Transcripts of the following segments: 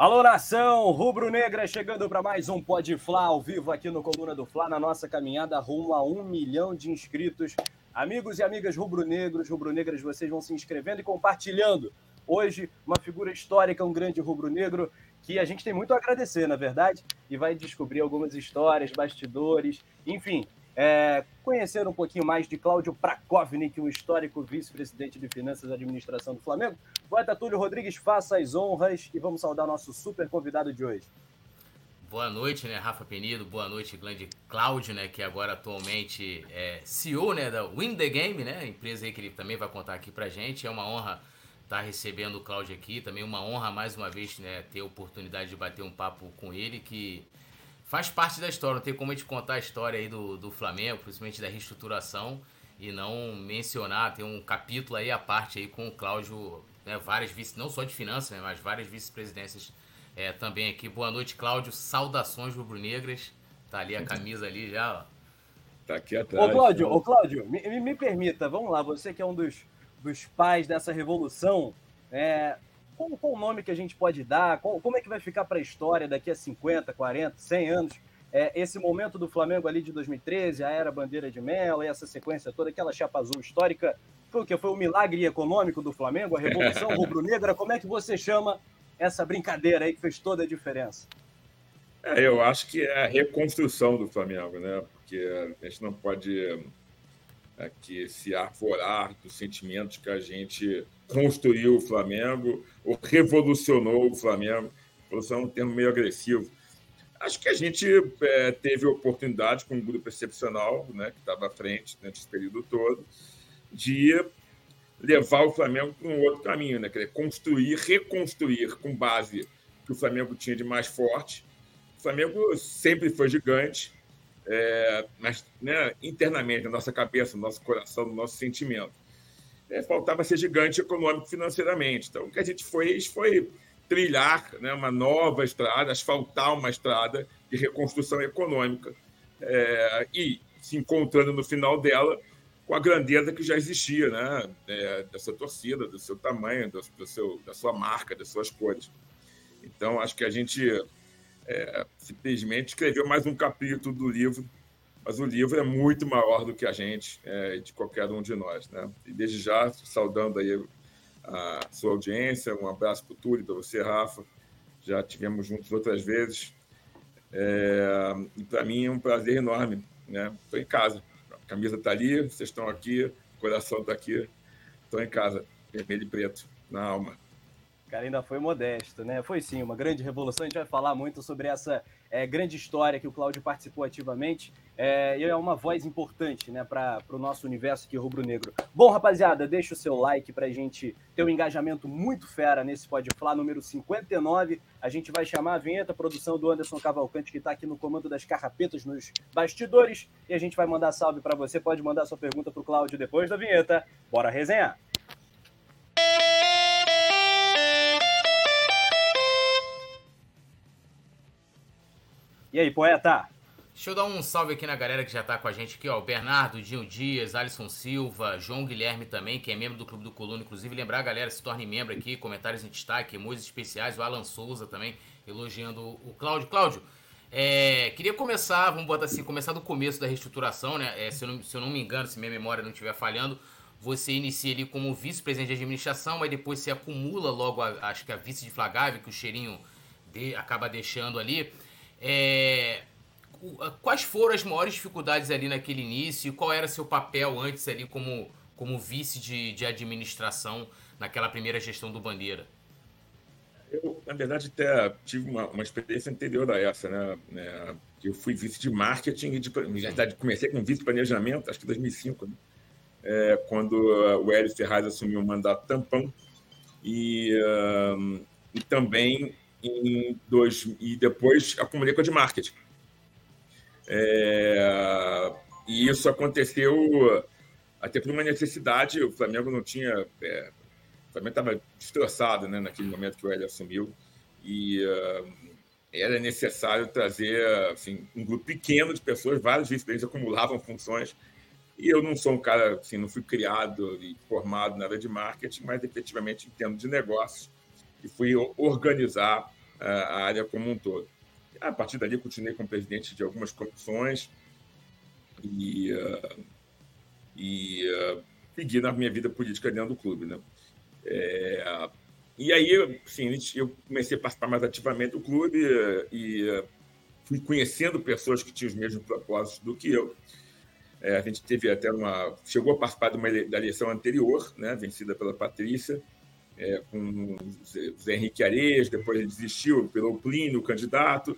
Alô, nação rubro-negra, chegando para mais um Pode Fla ao vivo aqui no Coluna do Fla, na nossa caminhada rumo a um milhão de inscritos. Amigos e amigas rubro-negros, rubro-negras, vocês vão se inscrevendo e compartilhando. Hoje, uma figura histórica, um grande rubro-negro, que a gente tem muito a agradecer, na verdade, e vai descobrir algumas histórias, bastidores, enfim, é, conhecer um pouquinho mais de Cláudio Prakovnik, o histórico vice-presidente de Finanças e Administração do Flamengo. Poeta Túlio Rodrigues, faça as honras e vamos saudar nosso super convidado de hoje. Boa noite, né, Rafa Penido. Boa noite, grande Cláudio, né, que agora atualmente é CEO, né, da Win the Game, né, empresa aí que ele também vai contar aqui pra gente. É uma honra estar recebendo o Cláudio aqui, também uma honra mais uma vez, né, ter a oportunidade de bater um papo com ele que faz parte da história, não tem como a gente contar a história aí do, do Flamengo, principalmente da reestruturação, e não mencionar, tem um capítulo aí à parte aí com o Cláudio, né, várias vice, não só de finanças, né, mas várias vice-presidências é, também aqui. Boa noite, Cláudio, saudações rubro-negras, tá ali a camisa ali já, ó. Tá aqui atrás. Ô, Cláudio, ô, Cláudio me, me permita, vamos lá, você que é um dos, dos pais dessa revolução, é, qual, qual o nome que a gente pode dar? Qual, como é que vai ficar para a história daqui a 50, 40, 100 anos? É, esse momento do Flamengo ali de 2013, a era Bandeira de Melo, e essa sequência toda, aquela chapa azul histórica, foi o que? Foi o milagre econômico do Flamengo, a Revolução Rubro-Negra? Como é que você chama essa brincadeira aí que fez toda a diferença? É, eu acho que é a reconstrução do Flamengo, né? Porque a gente não pode aqui se arvorar dos sentimentos que a gente construiu o Flamengo ou revolucionou o Flamengo. Revolução é um termo meio agressivo. Acho que a gente é, teve oportunidade, com um grupo excepcional, né, que estava à frente nesse período todo, de levar o Flamengo para um outro caminho, né? Quer dizer, construir, reconstruir com base que o Flamengo tinha de mais forte. O Flamengo sempre foi gigante, é, mas né, internamente, na nossa cabeça, no nosso coração, no nosso sentimento é, faltava ser gigante econômico financeiramente. Então, o que a gente fez foi trilhar né, uma nova estrada, asfaltar uma estrada de reconstrução econômica é, e se encontrando no final dela com a grandeza que já existia, né, é, dessa torcida, do seu tamanho, do, do, seu, da sua marca, das suas cores. Então, acho que a gente é, simplesmente escreveu mais um capítulo do livro mas o livro é muito maior do que a gente, é, de qualquer um de nós. Né? E desde já, saudando aí a sua audiência, um abraço para o Túlio, para você, Rafa. Já tivemos juntos outras vezes. É, e para mim é um prazer enorme. Estou né? em casa. A camisa está ali, vocês estão aqui, o coração está aqui. Estou em casa, vermelho e preto, na alma. Cara ainda foi modesto, né? Foi sim, uma grande revolução. A gente vai falar muito sobre essa é, grande história que o Cláudio participou ativamente. É, é uma voz importante né, para o nosso universo aqui rubro-negro. Bom, rapaziada, deixa o seu like para a gente ter um engajamento muito fera nesse Pode Falar, número 59. A gente vai chamar a vinheta, produção do Anderson Cavalcante, que está aqui no comando das carrapetas nos bastidores. E a gente vai mandar salve para você. Pode mandar sua pergunta para o Cláudio depois da vinheta. Bora resenhar! E aí, poeta? Deixa eu dar um salve aqui na galera que já tá com a gente aqui, ó. O Bernardo, Dinho Dias, Alisson Silva, João Guilherme também, que é membro do Clube do Coluna. Inclusive, lembrar a galera, se torne membro aqui, comentários em destaque, emojis especiais. O Alan Souza também, elogiando o Cláudio. Cláudio, é, queria começar, vamos botar assim, começar do começo da reestruturação, né? É, se, eu não, se eu não me engano, se minha memória não estiver falhando, você inicia ali como vice-presidente de administração, mas depois você acumula logo, a, acho que a vice de Flagave, que o cheirinho de, acaba deixando ali. É, quais foram as maiores dificuldades ali naquele início? Qual era seu papel antes ali como, como vice de, de administração naquela primeira gestão do Bandeira? Eu, na verdade, até tive uma, uma experiência anterior a essa, né? É, eu fui vice de marketing de, na verdade, comecei com vice de planejamento, acho que em 2005, né? é, quando o Hélio Ferraz assumiu o mandato tampão. E, um, e também em dois, e depois a comunica de marketing. É, e isso aconteceu até por uma necessidade. O Flamengo não tinha. É, o Flamengo estava destroçado né, naquele momento que o Hélio assumiu. E uh, era necessário trazer assim, um grupo pequeno de pessoas, vários vice-presidentes acumulavam funções. E eu não sou um cara, assim, não fui criado e formado na área de marketing, mas efetivamente em termos de negócios. E fui organizar a área como um todo. A partir dali, continuei como presidente de algumas comissões e, uh, e uh, segui na minha vida política dentro do clube. Né? É, e aí, assim, eu comecei a participar mais ativamente do clube e uh, fui conhecendo pessoas que tinham os mesmos propósitos do que eu. É, a gente teve até uma. chegou a participar de uma, da eleição anterior, né, vencida pela Patrícia, é, com o Zé Henrique Areias, depois ele desistiu pelo Plínio, o candidato,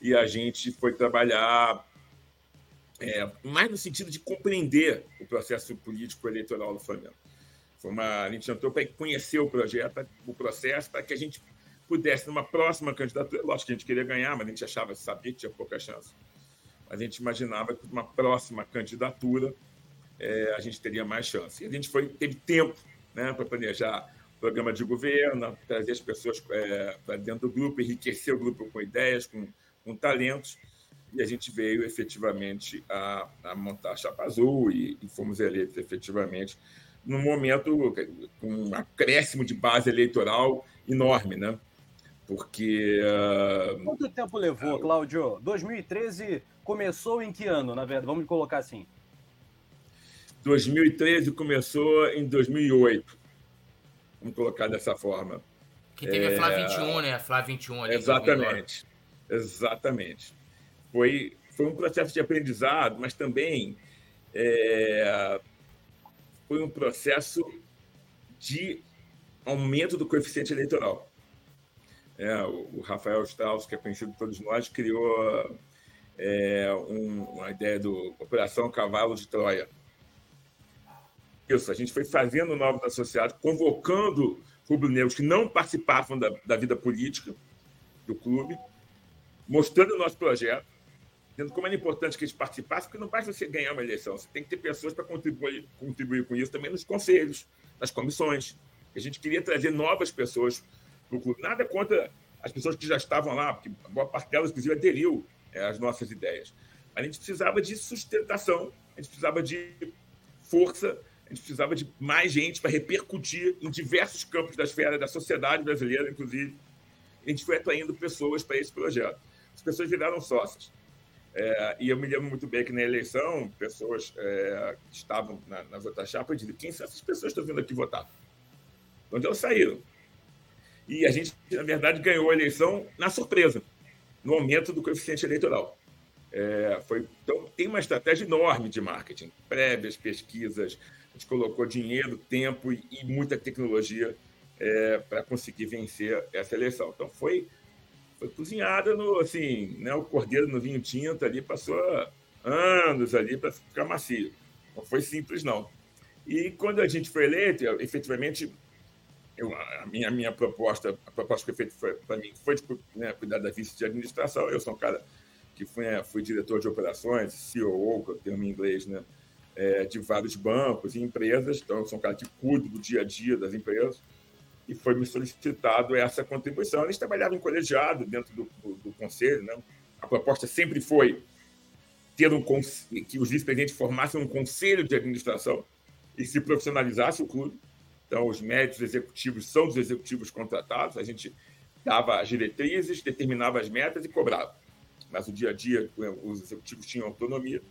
e a gente foi trabalhar é, mais no sentido de compreender o processo político eleitoral do Flamengo. Foi uma, a gente entrou para conhecer o projeto, o processo, para que a gente pudesse, numa próxima candidatura, lógico que a gente queria ganhar, mas a gente achava, sabia que tinha pouca chance. Mas a gente imaginava que uma próxima candidatura é, a gente teria mais chance. E a gente foi, teve tempo né, para planejar programa de governo, trazer as pessoas é, para dentro do grupo, enriquecer o grupo com ideias, com, com talentos, e a gente veio efetivamente a, a montar a Chapa Azul e, e, fomos eleitos efetivamente num momento com um acréscimo de base eleitoral enorme, né? Porque. Uh... Quanto tempo levou, Cláudio? 2013 começou em que ano, na verdade? Vamos colocar assim. 2013 começou em 2008. Vamos colocar dessa forma. Que teve é... a Flá 21, né? A Flá 21 ali. Exatamente. Exatamente. Foi, foi um processo de aprendizado, mas também é... foi um processo de aumento do coeficiente eleitoral. É, o Rafael Strauss, que é conhecido por todos nós, criou é, um, uma ideia do Operação Cavalo de Troia, isso, a gente foi fazendo novos associados, convocando rubro-negros que não participavam da, da vida política do clube, mostrando o nosso projeto, dizendo como era importante que eles participassem, porque não basta você ganhar uma eleição, você tem que ter pessoas para contribuir, contribuir com isso também nos conselhos, nas comissões. A gente queria trazer novas pessoas para o clube. Nada contra as pessoas que já estavam lá, porque boa parte delas, inclusive, aderiu é, às nossas ideias. Mas a gente precisava de sustentação, a gente precisava de força a gente precisava de mais gente para repercutir em diversos campos da esfera da sociedade brasileira, inclusive. A gente foi atraindo pessoas para esse projeto. As pessoas viraram sócias. É, e eu me lembro muito bem que na eleição, pessoas é, que estavam na, nas outras chapas diziam: quem são essas pessoas que estão vindo aqui votar? Onde elas saíram? E a gente, na verdade, ganhou a eleição na surpresa, no aumento do coeficiente eleitoral. É, foi, então, tem uma estratégia enorme de marketing, prévias, pesquisas, a gente colocou dinheiro, tempo e, e muita tecnologia é, para conseguir vencer essa eleição. Então foi, foi cozinhada no assim, né, o cordeiro no vinho tinto ali passou anos ali para ficar macio. Não foi simples não. E quando a gente foi eleito, eu, efetivamente eu, a minha a minha proposta, a proposta que foi feita para mim foi de né, cuidar da vice de administração. Eu sou um cara que fui, fui diretor de operações, COO, que é o termo em inglês, né? é, de vários bancos e empresas, então eu sou um cara que cuido do dia a dia das empresas, e foi me solicitado essa contribuição. Eles trabalhavam em colegiado dentro do, do, do conselho, né? a proposta sempre foi ter um que os vice-presidentes formassem um conselho de administração e se profissionalizasse o clube. Então, os médicos executivos são os executivos contratados, a gente dava as diretrizes, determinava as metas e cobrava. Mas o dia a dia, os executivos tinham autonomia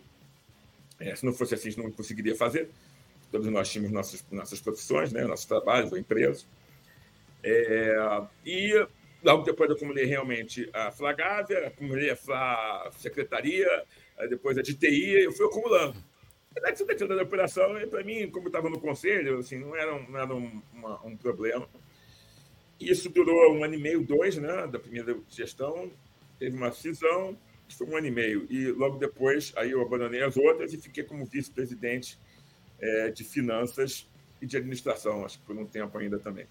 é, se não fosse assim, a gente não conseguiria fazer. Todos nós tínhamos nossas, nossas profissões, né, nossos trabalhos empresas. É, e logo depois eu acumulei realmente a Flagávia, acumulei a Secretaria, depois a de TI, eu fui acumulando. A verdade, da operação, para mim, como estava no conselho, assim, não era, um, não era um, uma, um problema. Isso durou um ano e meio, dois, né, da primeira gestão. Teve uma cisão, foi um ano e meio. E logo depois, aí eu abandonei as outras e fiquei como vice-presidente é, de finanças e de administração, acho que por um tempo ainda também.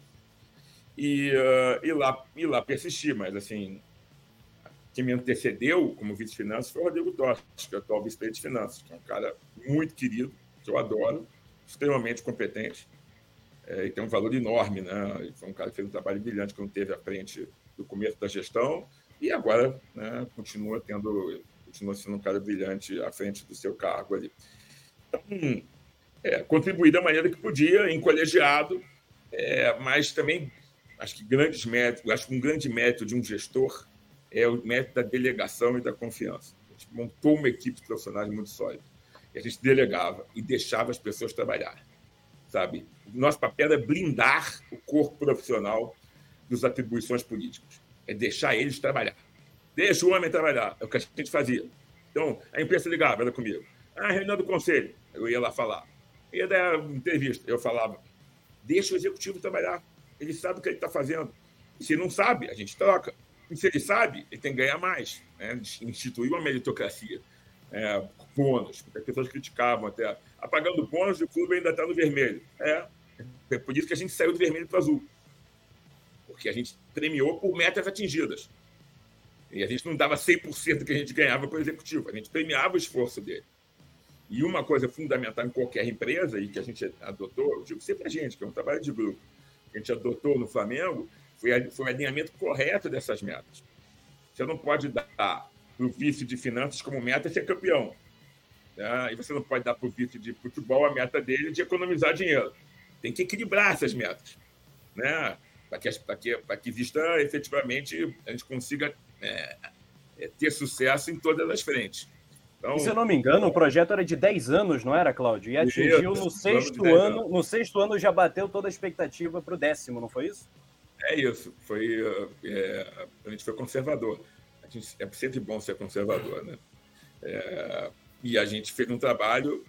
E, uh, e, lá, e lá persisti, mas assim, quem me antecedeu como vice-finanças foi o Rodrigo Tosti, que é o atual vice-presidente de finanças, que é um cara muito querido, que eu adoro, extremamente competente, é, e tem um valor enorme, né? Foi um cara que fez um trabalho brilhante quando teve à frente do começo da gestão e agora né, continua tendo, continua sendo um cara brilhante à frente do seu cargo ali. Então, é, contribuí da maneira que podia, em colegiado, é, mas também acho que grandes méritos, acho que um grande mérito de um gestor é o mérito da delegação e da confiança. A gente montou uma equipe de profissionais muito sólida. E a gente delegava e deixava as pessoas trabalhar. Sabe? Nosso papel é blindar o corpo profissional das atribuições políticas. É deixar eles trabalhar. Deixa o homem trabalhar. É o que a gente fazia. Então, a imprensa ligava, era comigo. Ah, reunião do conselho. Eu ia lá falar. Ia dar entrevista. Eu falava, deixa o executivo trabalhar. Ele sabe o que ele está fazendo. Se não sabe, a gente troca. E se ele sabe, ele tem que ganhar mais. Né? Instituiu a meritocracia. É, bônus, porque as pessoas criticavam até. Apagando bônus, o clube ainda está no vermelho. É, é por isso que a gente saiu do vermelho para o azul. Porque a gente premiou por metas atingidas. E a gente não dava 100% do que a gente ganhava para o executivo, a gente premiava o esforço dele. E uma coisa fundamental em qualquer empresa, e que a gente adotou, eu digo sempre a gente, que é um trabalho de grupo, que a gente adotou no Flamengo, foi, foi o alinhamento correto dessas metas. Você não pode dar para o vice de finanças como meta ser campeão. Né? E você não pode dar para o vice de futebol a meta dele de economizar dinheiro. Tem que equilibrar essas metas. Né? Para que, que, que exista efetivamente, a gente consiga é, é, ter sucesso em todas as frentes. Então, e, se eu não me engano, o projeto era de 10 anos, não era, Cláudio? E atingiu no sexto ano, anos. no sexto ano já bateu toda a expectativa para o décimo, não foi isso? É isso. Foi, é, a gente foi conservador. Gente, é sempre bom ser conservador, né? É, e a gente fez um trabalho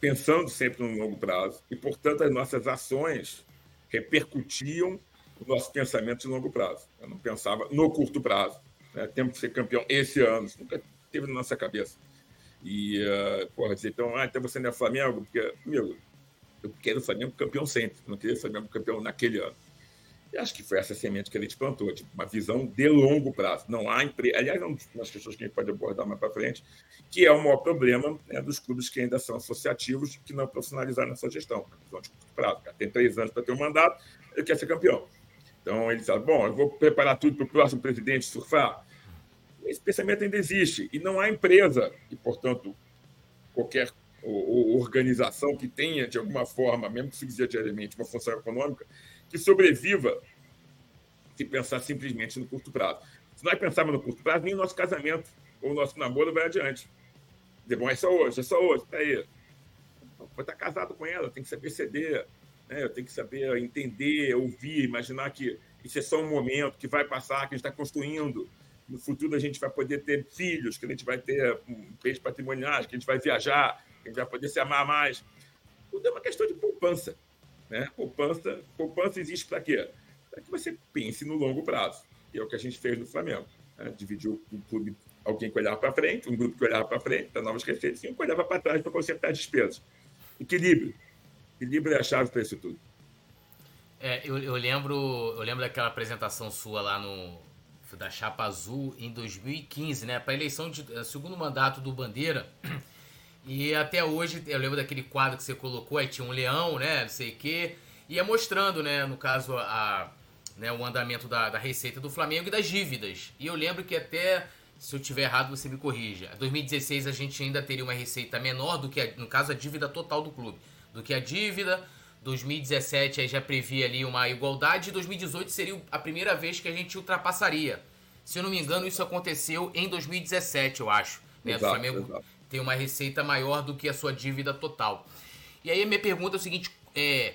pensando sempre no longo prazo e, portanto, as nossas ações repercutiam o nosso pensamento de longo prazo. Eu não pensava no curto prazo. Né? Temos que ser campeão esse ano. Nunca teve na nossa cabeça. E, uh, porra, dizer, então, ah, então você não é Flamengo? Porque, meu, eu quero o Flamengo campeão sempre. Não queria o Flamengo campeão naquele ano. E acho que foi essa semente que a gente plantou, tipo, uma visão de longo prazo. Não há empresa. Aliás, é uma das questões que a gente pode abordar mais para frente, que é o maior problema né, dos clubes que ainda são associativos, que não profissionalizaram a sua gestão. Visão de curto prazo. Cara, tem três anos para ter um mandato, ele quer ser campeão. Então, ele fala: bom, eu vou preparar tudo para o próximo presidente surfar. Esse pensamento ainda existe. E não há empresa, e, portanto, qualquer organização que tenha, de alguma forma, mesmo que subsidiariamente, uma função econômica, que sobreviva se pensar simplesmente no curto prazo. Se nós pensarmos no curto prazo, nem o nosso casamento ou o nosso namoro vai adiante. Dizer, bom, é só hoje, é só hoje, aí. Vou estar casado com ela, tem que saber ceder, né? eu tenho que saber entender, ouvir, imaginar que isso é só um momento que vai passar, que a gente está construindo. No futuro a gente vai poder ter filhos, que a gente vai ter peixe patrimoniais, que a gente vai viajar, que a gente vai poder se amar mais. Tudo é uma questão de poupança. Né? Poupança, poupança existe para quê? Para que você pense no longo prazo. E é o que a gente fez no Flamengo. Né? Dividiu o clube, alguém que olhava para frente, um grupo que olhava para frente, para novas receitas, e um que olhava para trás para consertar despesas. Equilíbrio. Equilíbrio é a chave para isso tudo. É, eu, eu, lembro, eu lembro daquela apresentação sua lá no da Chapa Azul em 2015, né? Para eleição de é, segundo mandato do Bandeira. E até hoje, eu lembro daquele quadro que você colocou, aí tinha um leão, né? Não sei o quê. Ia mostrando, né, no caso, a, né, o andamento da, da receita do Flamengo e das dívidas. E eu lembro que até, se eu tiver errado, você me corrija. Em 2016 a gente ainda teria uma receita menor do que, a, no caso, a dívida total do clube. Do que a dívida. 2017 aí já previa ali uma igualdade. E 2018 seria a primeira vez que a gente ultrapassaria. Se eu não me engano, isso aconteceu em 2017, eu acho. Né, exato, do Flamengo exato tem uma receita maior do que a sua dívida total. E aí a minha pergunta é o seguinte, é,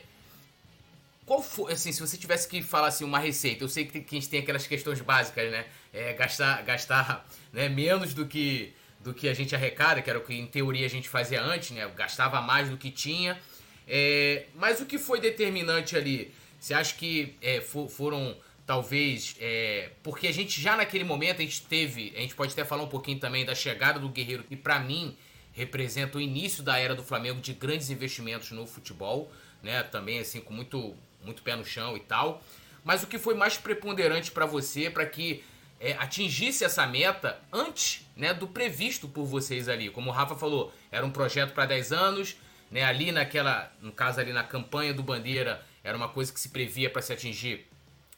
qual foi, assim, se você tivesse que falar assim, uma receita, eu sei que, a gente tem aquelas questões básicas, né? É, gastar gastar né, menos do que, do que a gente arrecada, que era o que em teoria a gente fazia antes, né? Gastava mais do que tinha. É, mas o que foi determinante ali? Você acha que é, for, foram talvez é, porque a gente já naquele momento a gente teve, a gente pode até falar um pouquinho também da chegada do Guerreiro, que para mim representa o início da era do Flamengo de grandes investimentos no futebol, né? Também assim com muito muito pé no chão e tal. Mas o que foi mais preponderante para você para que é, atingisse essa meta antes né, do previsto por vocês ali? Como o Rafa falou, era um projeto para 10 anos, né? Ali naquela, no caso ali na campanha do Bandeira, era uma coisa que se previa para se atingir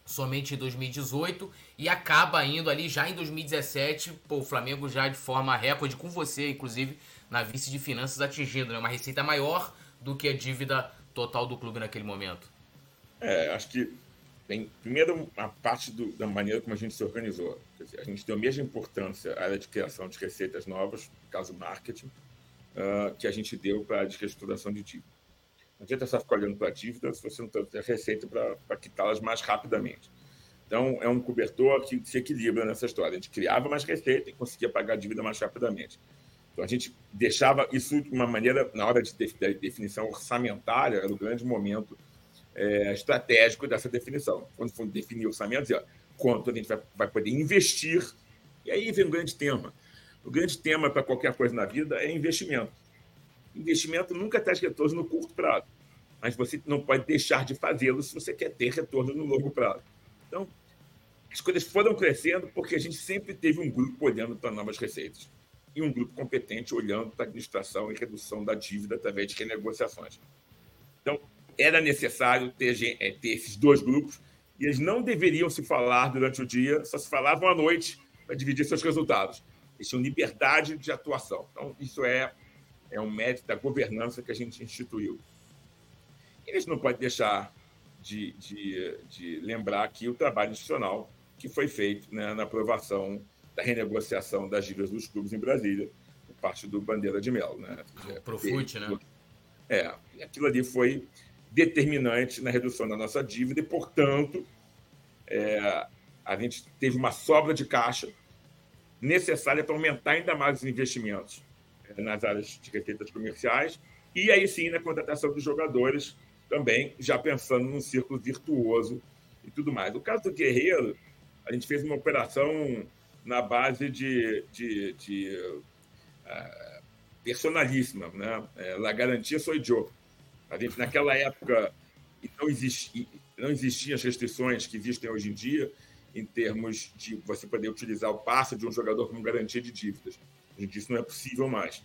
somente em 2018 e acaba indo ali já em 2017, pô, o Flamengo já de forma recorde com você, inclusive na vice de finanças atingindo né, uma receita maior do que a dívida total do clube naquele momento. É, acho que Bem, primeiro, a parte do, da maneira como a gente se organizou. Dizer, a gente deu a mesma importância à área de criação de receitas novas, no caso marketing, uh, que a gente deu para a reestruturação de dívida. Não adianta só ficar olhando para a dívida se você não tem receita para quitá-las mais rapidamente. Então, é um cobertor que se equilibra nessa história. A gente criava mais receita e conseguia pagar a dívida mais rapidamente. Então, a gente deixava isso de uma maneira, na hora de definição orçamentária, era o grande momento é, estratégico dessa definição. Quando for definir orçamento, dizer, quanto a gente vai, vai poder investir. E aí vem um grande tema. O grande tema para qualquer coisa na vida é investimento. Investimento nunca traz retorno no curto prazo, mas você não pode deixar de fazê-lo se você quer ter retorno no longo prazo. Então, as coisas foram crescendo porque a gente sempre teve um grupo olhando para novas receitas e um grupo competente olhando para a administração e redução da dívida através de renegociações. Então, era necessário ter, é, ter esses dois grupos e eles não deveriam se falar durante o dia, só se falavam à noite para dividir seus resultados. Eles tinham liberdade de atuação. Então, isso é, é um mérito da governança que a gente instituiu. Eles não podem deixar de, de, de lembrar aqui o trabalho institucional que foi feito né, na aprovação da renegociação das dívidas dos clubes em Brasília, por parte do Bandeira de Melo. Né? Profute, né? É, aquilo ali foi determinante na redução da nossa dívida e, portanto, é, a gente teve uma sobra de caixa necessária para aumentar ainda mais os investimentos é, nas áreas de receitas comerciais e aí sim na contratação dos jogadores também, já pensando num círculo virtuoso e tudo mais. O caso do Guerreiro, a gente fez uma operação na base de, de, de uh, personalíssima, né? É, La garantia sou eu. A gente, naquela época, não, existi, não existiam as restrições que existem hoje em dia em termos de você poder utilizar o passe de um jogador como garantia de dívidas. A gente isso não é possível mais.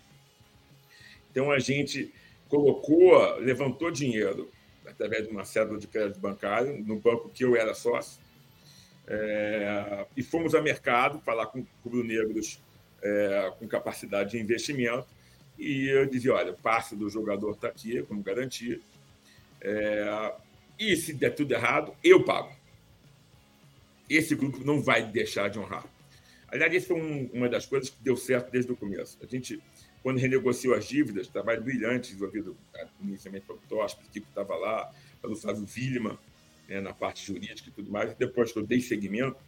Então, a gente colocou, levantou dinheiro através de uma cédula de crédito bancário no banco que eu era sócio é, e fomos ao mercado falar com rubro-negros é, com capacidade de investimento e eu dizia, olha, o passe do jogador está aqui como garantia é, e se der tudo errado, eu pago. Esse grupo não vai deixar de honrar. Aliás, isso foi um, uma das coisas que deu certo desde o começo. A gente, quando renegociou as dívidas, trabalho brilhante desenvolvido inicialmente pelo Tosp, que estava lá, pelo Flávio Villeman, né, na parte jurídica e tudo mais. Depois que eu dei seguimento,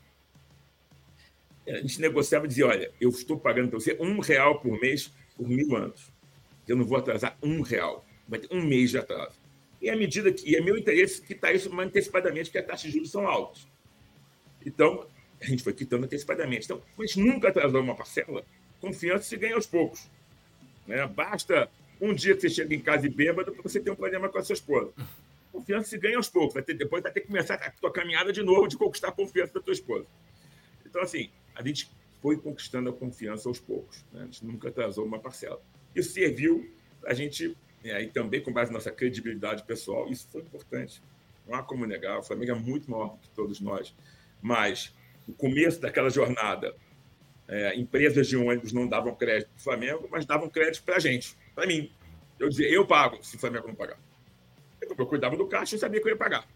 a gente negociava e dizia: olha, eu estou pagando para você um real por mês por mil anos. Eu não vou atrasar um real. Vai ter um mês de atraso. E à medida que. E é meu interesse quitar isso antecipadamente, porque as taxas de juros são altas. Então, a gente foi quitando antecipadamente. Então, a gente nunca atrasou uma parcela, confiança se ganha aos poucos. Né? Basta um dia que você chega em casa e bêbado para você ter um problema com a sua esposa confiança se ganha aos poucos. Vai ter, depois vai ter que começar a tua caminhada de novo de conquistar a confiança da tua esposa. Então, assim, a gente foi conquistando a confiança aos poucos. Né? A gente nunca atrasou uma parcela. Isso serviu a gente, é, e também com base na nossa credibilidade pessoal, isso foi importante. Não há como negar, o Flamengo é muito maior do que todos nós. Mas, no começo daquela jornada, é, empresas de ônibus não davam crédito para o Flamengo, mas davam crédito para a gente, para mim. Eu dizia, eu pago se o Flamengo não pagar. Eu cuidava do caixa e sabia que eu ia pagar.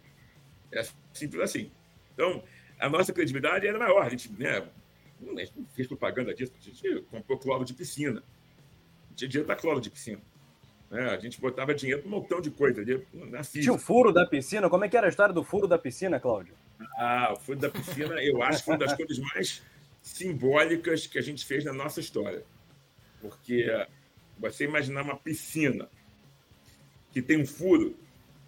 É simples assim. Então, a nossa credibilidade era maior. A gente, né, não fez propaganda disso, a gente comprou cloro de piscina. Tinha dinheiro para cloro de piscina. Né? A gente botava dinheiro para um montão de coisa Tinha o furo da piscina? Como é que era a história do furo da piscina, Cláudio? Ah, o furo da piscina, eu acho que uma das coisas mais simbólicas que a gente fez na nossa história. Porque você imaginar uma piscina que tem um furo,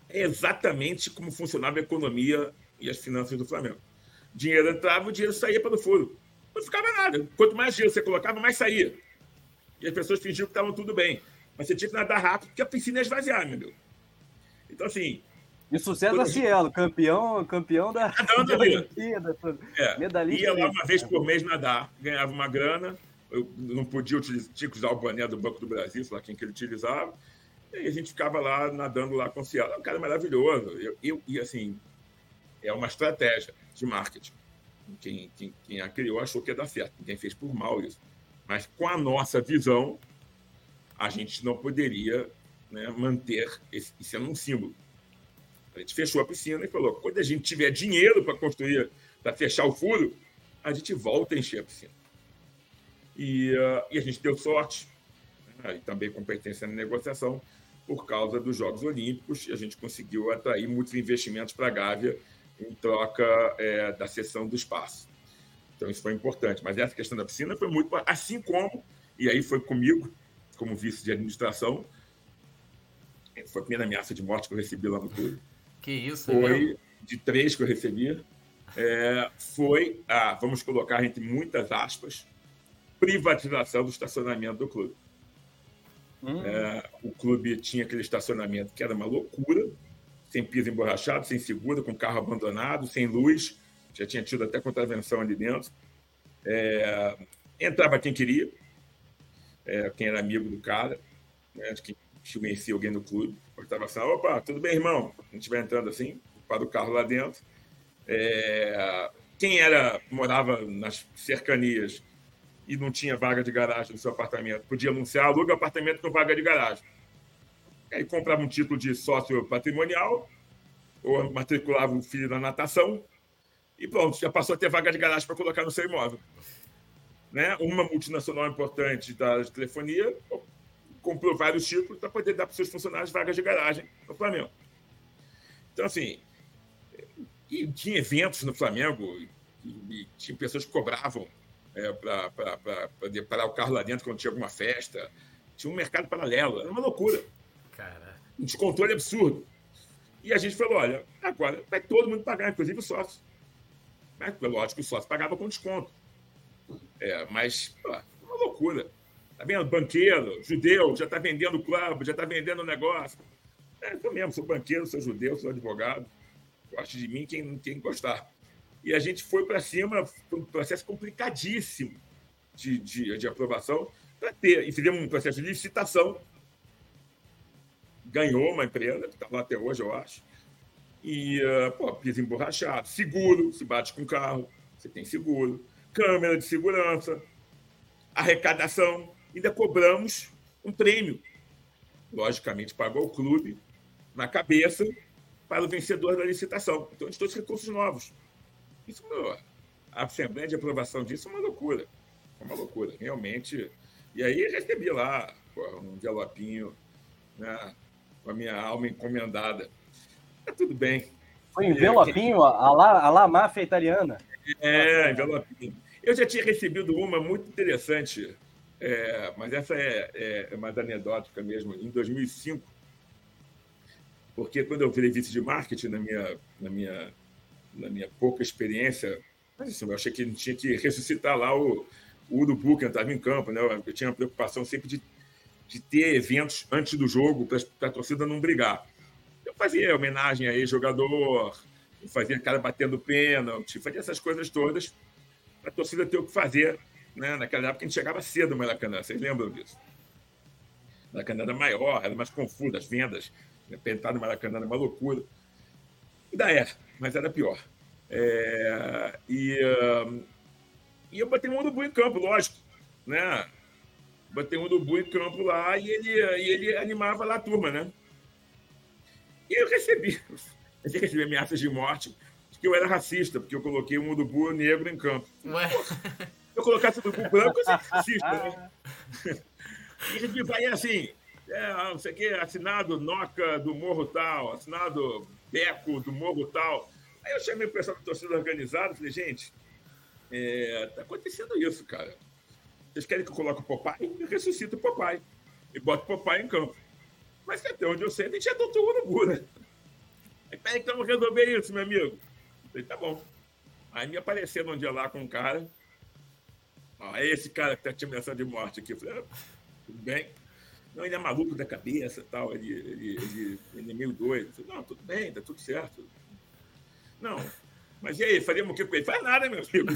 é exatamente como funcionava a economia e as finanças do Flamengo. Dinheiro entrava, o dinheiro saía para o furo. Não ficava nada. Quanto mais dinheiro você colocava, mais saía. E as pessoas fingiam que estavam tudo bem. Mas você tinha que nadar rápido, porque a piscina ia esvaziar, meu Deus. Então, assim. E sucesso a Cielo, campeão, campeão da, da Olimpíada. É. Medalhista. Ia lá uma vez por mês nadar, ganhava uma grana. Eu não podia utilizar, tinha que usar o boné do Banco do Brasil, sei lá quem que ele utilizava. E a gente ficava lá nadando lá com o Cielo. É um cara maravilhoso. Eu, eu, e assim, é uma estratégia de marketing. Quem, quem, quem a criou achou que ia dar certo. Quem fez por mal isso. Mas com a nossa visão, a gente não poderia né, manter esse, isso é um símbolo. A gente fechou a piscina e falou: quando a gente tiver dinheiro para construir, para fechar o furo, a gente volta a encher a piscina. E, uh, e a gente deu sorte, né, e também competência na negociação, por causa dos Jogos Olímpicos, a gente conseguiu atrair muitos investimentos para a Gávea em troca é, da cessão do espaço. Então, isso foi importante. Mas essa questão da piscina foi muito. Assim como, e aí foi comigo, como vice de administração, foi a primeira ameaça de morte que eu recebi lá no clube. Que isso, Foi de três que eu recebi. É, foi a, vamos colocar entre muitas aspas, privatização do estacionamento do clube. Hum. É, o clube tinha aquele estacionamento que era uma loucura, sem piso emborrachado, sem segura, com carro abandonado, sem luz. Já tinha tido até contravenção ali dentro. É, entrava quem queria, é, quem era amigo do cara, né, quem conhecia alguém no clube. Eu estava assim, opa, tudo bem, irmão? A gente vai entrando assim, para o carro lá dentro. É, quem era morava nas cercanias e não tinha vaga de garagem no seu apartamento, podia anunciar, aluga apartamento com vaga de garagem. Aí comprava um título de sócio patrimonial, ou matriculava o filho na natação, e pronto, já passou a ter vaga de garagem para colocar no seu imóvel. Né? Uma multinacional importante da telefonia comprou vários títulos para poder dar para os seus funcionários vagas de garagem no Flamengo. Então, assim, e tinha eventos no Flamengo, e, e tinha pessoas que cobravam é, para parar o carro lá dentro quando tinha alguma festa. Tinha um mercado paralelo, era uma loucura. Cara. Um descontrole absurdo. E a gente falou: olha, agora vai todo mundo pagar, inclusive o sócio. Mas, lógico que o sócio pagava com desconto. É, mas, pô, uma loucura. Tá vendo? Banqueiro, judeu, já está vendendo clube, já está vendendo negócio. É, eu mesmo, sou banqueiro, sou judeu, sou advogado. Goste de mim quem, quem gostar. E a gente foi para cima, foi um processo complicadíssimo de, de, de aprovação para ter. E fizemos um processo de licitação. Ganhou uma empresa, que está lá até hoje, eu acho. E, uh, pô, piso emborrachado, seguro, se bate com carro, você tem seguro, câmera de segurança, arrecadação, ainda cobramos um prêmio. Logicamente, pagou o clube na cabeça para o vencedor da licitação. Então, a gente trouxe recursos novos. Isso, a Assembleia de aprovação disso é uma loucura. É uma loucura, realmente. E aí recebi lá um envelopinho né, com a minha alma encomendada. Tá tudo bem. Foi envelopinho, a, lá, a lá máfia italiana. É, envelopinho. Eu já tinha recebido uma muito interessante é, mas essa é, é, é, mais anedótica mesmo. Em 2005, porque quando eu virei vice de marketing na minha, na minha, na minha pouca experiência, assim, eu achei que tinha que ressuscitar lá o, o Urubu, que estava em campo. Né? Eu tinha a preocupação sempre de, de ter eventos antes do jogo para a torcida não brigar. Eu fazia homenagem a ex-jogador, fazia cara batendo pênalti, fazia essas coisas todas para a torcida ter o que fazer né? Naquela época a gente chegava cedo no Maracanã, vocês lembram disso? O Maracanã era maior, era mais confuso, as vendas, né? no Maracanã era uma loucura. Ainda é, mas era pior. É, e, uh, e eu botei um urubu em campo, lógico, né? Botei um urubu em campo lá e ele, e ele animava lá a turma, né? E eu recebi, eu recebi ameaças de morte de que eu era racista, porque eu coloquei um urubu negro em campo. Ué? eu colocasse do branco, eu racista, né? E ele vai assim, é, não sei o que, assinado Noca do Morro Tal, assinado Beco do Morro Tal. Aí eu chamei o pessoal da torcida organizada e falei, gente, é, tá acontecendo isso, cara. Vocês querem que eu coloque o Popeye? Eu ressuscito o Popeye. E boto o Popeye em campo. Mas até onde eu sei, a gente adotou o Urubu, né? Aí, peraí que vamos resolver isso, meu amigo. Eu falei, tá bom. Aí me apareceram um dia lá com um cara, é esse cara que tá te ameaçando de morte aqui. Eu falei, ah, tudo bem. Não, ele é maluco da cabeça tal, ele, ele, ele, ele é meio doido. falei, não, tudo bem, tá tudo certo. Não, mas e aí, faríamos o que com ele? Faz nada, meu amigo.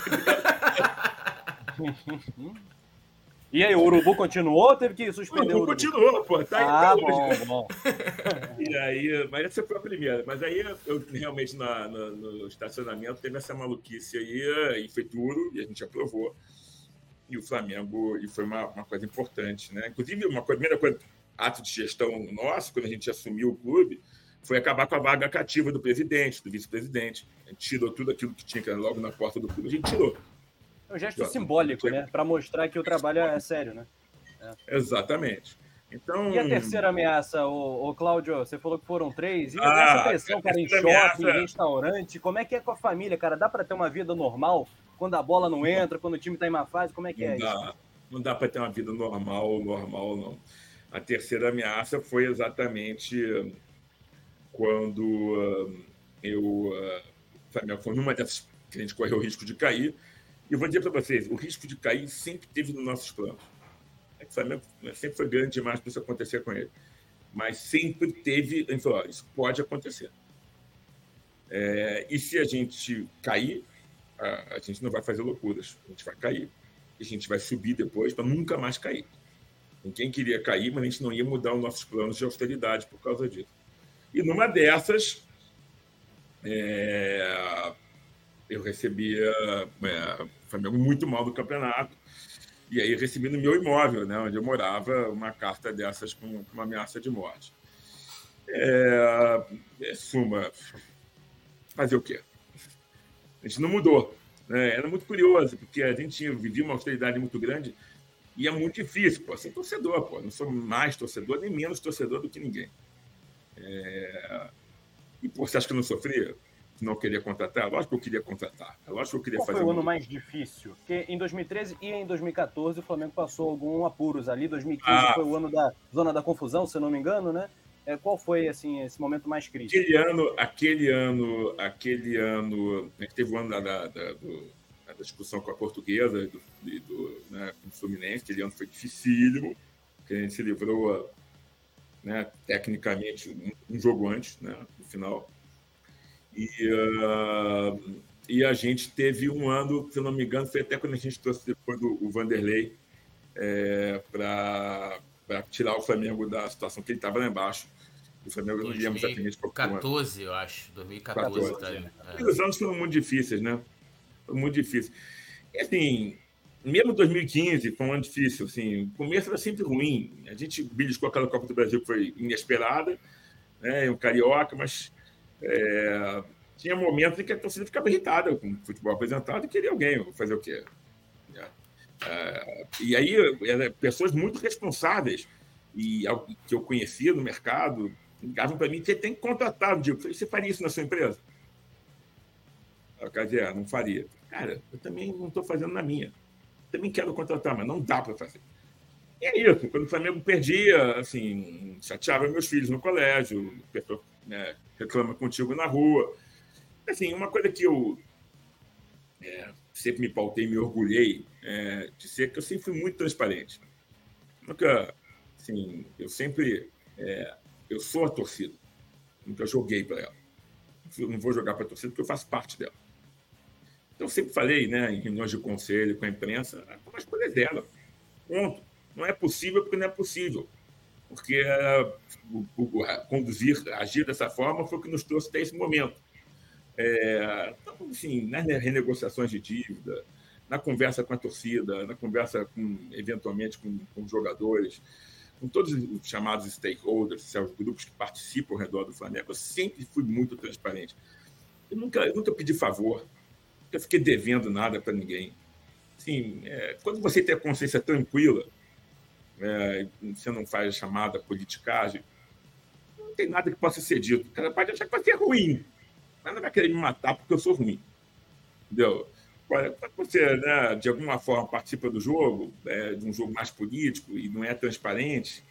E aí, o Urubu continuou ou teve que suspender o Urubu? continuou, pô. Tá, ah, tá bom, bom. E aí, mas essa foi a primeira. Mas aí, eu realmente, na, no, no estacionamento, teve essa maluquice aí, e foi duro, e a gente aprovou e o Flamengo, e foi uma, uma coisa importante, né? Inclusive, uma coisa, primeira coisa, ato de gestão nosso, quando a gente assumiu o clube, foi acabar com a vaga cativa do presidente, do vice-presidente. A gente tirou tudo aquilo que tinha que era logo na porta do clube, a gente tirou. É um gesto simbólico, né? Para mostrar que o trabalho é sério, né? É. Exatamente. Então... E a terceira ameaça, o, o Cláudio? Você falou que foram três. E ah, essa pressão, cara, em shopping, ameaça... em restaurante, como é que é com a família, cara? Dá para ter uma vida normal quando a bola não entra, quando o time está em má fase? Como é que não é dá. isso? Não dá para ter uma vida normal, normal não. A terceira ameaça foi exatamente quando uh, eu uh, foi numa dessas que a gente correu o risco de cair. E vou dizer para vocês, o risco de cair sempre teve nos nossos planos. É o Flamengo sempre foi grande demais para isso acontecer com ele. Mas sempre teve, a gente falou, isso pode acontecer. É, e se a gente cair, a, a gente não vai fazer loucuras. A gente vai cair. A gente vai subir depois para nunca mais cair. Ninguém queria cair, mas a gente não ia mudar os nossos planos de austeridade por causa disso. E numa dessas, é, eu recebia é, Flamengo muito mal no campeonato. E aí recebi no meu imóvel, né, onde eu morava, uma carta dessas com uma ameaça de morte. É, é, suma, fazer o quê? A gente não mudou. Né? Era muito curioso, porque a gente vivia uma austeridade muito grande e é muito difícil. Pô, ser torcedor, pô. Não sou mais torcedor, nem menos torcedor do que ninguém. É... E pô, você acha que eu não sofria? Não queria contratar? Lógico que eu queria contratar. Lógico que eu queria Qual fazer. foi o ano mais difícil? Porque em 2013 e em 2014 o Flamengo passou alguns apuros ali. 2015 ah. foi o ano da zona da confusão, se não me engano, né? É, qual foi assim esse momento mais crítico? Aquele ano, aquele ano, aquele ano, né, teve o ano da, da, da, do, da discussão com a portuguesa do, do, né, com o Fluminense, aquele ano foi dificílimo, que a gente se livrou né, tecnicamente um, um, jogo antes, né, no final. E, uh, e a gente teve um ano, se não me engano, foi até quando a gente trouxe depois do, o Vanderlei é, para tirar o Flamengo da situação que ele estava lá embaixo. O Flamengo não ia exatamente para 2014, eu acho. 2014. 14, tá, é. Os anos foram muito difíceis, né? Foram muito difíceis. E assim, mesmo 2015 foi um ano difícil. Assim, o começo era sempre ruim. A gente beliscou aquela Copa do Brasil que foi inesperada, né? Um carioca, mas é, tinha momentos em que a torcida ficava irritada com o futebol apresentado e queria alguém fazer o quê? É, é e aí, pessoas muito responsáveis e que eu conhecia no mercado ligavam para mim: você tem que contratar. Eu digo, você faria isso na sua empresa? Quer dizer, não faria. Cara, eu também não estou fazendo na minha. Também quero contratar, mas não dá para fazer. E é isso. Quando o Flamengo perdia, assim, chateava meus filhos no colégio, né, reclama contigo na rua. Assim, uma coisa que eu é, sempre me pautei, me orgulhei é, de ser que eu sempre fui muito transparente. Nunca, assim, eu sempre, é, eu sou a torcida. Nunca joguei para ela. Não vou jogar para a torcida porque eu faço parte dela. Então, sempre falei, né, em reuniões de conselho com a imprensa, como as coisas dela. Ponto. Não é possível porque não é possível. Porque uh, o, o, conduzir, agir dessa forma foi o que nos trouxe até esse momento. É, então, assim, nas renegociações de dívida, na conversa com a torcida, na conversa com, eventualmente com, com jogadores, com todos os chamados stakeholders, os grupos que participam ao redor do Flamengo, eu sempre fui muito transparente. Eu nunca, eu nunca pedi favor, nunca fiquei devendo nada para ninguém. Assim, é, quando você tem a consciência tranquila, é, você não faz a chamada politicagem, não tem nada que possa ser dito. O cara pode achar que vai ser ruim, mas não vai querer me matar porque eu sou ruim. Entendeu? Quando você, né, de alguma forma, participa do jogo, é, de um jogo mais político e não é transparente,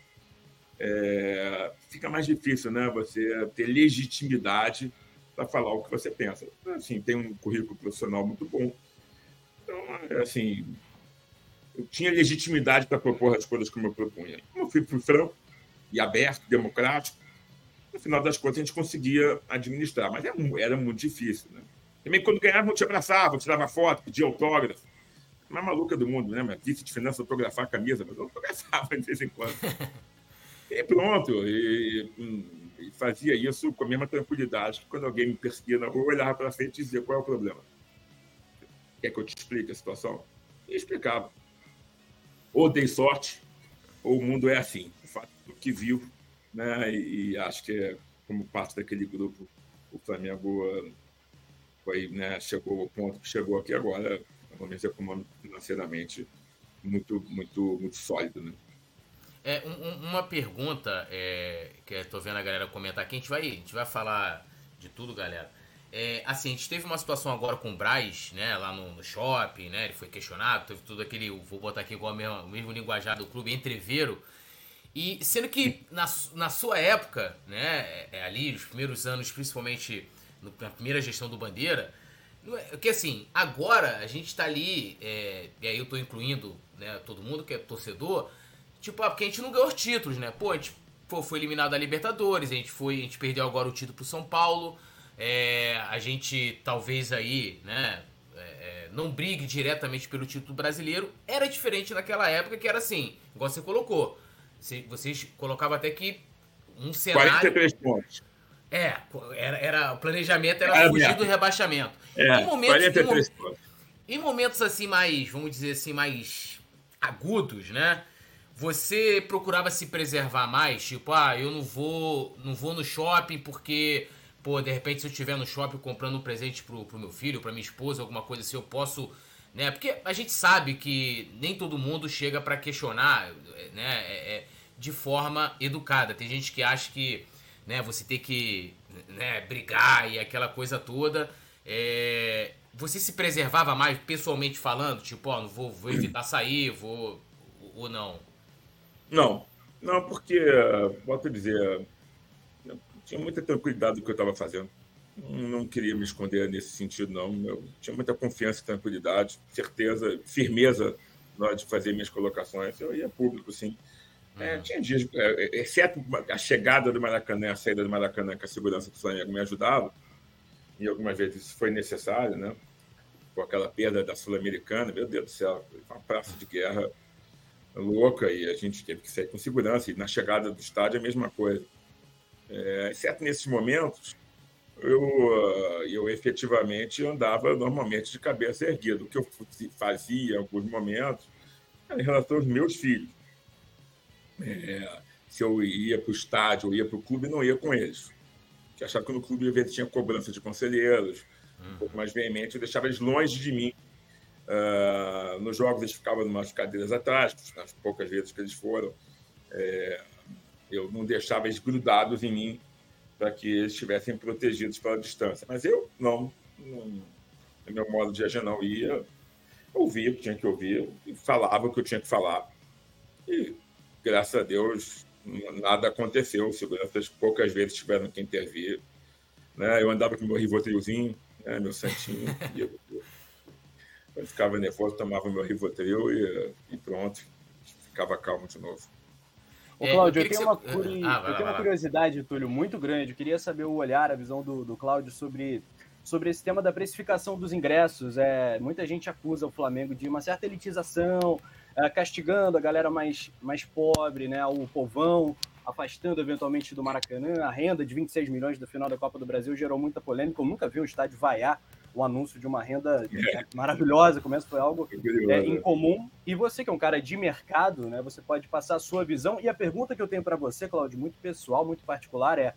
é, fica mais difícil né, você ter legitimidade para falar o que você pensa. Assim, tem um currículo profissional muito bom. Então, assim, eu tinha legitimidade para propor as coisas como eu propunha. Como eu fui, franco e aberto, democrático, no final das contas a gente conseguia administrar, mas era, era muito difícil. Né? Também quando ganhava, eu te abraçava, eu tirava foto, pedia autógrafo. Mais maluca do mundo, né? Minha vice de finanças autografar a camisa, mas eu autografava de vez em quando. E pronto. E, e, fazia isso com a mesma tranquilidade que quando alguém me perseguia na rua, eu olhava para frente e dizia qual é o problema. Quer que eu te explique a situação? E explicava. Ou dei sorte, ou o mundo é assim. O fato do que viu, né? E, e acho que é como parte daquele grupo, o Flamengo foi, né, chegou ao ponto que chegou aqui agora, pelo menos econômico, financeiramente, muito, muito, muito sólido, né? É, um, uma pergunta é, que eu tô vendo a galera comentar aqui, a gente vai, a gente vai falar de tudo, galera. É, assim, a gente teve uma situação agora com o Braz, né, lá no, no shopping, né, ele foi questionado, teve tudo aquele, vou botar aqui igual mesmo, o mesmo linguajar do clube, entreveiro, e sendo que na, na sua época, né, é, é ali, os primeiros anos, principalmente na primeira gestão do Bandeira, é, que assim, agora a gente tá ali, é, e aí eu tô incluindo né, todo mundo que é torcedor, tipo, ah, porque a gente não ganhou os títulos, né, pô, a gente foi eliminado da Libertadores, a gente, foi, a gente perdeu agora o título pro São Paulo, é, a gente talvez aí, né, é, é, não brigue diretamente pelo título brasileiro. Era diferente naquela época que era assim, igual você colocou. Vocês colocavam até que um cenário. 43 pontos. É, era, era, o planejamento era, fugir do rebaixamento. É, em momentos, 43 em. Em momentos assim mais, vamos dizer assim, mais agudos, né? Você procurava se preservar mais, tipo, ah, eu não vou, não vou no shopping porque pô, de repente se eu estiver no shopping comprando um presente pro, pro meu filho, pra minha esposa, alguma coisa assim, eu posso, né? Porque a gente sabe que nem todo mundo chega para questionar, né? É, é, de forma educada. Tem gente que acha que, né, você tem que, né, brigar e aquela coisa toda. É, você se preservava mais pessoalmente falando, tipo, ó, não vou, vou evitar sair, vou ou não? Não, não, porque, volto a dizer, tinha muita tranquilidade do que eu estava fazendo. Não queria me esconder nesse sentido, não. Eu tinha muita confiança tranquilidade, certeza, firmeza na hora de fazer minhas colocações. Eu ia público, sim. É, uhum. tinha dias, é, exceto a chegada do Maracanã, a saída do Maracanã, que a segurança do Flamengo me ajudava, e algumas vezes isso foi necessário, né? Com aquela perda da Sul-Americana, meu Deus do céu, uma praça de guerra louca e a gente teve que sair com segurança. E na chegada do estádio, a mesma coisa. É, exceto nesses momentos, eu, ah, eu efetivamente andava normalmente de cabeça erguida. O que eu fazia em alguns momentos era em relação aos meus filhos. É, se eu ia para o estádio ou ia para o clube, não ia com eles. Que achava que no clube às vezes tinha cobrança de conselheiros, um pouco mais veemente, eu deixava eles longe de mim. Uh, nos jogos eles ficavam umas cadeiras atrás, nas poucas vezes que eles foram. É, eu não deixava eles grudados em mim para que eles estivessem protegidos pela distância. Mas eu não, não no meu modo de agir, não ia. Ouvia o que tinha que ouvir falava o que eu tinha que falar. E, graças a Deus, nada aconteceu. Os seguranças poucas vezes tiveram que intervir. Né? Eu andava com meu rivotrilzinho, né? meu santinho. e eu, eu, ficava nervoso, tomava meu rivotril e, e pronto. Ficava calmo de novo. Ô, Cláudio, eu, eu, tenho, uma, curi... ah, eu tenho uma curiosidade, Túlio, muito grande. Eu queria saber o olhar, a visão do, do Cláudio sobre, sobre esse tema da precificação dos ingressos. É, muita gente acusa o Flamengo de uma certa elitização, é, castigando a galera mais, mais pobre, né, o povão, afastando eventualmente do Maracanã. A renda de 26 milhões do final da Copa do Brasil gerou muita polêmica. Eu nunca vi um estádio vaiar o anúncio de uma renda é. maravilhosa, começo foi algo é, incomum. E você que é um cara de mercado, né, você pode passar a sua visão. E a pergunta que eu tenho para você, Claudio, muito pessoal, muito particular, é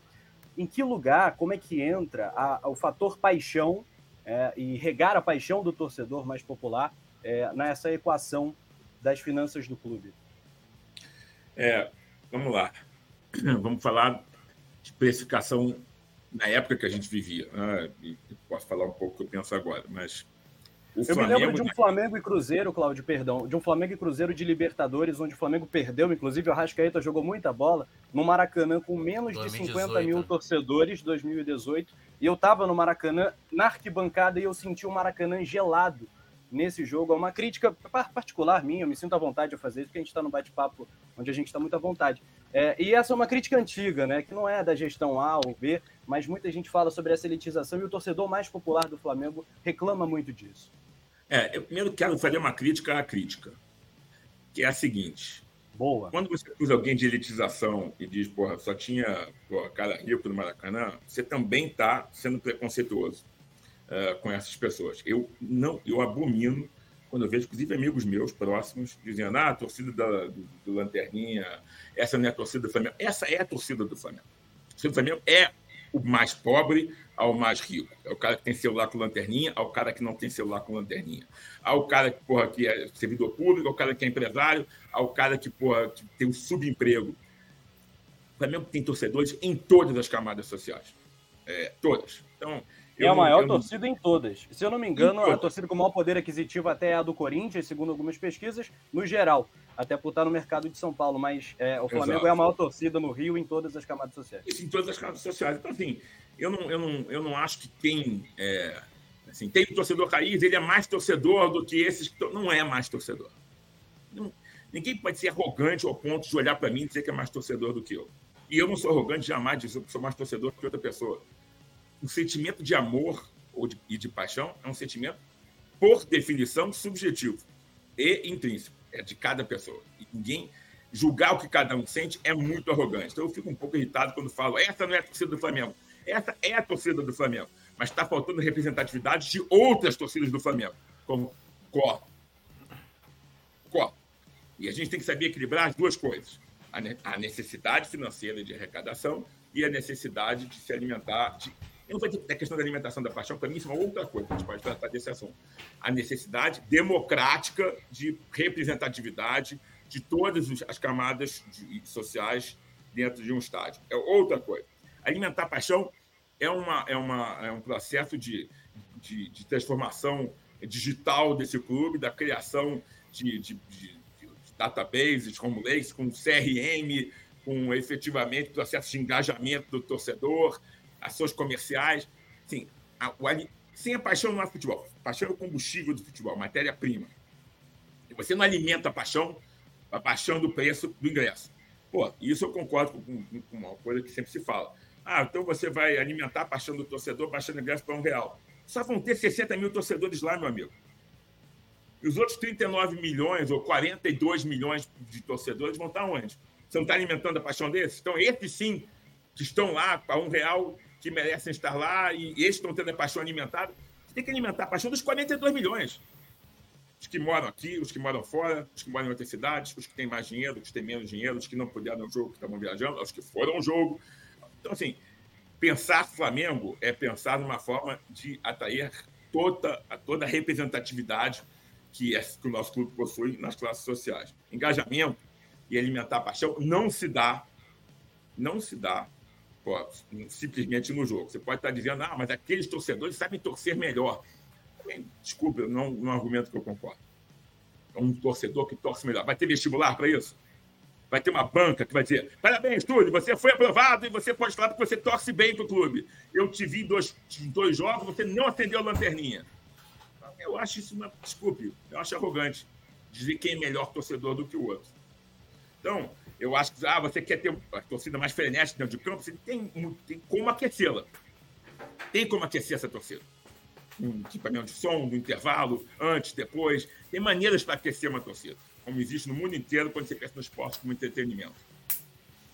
em que lugar, como é que entra a, a, o fator paixão é, e regar a paixão do torcedor mais popular é, nessa equação das finanças do clube? É, vamos lá. Vamos falar de precificação na época que a gente vivia. Né? posso falar um pouco o que eu penso agora, mas. eu Flamengo, me lembro de um Flamengo e Cruzeiro, Cláudio, perdão, de um Flamengo e Cruzeiro de Libertadores, onde o Flamengo perdeu, inclusive o Arrascaeta jogou muita bola, no Maracanã com menos 2018, de 50 mil né? torcedores, 2018, e eu estava no Maracanã, na arquibancada, e eu senti o Maracanã gelado nesse jogo. É uma crítica particular minha, eu me sinto à vontade de fazer isso, porque a gente está no bate-papo onde a gente está muito à vontade. É, e essa é uma crítica antiga, né, que não é da gestão A ou B, mas muita gente fala sobre essa elitização e o torcedor mais popular do Flamengo reclama muito disso. É, eu primeiro quero fazer uma crítica à crítica, que é a seguinte. Boa. Quando você acusa alguém de elitização e diz, porra, só tinha porra, cara rico no Maracanã, você também está sendo preconceituoso uh, com essas pessoas. Eu não, eu abomino quando eu vejo, inclusive, amigos meus próximos dizendo: ah, a torcida da, do, do Lanterninha, essa não é a torcida do Flamengo. Essa é a torcida do Flamengo. A torcida do Flamengo é o mais pobre ao mais rico. É o cara que tem celular com lanterninha, ao cara que não tem celular com lanterninha. Ao cara que, porra, que é servidor público, ao cara que é empresário, ao cara que, porra, que tem um subemprego. O Flamengo tem torcedores em todas as camadas sociais. É, todas. Então, é a maior não... torcida em todas. Se eu não me engano, a torcida com o maior poder aquisitivo até é a do Corinthians, segundo algumas pesquisas, no geral. Até por estar no mercado de São Paulo. Mas é, o Flamengo Exato. é a maior torcida no Rio em todas as camadas sociais. Isso, em todas as camadas sociais. Então, assim, eu não, eu não, eu não acho que tem. É, assim, tem o torcedor raiz, ele é mais torcedor do que esses que. Não é mais torcedor. Não, ninguém pode ser arrogante ao ponto de olhar para mim e dizer que é mais torcedor do que eu. E eu não sou arrogante jamais dizer que sou mais torcedor que outra pessoa o sentimento de amor ou de, e de paixão é um sentimento, por definição, subjetivo e intrínseco. É de cada pessoa. E ninguém julgar o que cada um sente é muito arrogante. Então eu fico um pouco irritado quando falo: essa não é a torcida do Flamengo. Essa é a torcida do Flamengo. Mas está faltando representatividade de outras torcidas do Flamengo, como Cor. Cor. E a gente tem que saber equilibrar as duas coisas: a necessidade financeira de arrecadação e a necessidade de se alimentar, de eu não vou dizer a questão da alimentação da paixão, para mim isso é uma outra coisa, a gente pode tratar desse assunto. A necessidade democrática de representatividade de todas as camadas de, sociais dentro de um estádio. É outra coisa. Alimentar a paixão é, uma, é, uma, é um processo de, de, de transformação digital desse clube, da criação de, de, de, de databases como leis, com CRM, com efetivamente processo de engajamento do torcedor, ações comerciais. Sim, a, o, sem a paixão não há futebol. Paixão é o combustível do futebol, matéria-prima. Você não alimenta a paixão, a paixão do preço do ingresso. Pô, isso eu concordo com, com uma coisa que sempre se fala. Ah, então você vai alimentar a paixão do torcedor baixando o ingresso para um real. Só vão ter 60 mil torcedores lá, meu amigo. E os outros 39 milhões ou 42 milhões de torcedores vão estar onde? Você não está alimentando a paixão desses? Então, esses sim, que estão lá para um real, que merecem estar lá e esses estão tendo a paixão alimentada. Você tem que alimentar a paixão dos 42 milhões. Os que moram aqui, os que moram fora, os que moram em outras cidades, os que têm mais dinheiro, os que têm menos dinheiro, os que não puderam ao jogo, que estavam viajando, os que foram ao jogo. Então, assim, pensar Flamengo é pensar numa forma de atrair toda, toda a representatividade que, é, que o nosso clube possui nas classes sociais. Engajamento e alimentar a paixão não se dá, não se dá simplesmente no jogo. Você pode estar dizendo, ah, mas aqueles torcedores sabem torcer melhor. Desculpa, não, não é um argumento que eu concordo. É um torcedor que torce melhor. Vai ter vestibular para isso? Vai ter uma banca que vai dizer: parabéns, Túlio, você foi aprovado e você pode falar porque você torce bem para o clube. Eu te vi em dois, dois jogos, você não acendeu a lanterninha. Eu acho isso uma. Desculpe, eu acho arrogante dizer quem é melhor torcedor do que o outro. Então, eu acho que ah, você quer ter a torcida mais frenética dentro de campo, você tem, tem como aquecê-la. Tem como aquecer essa torcida. Um equipamento de som, no intervalo, antes, depois. Tem maneiras para aquecer uma torcida, como existe no mundo inteiro quando você pensa no esporte como entretenimento.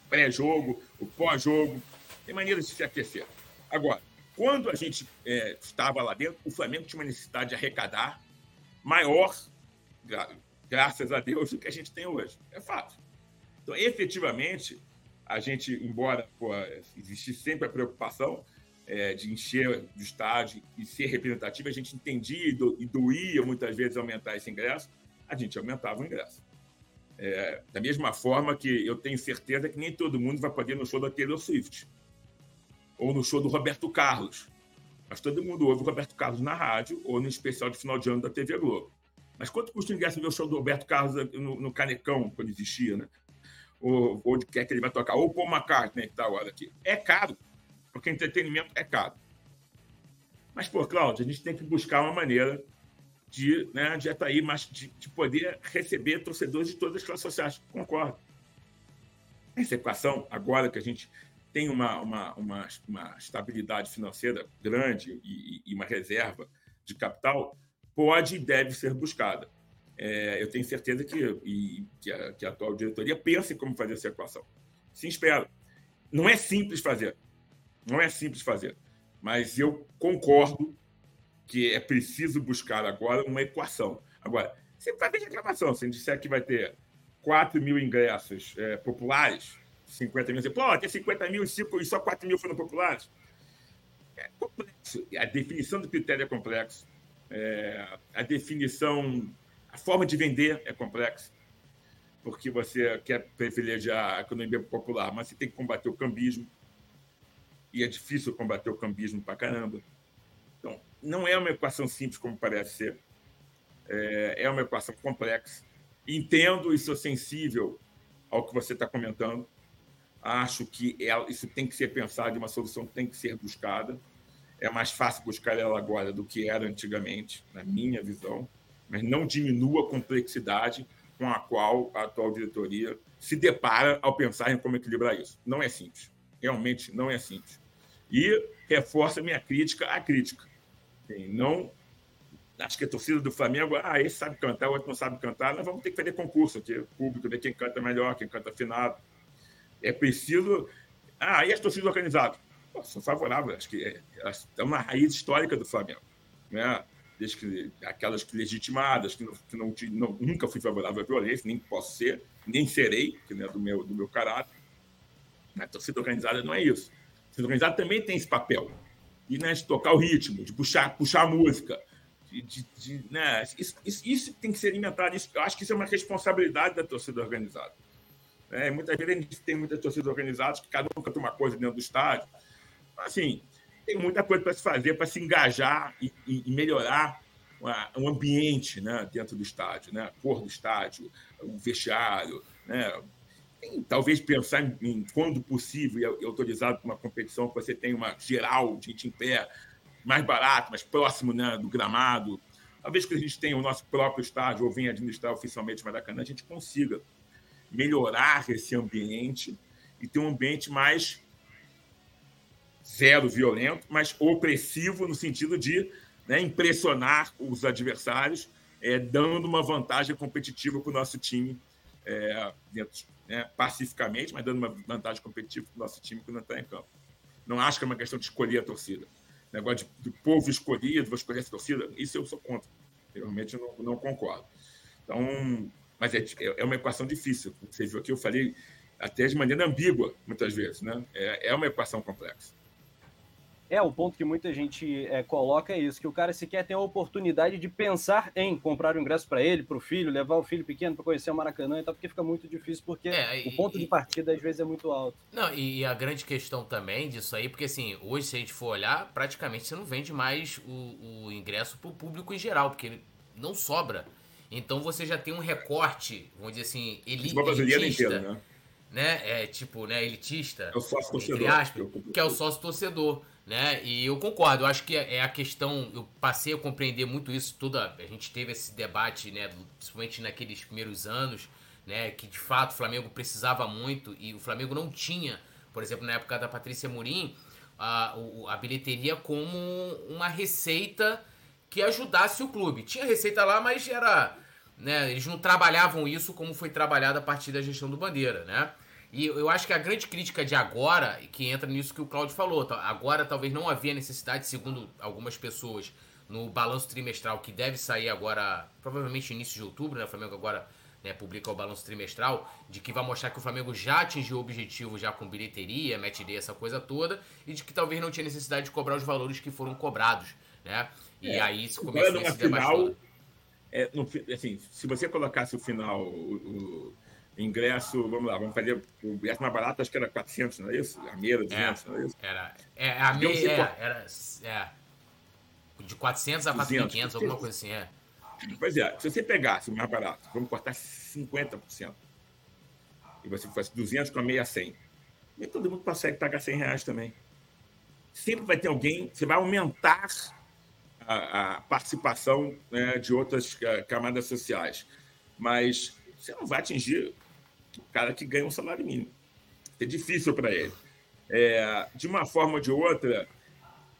Pré-jogo, o pós-jogo, tem maneiras de se aquecer. Agora, quando a gente é, estava lá dentro, o Flamengo tinha uma necessidade de arrecadar maior, graças a Deus, do que a gente tem hoje. É fato. Então, efetivamente, a gente, embora pô, existisse sempre a preocupação é, de encher o estádio e ser representativo, a gente entendia e, do, e doía muitas vezes aumentar esse ingresso, a gente aumentava o ingresso. É, da mesma forma que eu tenho certeza que nem todo mundo vai poder ir no show da Taylor Swift ou no show do Roberto Carlos. Mas todo mundo ouve o Roberto Carlos na rádio ou no especial de final de ano da TV Globo. Mas quanto custa o ingresso ver o show do Roberto Carlos no, no Canecão, quando existia, né? Ou onde quer que ele vai tocar, ou Paul McCartney, que está agora aqui. É caro, porque entretenimento é caro. Mas, pô, Cláudio, a gente tem que buscar uma maneira de, né, de atrair mais, de, de poder receber torcedores de todas as classes sociais. Concordo. Essa equação, agora que a gente tem uma, uma, uma, uma estabilidade financeira grande e, e uma reserva de capital, pode e deve ser buscada é, eu tenho certeza que, e, que, a, que a atual diretoria pense como fazer essa equação. Sim, espero. Não é simples fazer. Não é simples fazer. Mas eu concordo que é preciso buscar agora uma equação. Agora, você vai ter reclamação. Se a disser que vai ter 4 mil ingressos é, populares, 50 mil, você, pô, tem 50 mil e só 4 mil foram populares. é complexo. A definição do critério é complexo. É, a definição, a forma de vender é complexa, porque você quer privilegiar a economia popular, mas você tem que combater o cambismo, e é difícil combater o cambismo para caramba. Então, não é uma equação simples como parece ser. É, é uma equação complexa. Entendo e sou sensível ao que você está comentando. Acho que ela, isso tem que ser pensado, uma solução tem que ser buscada. É mais fácil buscar ela agora do que era antigamente, na minha visão, mas não diminua a complexidade com a qual a atual diretoria se depara ao pensar em como equilibrar isso. Não é simples. Realmente não é simples. E reforça minha crítica à crítica. Não acho que a torcida do Flamengo, ah, esse sabe cantar, o outro não sabe cantar, nós vamos ter que fazer concurso aqui, público, ver quem canta melhor, quem canta afinado. É preciso. Ah, e as torcidas organizadas? Pô, sou favorável, acho que é, na raiz histórica do Flamengo. Né? Aquelas que legitimadas, que, não, que não, não, nunca fui favorável à violência, nem posso ser, nem serei, que não é do meu, do meu caráter. A torcida organizada não é isso. A torcida organizada também tem esse papel. E né, de tocar o ritmo, de puxar, puxar a música. De, de, de né, isso, isso, isso, tem que ser alimentado. Isso, eu acho que isso é uma responsabilidade da torcida organizada. É, muitas vezes a gente tem muitas torcidas organizadas que cada um canta uma coisa dentro do estádio. Assim, tem muita coisa para se fazer, para se engajar e, e melhorar o ambiente né, dentro do estádio, né? a cor do estádio, o vestiário. Né? Tem, talvez pensar em, em, quando possível e autorizado para uma competição que você tem uma geral, gente em pé, mais barato, mais próximo né, do gramado. Talvez que a gente tenha o nosso próprio estádio ou venha administrar oficialmente o Maracanã, a gente consiga melhorar esse ambiente e ter um ambiente mais zero violento, mas opressivo no sentido de né, impressionar os adversários, é, dando uma vantagem competitiva para o nosso time, é, dentro, né, pacificamente, mas dando uma vantagem competitiva para o nosso time quando está em campo. Não acho que é uma questão de escolher a torcida. Negócio de, de povo escolhido, vou escolher essa torcida, isso eu sou contra. Eu realmente não, não concordo. Então, mas é, é, é uma equação difícil. Você viu aqui, eu falei até de maneira ambígua, muitas vezes. Né? É, é uma equação complexa. É, o ponto que muita gente é, coloca é isso, que o cara sequer tem a oportunidade de pensar em comprar o um ingresso para ele, para o filho, levar o filho pequeno para conhecer o Maracanã e tal, porque fica muito difícil, porque é, e, o ponto de partida às vezes é muito alto. Não, e a grande questão também disso aí, porque assim, hoje se a gente for olhar, praticamente você não vende mais o, o ingresso para o público em geral, porque não sobra. Então você já tem um recorte, vamos dizer assim, eli elitista. Inteiro, né? né? É tipo, né, elitista. É o sócio torcedor. Aspas, que é o sócio torcedor. Né? E eu concordo, eu acho que é a questão, eu passei a compreender muito isso, toda, a gente teve esse debate, né, principalmente naqueles primeiros anos, né, que de fato o Flamengo precisava muito e o Flamengo não tinha, por exemplo, na época da Patrícia Murim, a, a bilheteria como uma receita que ajudasse o clube. Tinha receita lá, mas era né? Eles não trabalhavam isso como foi trabalhado a partir da gestão do Bandeira, né? E eu acho que a grande crítica de agora, que entra nisso que o Claudio falou, agora talvez não havia necessidade, segundo algumas pessoas, no balanço trimestral que deve sair agora, provavelmente início de outubro, né? O Flamengo agora né, publica o balanço trimestral, de que vai mostrar que o Flamengo já atingiu o objetivo já com bilheteria, match day, essa coisa toda, e de que talvez não tinha necessidade de cobrar os valores que foram cobrados, né? E é, aí se começou esse debate final, é, no, assim, se você colocasse o final, o, o, ingresso, vamos lá, vamos fazer o ingresso mais barato, acho que era 400, não é isso? A meia 200, é, não é isso? Era, é, a meia é, era, é, de 400 a 4.500, alguma coisa assim, é. Pois é, se você pegasse o mais barato, vamos cortar 50%, e você fosse 200 com a meia 100, e todo mundo consegue pagar 100 reais também. Sempre vai ter alguém, você vai aumentar a, a participação né, de outras é, camadas sociais. Mas você não vai atingir o cara que ganha um salário mínimo. É difícil para ele. É, de uma forma ou de outra,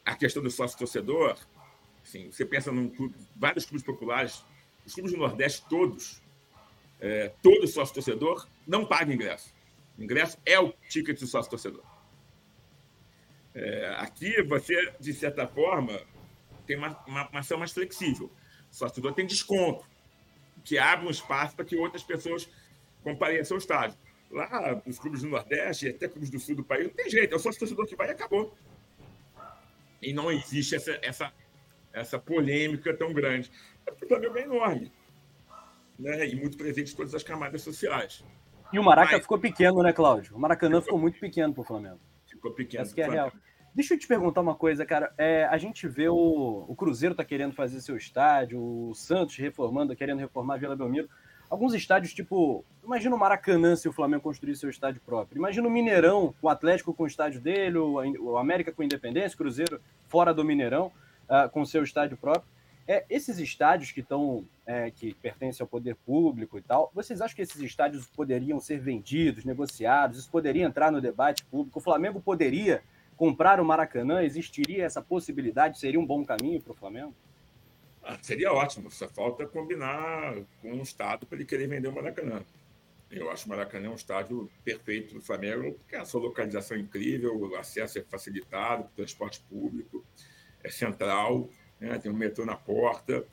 a questão do sócio-torcedor, assim, você pensa em clube, vários clubes populares, os clubes do Nordeste todos, é, todo sócio-torcedor não paga ingresso. O ingresso é o ticket do sócio-torcedor. É, aqui, você, de certa forma, tem uma, uma, uma ação mais flexível. O sócio-torcedor tem desconto, que abre um espaço para que outras pessoas compareçam ao estádio. Lá, nos clubes do Nordeste, até clubes do Sul do país, não tem jeito, é o sócio-torcedor que vai e acabou. E não existe essa, essa, essa polêmica tão grande. O Flamengo é enorme. Né? E muito presente em todas as camadas sociais. E o Maraca Mas... ficou pequeno, né, Cláudio? O Maracanã ficou, ficou muito pequeno para o Flamengo. Ficou pequeno. Essa que é real. Deixa eu te perguntar uma coisa, cara. É, a gente vê o, o Cruzeiro tá querendo fazer seu estádio, o Santos reformando, querendo reformar a Vila Belmiro. Alguns estádios, tipo, imagina o Maracanã se o Flamengo construir seu estádio próprio. Imagina o Mineirão, o Atlético com o estádio dele, o, América com Independência, o Cruzeiro fora do Mineirão, uh, com seu estádio próprio. É, esses estádios que estão, é, que pertencem ao poder público e tal, vocês acham que esses estádios poderiam ser vendidos, negociados? Isso poderia entrar no debate público? O Flamengo poderia comprar o Maracanã? Existiria essa possibilidade? Seria um bom caminho para o Flamengo? Ah, seria ótimo, só falta combinar com o Estado para ele querer vender o Maracanã. Eu acho o Maracanã um estádio perfeito do Flamengo, porque a sua localização é incrível, o acesso é facilitado, o transporte público é central, né? tem um metrô na porta,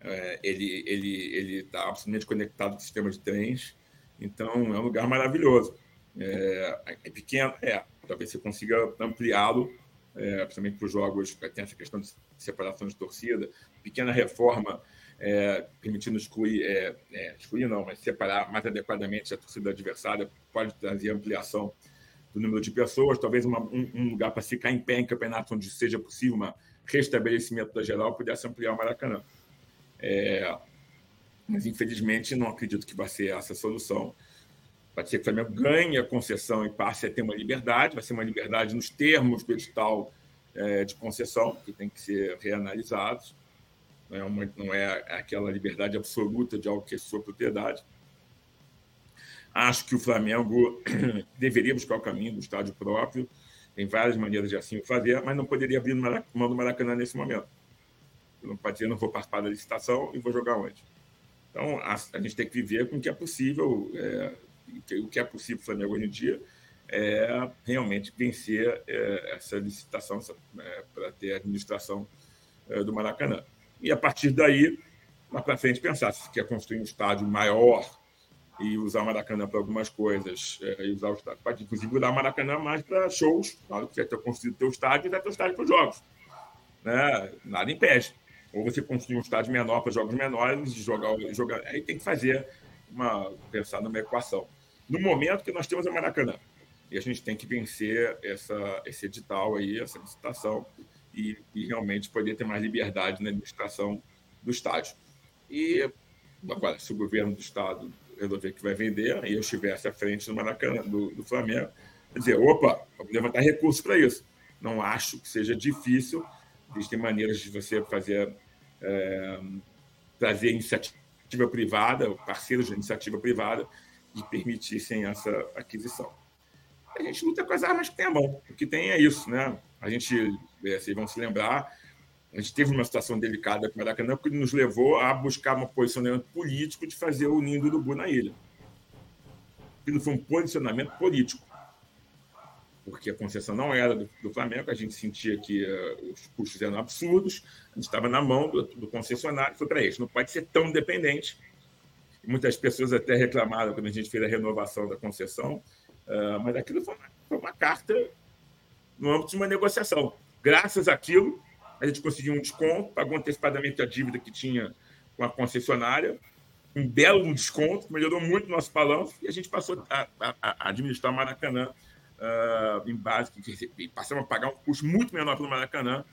é, ele ele ele está absolutamente conectado com o sistema de trens, então é um lugar maravilhoso. É, é pequeno, é, talvez você consiga ampliá-lo, é, principalmente para os jogos, tem essa questão de separação de torcida, pequena reforma é, permitindo excluir, é, é, excluir não, mas separar mais adequadamente a torcida adversária, pode trazer ampliação do número de pessoas, talvez uma, um, um, lugar para ficar em pé em campeonatos onde seja possível um restabelecimento da geral pudesse ampliar o Maracanã. É, mas, infelizmente, não acredito que vai ser essa a solução. Pode ser que o Flamengo ganhe a concessão e passe a ter uma liberdade, vai ser uma liberdade nos termos do edital é, de concessão, que tem que ser reanalisados. Não é, uma, não é aquela liberdade absoluta de algo que é sua propriedade. Acho que o Flamengo deveria buscar o caminho do estádio próprio. Tem várias maneiras de assim fazer, mas não poderia abrir mão do Maracanã nesse momento. Eu não pode dizer, não vou participar da licitação e vou jogar onde. Então, a, a gente tem que viver com o que é possível. É, o que é possível para o Flamengo hoje em dia é realmente vencer é, essa licitação é, para ter a administração é, do Maracanã. E a partir daí, lá para frente, pensar se quer construir um estádio maior e usar o Maracanã para algumas coisas, é, e usar o estádio. Pode, inclusive, usar o Maracanã mais para shows, claro que vai ter construído teu estádio e ter o estádio para os jogos. Né? Nada impede. Ou você construir um estádio menor para jogos menores, jogar, jogar, aí tem que fazer uma pensar numa equação no momento que nós temos o Maracanã. E a gente tem que vencer essa, esse edital aí, essa licitação, e, e realmente poder ter mais liberdade na administração do estádio. E agora, se o governo do estado resolver que vai vender, e eu estivesse à frente do Maracanã, do, do Flamengo, dizer, opa, vamos levantar recursos para isso. Não acho que seja difícil, existem maneiras de você fazer, é, trazer iniciativa privada, parceiros de iniciativa privada, de permitissem essa aquisição. A gente luta com as armas que tem a mão. O que tem é isso, né? A gente, vocês vão se lembrar, a gente teve uma situação delicada com o Maracanã, porque nos levou a buscar um posicionamento político de fazer o ninho do urubu na ilha. Aquilo foi um posicionamento político. Porque a concessão não era do, do Flamengo, a gente sentia que uh, os custos eram absurdos, a gente estava na mão do, do concessionário, foi para isso, não pode ser tão dependente Muitas pessoas até reclamaram quando a gente fez a renovação da concessão, uh, mas aquilo foi uma, foi uma, carta no âmbito de uma negociação. Graças àquilo, a gente conseguiu um desconto, pagou antecipadamente a dívida que tinha com a concessionária, um belo desconto, melhorou muito o nosso balanço e a gente passou a, a, a administrar o Maracanã uh, em base, e passamos a pagar um custo muito menor pelo Maracanã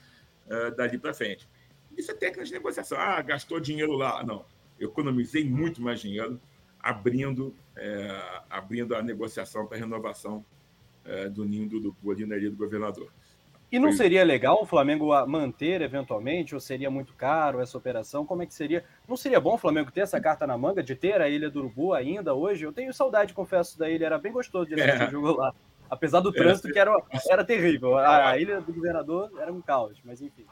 uh, dali para frente. Isso é técnica de negociação. Ah, gastou dinheiro lá. Não economizei muito mais dinheiro abrindo, é, abrindo a negociação para a renovação é, do ninho do Urubu ali na ilha do governador. E não seria legal o Flamengo manter eventualmente, ou seria muito caro essa operação? Como é que seria? Não seria bom o Flamengo ter essa carta na manga, de ter a Ilha do Urubu ainda hoje? Eu tenho saudade, confesso, da ilha, era bem gostoso de assistir é. o jogo lá. Apesar do trânsito, que era, era terrível. A, a Ilha do Governador era um caos, mas enfim.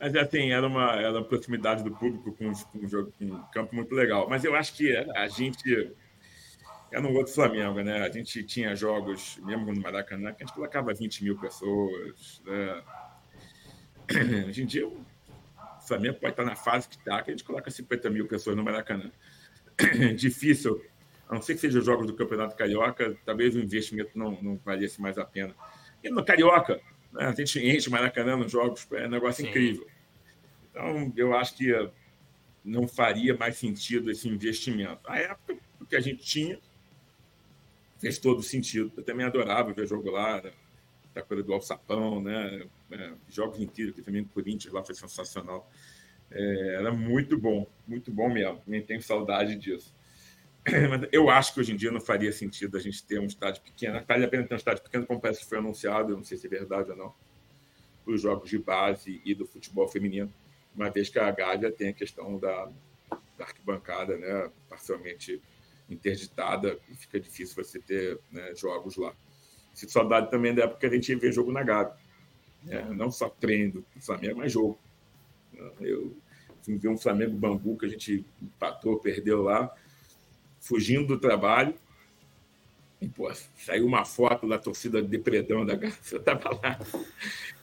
Mas assim, era uma, era uma proximidade do público com, com, um jogo, com um campo muito legal. Mas eu acho que a gente. Era um outro Flamengo, né? A gente tinha jogos, mesmo no Maracanã, que a gente colocava 20 mil pessoas. Né? Hoje em dia, o Flamengo pode estar na fase que está, que a gente coloca 50 mil pessoas no Maracanã. Difícil, a não ser que sejam jogos do Campeonato Carioca, talvez o investimento não, não valesse mais a pena. E no Carioca, Né? A gente enche Maracanã nos jogos, é um negócio Sim. incrível. Então, eu acho que não faria mais sentido esse investimento. A época que a gente tinha fez todo sentido. Eu também adorava ver jogo lá, da coisa do Alçapão, né? É, jogos incríveis, que também o Corinthians lá foi sensacional. É, era muito bom, muito bom mesmo. Nem tenho saudade disso. Eu acho que hoje em dia não faria sentido a gente ter um estádio pequeno. Vale a pena ter um estádio pequeno, como parece que foi anunciado, eu não sei se é verdade ou não, para os jogos de base e do futebol feminino, uma vez que a Gávea tem a questão da, da arquibancada, né, parcialmente interditada, e fica difícil você ter né, jogos lá. Sinto saudade também da época que a gente ia ver jogo na Gávea. Né? Não só treino do Flamengo, mas jogo. Eu fui ver um Flamengo Bambu que a gente empatou, perdeu lá fugindo do trabalho. E, pô, saiu uma foto da torcida depredando a garça. Eu estava lá.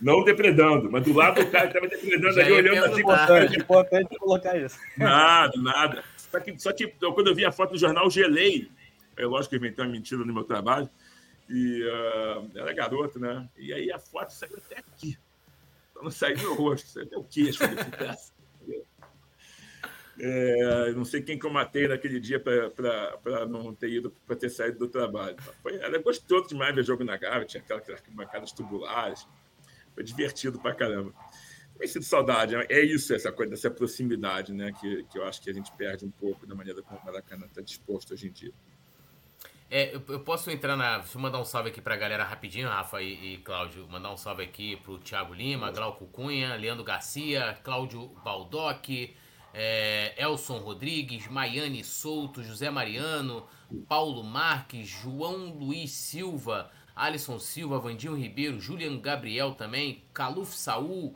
Não depredando, mas do lado do cara estava depredando Já ali, olhando assim. Importante, é importante colocar isso. Nada, nada. Só que, só que quando eu vi a foto no jornal, gelei. É lógico que eu inventei uma mentira no meu trabalho. E uh, era garoto, né? E aí a foto saiu até aqui. Então não saiu meu rosto, saiu meu queixo. É, não sei quem que eu matei naquele dia para não ter ido, para ter saído do trabalho. Foi, era gostoso demais ver jogo na Gávea, tinha aquelas arquibancadas tubulares. Foi divertido pra caramba. Sinto saudade. É isso, essa coisa dessa proximidade, né? Que, que eu acho que a gente perde um pouco da maneira como o Maracanã está disposto hoje em dia. É, eu, eu, posso entrar na. Deixa eu mandar um salve aqui pra galera rapidinho, Rafa e, e Cláudio. Mandar um salve aqui pro Thiago Lima, Glauco Cunha, Leandro Garcia, Cláudio Baldock, é, Elson Rodrigues, Maiane Souto, José Mariano, Paulo Marques, João Luiz Silva, Alisson Silva, Vandinho Ribeiro, Julian Gabriel também, Caluf Saul,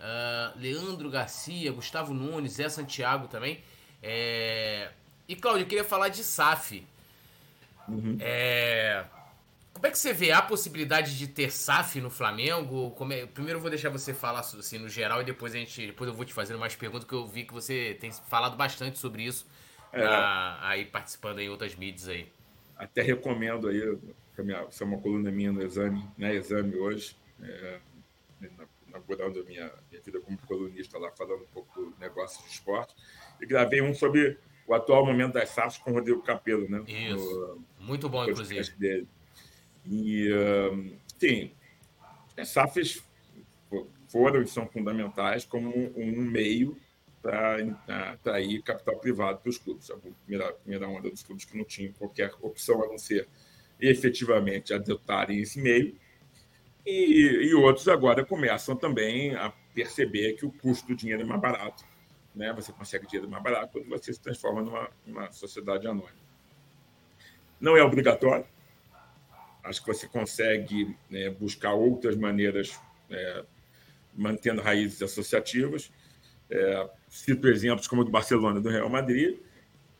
uh, Leandro Garcia, Gustavo Nunes, Zé Santiago também. É... E Cláudio, eu queria falar de SAF. Uhum. É... Como é que você vê a possibilidade de ter SAF no Flamengo? É... Primeiro eu vou deixar você falar assim no geral e depois a gente, depois eu vou te fazendo mais perguntas que eu vi que você tem falado bastante sobre isso é. na... aí participando em outras mídias aí. Até recomendo aí, isso é uma coluna minha no exame, né, exame hoje, é, inaugurando a minha, minha vida como colunista lá, falando um pouco do negócio de esporte. E gravei um sobre o atual momento das SAFs com o Rodrigo Capello, né? Isso. No, Muito bom, inclusive. Dele. E, sim, as SAFs foram e são fundamentais como um meio para atrair capital privado para os clubes. A primeira, primeira onda dos clubes que não tinham qualquer opção a não ser efetivamente adotarem esse meio. E, e outros agora começam também a perceber que o custo do dinheiro é mais barato. Né? Você consegue dinheiro mais barato quando você se transforma numa, numa sociedade anônima. Não é obrigatório, acho que você consegue né, buscar outras maneiras, é, mantendo raízes associativas. É, cito exemplos como o do Barcelona e do Real Madrid,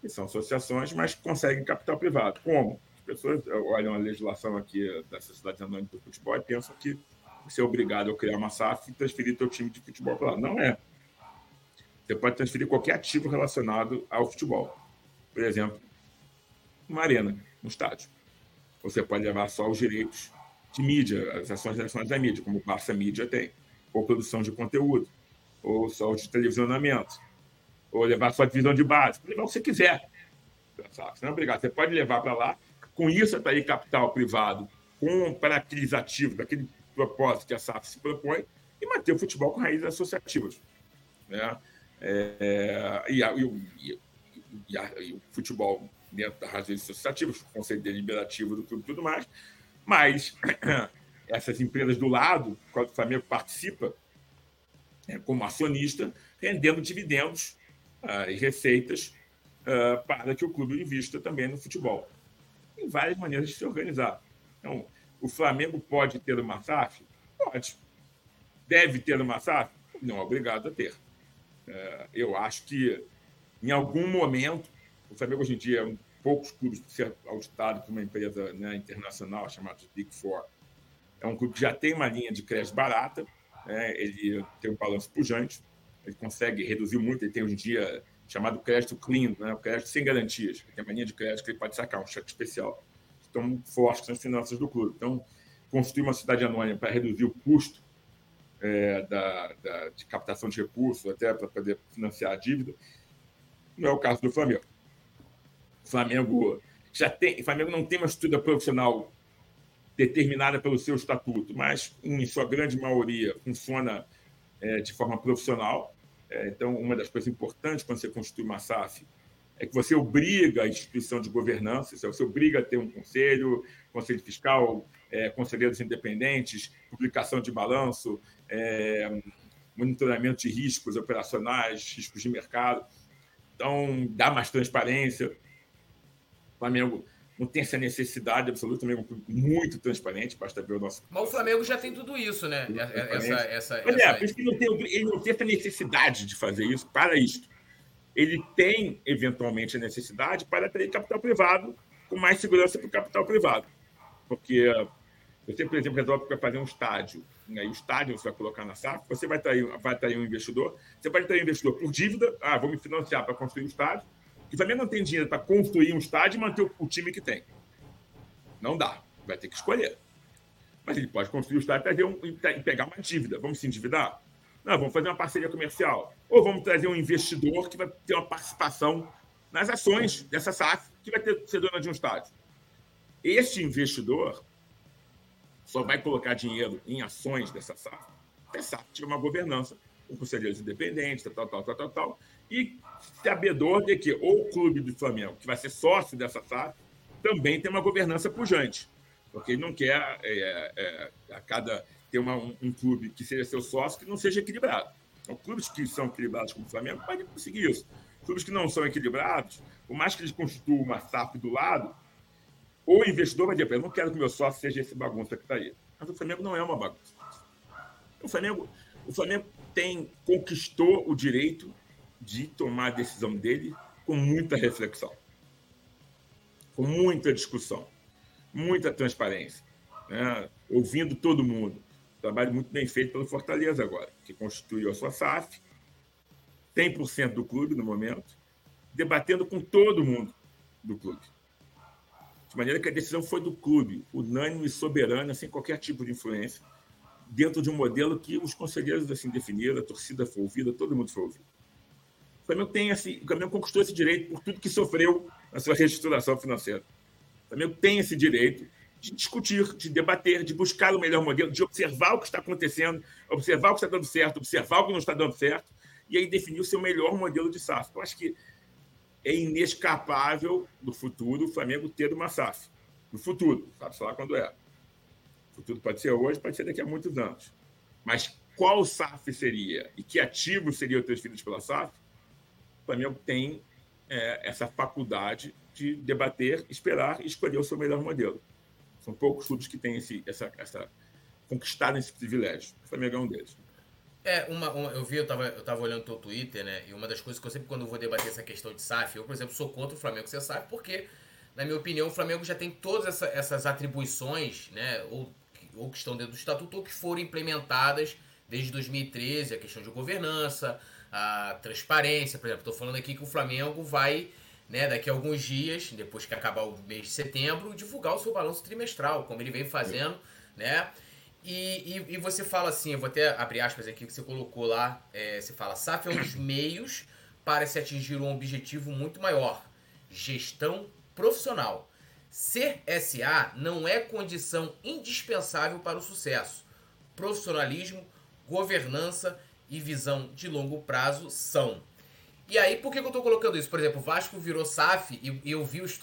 que são associações, mas conseguem capital privado. Como? As pessoas olham a legislação aqui da Sociedade Anônima do Futebol e pensam que você é obrigado a criar uma SAF e transferir seu time de futebol para lá. Não é. Você pode transferir qualquer ativo relacionado ao futebol. Por exemplo, uma arena, um estádio. Você pode levar só os direitos de mídia, as ações relacionadas da mídia, como o Barça Mídia tem, ou produção de conteúdo, ou só de televisionamento, ou levar só a divisão de base, levar o que você quiser. Você não é obrigado. Você pode levar para lá, com isso atrair capital privado com, para aqueles ativos, daquele propósito que a SAF se propõe, e manter o futebol com raízes associativas. Né? É, e, a, e, e, a, e o futebol dentro das razões associativas, conselho deliberativo do clube e tudo mais, mas essas empresas do lado, o Flamengo participa é, como acionista, rendendo dividendos uh, e receitas uh, para que o clube invista também no futebol. Tem várias maneiras de se organizar. Então, o Flamengo pode ter uma SAF? Pode. Deve ter uma SAF? Não é obrigado a ter. Uh, eu acho que, em algum momento, o Flamengo hoje em dia é um poucos clubes que ser auditado por uma empresa né, internacional chamada Big Four. É um clube que já tem uma linha de crédito barata, né, ele tem um balanço pujante, ele consegue reduzir muito, ele tem hoje em dia chamado crédito clean, né, o crédito sem garantias, tem uma linha de crédito que ele pode sacar, um cheque especial. Estão fortes nas finanças do clube. Então, construir uma cidade anônima para reduzir o custo é, da, da, de captação de recursos, até para poder financiar a dívida. Não é o caso do Flamengo. O Flamengo já tem, o Flamengo não tem uma estrutura profissional determinada pelo seu estatuto, mas em sua grande maioria funciona é, de forma profissional. É, então, uma das coisas importantes quando você constitui uma SAF é que você obriga a instituição de governança, você obriga a ter um conselho, conselho fiscal, é, conselheiros independentes, publicação de balanço, é, monitoramento de riscos operacionais, riscos de mercado. Então, dá mais transparência. O Flamengo não tem essa necessidade absoluta, muito transparente, basta ver o nosso. Mas o Flamengo já tem tudo isso, né? Essa, essa, Mas é, por isso que não, tem, ele não tem essa necessidade de fazer isso para isto. Ele tem, eventualmente, a necessidade para ter capital privado com mais segurança para o capital privado. Porque você, por exemplo, resolve para fazer um estádio, aí o estádio você vai colocar na SAF, você vai trair, vai trair um investidor, você pode trair um investidor por dívida, ah, vou me financiar para construir um estádio, que também não tem dinheiro para construir um estádio e manter o, o, time que tem. Não dá. Vai ter que escolher. Mas ele pode construir o estádio e, um, e pegar uma dívida. Vamos se endividar? Não, vamos fazer uma parceria comercial. Ou vamos trazer um investidor que vai ter uma participação nas ações dessa SAF, que vai ter, ser dona de um estádio. Este investidor só vai colocar dinheiro em ações dessa SAF se a SAF tiver uma governança com conselheiros independentes, tal, tal, tal, tal, tal, e sabedor de que o clube do Flamengo, que vai ser sócio dessa SAF, também tem uma governança pujante, porque ele não quer é, é, a cada ter uma, um, um, clube que seja seu sócio que não seja equilibrado. Então, clubes que são equilibrados como o Flamengo podem conseguir isso. Clubes que não são equilibrados, por mais que eles constituam uma SAF do lado, o investidor vai dizer, eu não quero que meu sócio seja esse bagunça que está aí. Mas o Flamengo não é uma bagunça. O Flamengo, o Flamengo tem conquistou o direito de tomar a decisão dele com muita reflexão, com muita discussão, muita transparência, né? ouvindo todo mundo. Trabalho muito bem feito pelo Fortaleza agora, que constituiu a sua SAF, 100% do clube no momento, debatendo com todo mundo do clube. De maneira que a decisão foi do clube, unânime e soberana, sem qualquer tipo de influência, dentro de um modelo que os conselheiros assim definiram, a torcida foi ouvida, todo mundo foi ouvido. Flamengo, tem esse, o Flamengo conquistou esse direito por tudo que sofreu na sua reestruturação financeira. O Flamengo tem esse direito de discutir, de debater, de buscar o melhor modelo, de observar o que está acontecendo, observar o que está dando certo, observar o que não está dando certo, e aí definir o seu melhor modelo de SAF. Eu acho que é inescapável no futuro o Flamengo ter uma SAF. No futuro, sabe só lá quando é. O futuro pode ser hoje, pode ser daqui a muitos anos. Mas qual SAF seria e que ativos seriam transferidos pela SAF? O Flamengo tem é, essa faculdade de debater, esperar e escolher o seu melhor modelo. São poucos clubes que têm esse, essa, essa conquistado esse privilégio. O Flamengo é um deles. É, uma, uma, eu vi, eu tava, eu tava olhando teu Twitter, né? E uma das coisas que eu sempre, quando eu vou debater essa questão de SAF, eu, por exemplo, sou contra o Flamengo ser SAF, porque, na minha opinião, o Flamengo já tem todas essa, essas atribuições, né? Ou, ou que estão dentro do estatuto, ou que foram implementadas desde 2013, a questão de governança, a transparência, por exemplo, estou falando aqui que o Flamengo vai né, daqui a alguns dias, depois que acabar o mês de setembro, divulgar o seu balanço trimestral, como ele vem fazendo, né? E, e, e, você fala assim, eu vou até abrir aspas aqui que você colocou lá, é, você fala, SAF é um dos meios para se atingir um objetivo muito maior, gestão profissional. Ser SA não é condição indispensável para o sucesso. Profissionalismo, governança e visão de longo prazo são. E aí, por que, eu tô colocando isso? Por exemplo, o Vasco virou SAF e, eu vi os.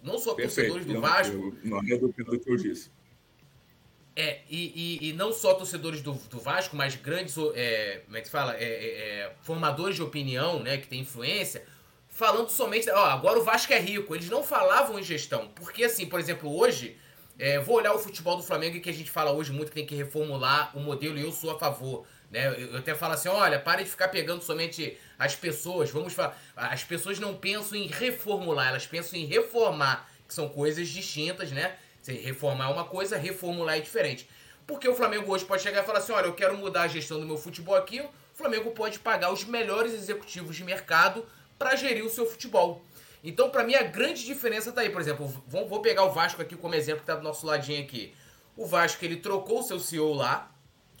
Não só Perfeito. torcedores do não, Vasco. Eu, não é do que eu disse. É, e, e, e, não só torcedores do, do Vasco, mas grandes, é, como é que se fala? É, é, é, formadores de opinião, né, que tem influência, falando somente. Ó, agora o Vasco é rico. Eles não falavam em gestão. Porque, assim, por exemplo, hoje. É, vou olhar o futebol do Flamengo e que a gente fala hoje muito que tem que reformular o modelo e eu sou a favor. Né? Eu até falo assim, olha, pare de ficar pegando somente as pessoas, vamos falar. As pessoas não pensam em reformular, elas pensam em reformar, que são coisas distintas, né? Reformar uma coisa, reformular é diferente. Porque o Flamengo hoje pode chegar e falar assim: olha, eu quero mudar a gestão do meu futebol aqui. O Flamengo pode pagar os melhores executivos de mercado para gerir o seu futebol. Então, para mim, a grande diferença tá aí. Por exemplo, vou pegar o Vasco aqui como exemplo que tá do nosso ladinho aqui. O Vasco ele trocou o seu CEO lá.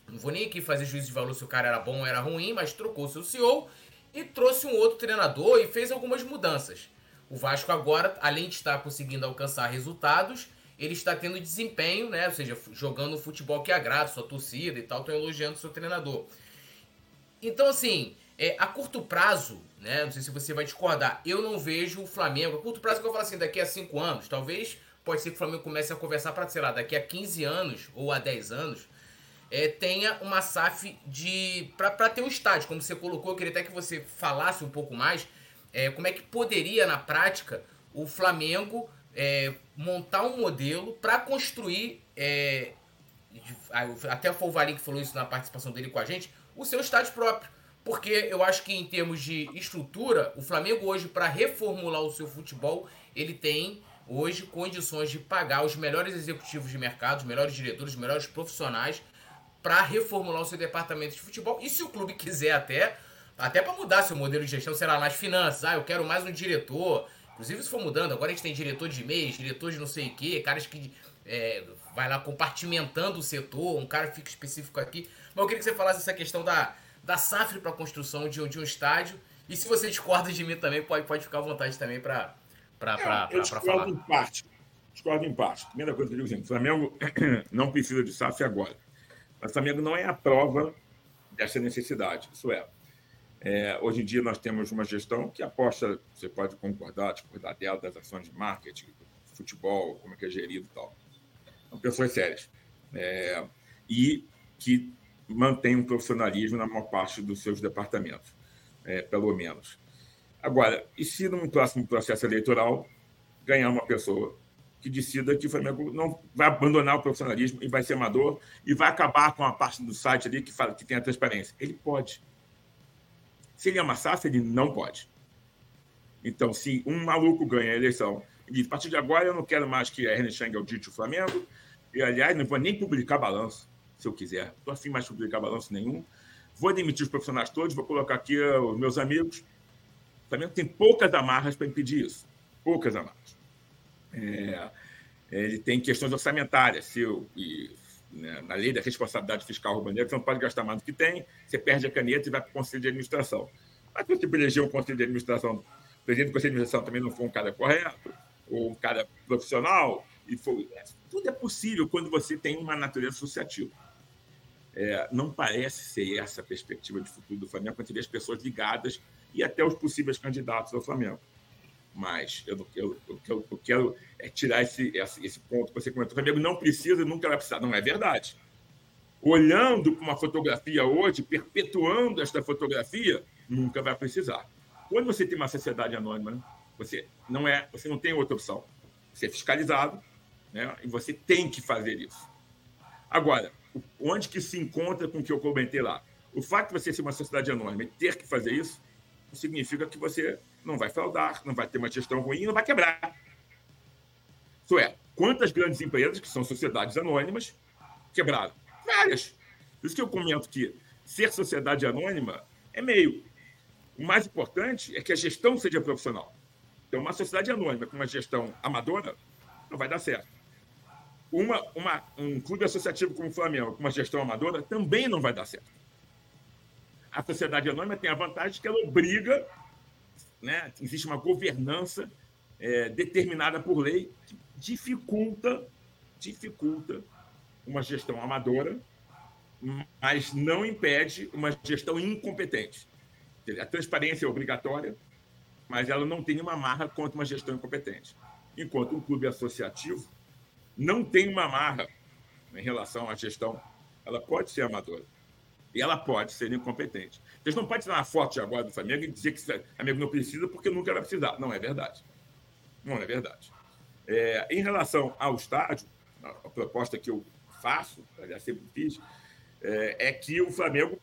Não vou nem aqui fazer juízo de valor se o cara era bom ou era ruim, mas trocou seu CEO e trouxe um outro treinador e fez algumas mudanças. O Vasco agora, além de estar conseguindo alcançar resultados, ele está tendo desempenho, né? Ou seja, jogando o futebol que agrada, sua torcida e tal, estão elogiando seu treinador. Então, assim, é, a curto prazo, né? Não sei se você vai discordar, eu não vejo o Flamengo. A curto prazo que eu falo assim, daqui a 5 anos, talvez pode ser que o Flamengo comece a conversar para, sei lá, daqui a 15 anos ou a 10 anos, é, tenha uma SAF de. para ter um estádio, como você colocou, eu queria até que você falasse um pouco mais. É, como é que poderia, na prática, o Flamengo é, montar um modelo para construir, é, até o Valim que falou isso na participação dele com a gente, o seu estádio próprio. Porque eu acho que em termos de estrutura, o Flamengo hoje, para reformular o seu futebol, ele tem hoje condições de pagar os melhores executivos de mercado, os melhores diretores, os melhores profissionais para reformular o seu departamento de futebol. E se o clube quiser até, até para mudar seu modelo de gestão, sei lá, nas finanças, ah, eu quero mais um diretor, Inclusive isso foi mudando. Agora a gente tem diretor de mês, diretor de não sei o quê, caras que é, vai lá compartimentando o setor, um cara fica específico aqui. Mas eu queria que você falasse essa questão da, da SAFRE para a construção de, de um estádio. E se você discorda de mim também, pode, pode ficar à vontade também para falar. Eu discordo em parte. Discordo em parte. Primeira coisa que eu digo assim, o Flamengo não precisa de SAF agora. Mas Flamengo não é a prova dessa necessidade. Isso é, é, hoje em dia nós temos uma gestão que aposta, você pode concordar, discordar dela, das ações de marketing, futebol, como é que é gerido e tal. São pessoas sérias. É, e que mantém um profissionalismo na maior parte dos seus departamentos, é, pelo menos. Agora, e se num próximo processo eleitoral ganhar uma pessoa que decida que o Flamengo não vai abandonar o profissionalismo e vai ser amador e vai acabar com a parte do site ali que, fala, que tem a transparência? Ele pode se ele SAF, ele não pode. Então, se um maluco ganha a eleição e diz, a partir de agora eu não quero mais que a Ernest Chang audite o Flamengo, e, aliás, não vou nem publicar balanço, se eu quiser. Estou afim mais de publicar balanço nenhum. Vou demitir os profissionais todos, vou colocar aqui os meus amigos. O Flamengo tem poucas amarras para impedir isso. Poucas amarras. É, ele tem questões orçamentárias. Se eu, e né, na lei da responsabilidade fiscal urbaneira, você não pode gastar mais do que tem, você perde a caneta e vai para o conselho de administração. Mas você eleger um conselho de administração, o presidente do conselho de administração também não for um cara correto, ou um cara profissional, e for, é, tudo é possível quando você tem uma natureza associativa. É, não parece ser essa a perspectiva de futuro do Flamengo, quando você vê as pessoas ligadas e até os possíveis candidatos ao Flamengo. Mas eu, eu, eu, eu quero é tirar esse, esse, ponto que você comentou. O Flamengo não precisa, nunca vai precisar. Não é verdade. Olhando para uma fotografia hoje, perpetuando esta fotografia, nunca vai precisar. Quando você tem uma sociedade anônima, né, você não é, você não tem outra opção. Você é fiscalizado, né? E você tem que fazer isso. Agora, onde que se encontra com o que eu comentei lá? O fato de você ser uma sociedade anônima e ter que fazer isso significa que você não vai fraudar, não vai ter uma gestão ruim, não vai quebrar. Isso é, quantas grandes empresas, que são sociedades anônimas, quebraram? Várias. Por isso que eu comento que ser sociedade anônima é meio. O mais importante é que a gestão seja profissional. Então, uma sociedade anônima com uma gestão amadora não vai dar certo. Uma, uma, um clube associativo como o Flamengo com uma gestão amadora também não vai dar certo. A sociedade anônima tem a vantagem que ela obriga né? existe uma governança é, determinada por lei que dificulta, dificulta uma gestão amadora, mas não impede uma gestão incompetente. A transparência é obrigatória, mas ela não tem uma marra contra uma gestão incompetente. Enquanto um clube associativo não tem uma marra em relação à gestão, ela pode ser amadora e ela pode ser incompetente. Vocês não podem tirar uma foto agora do Flamengo e dizer que Flamengo não precisa porque nunca vai precisar. Não é verdade. Não é verdade. É, em relação ao estádio, a, a, proposta que eu faço, aliás, sempre fiz, é, é, que o Flamengo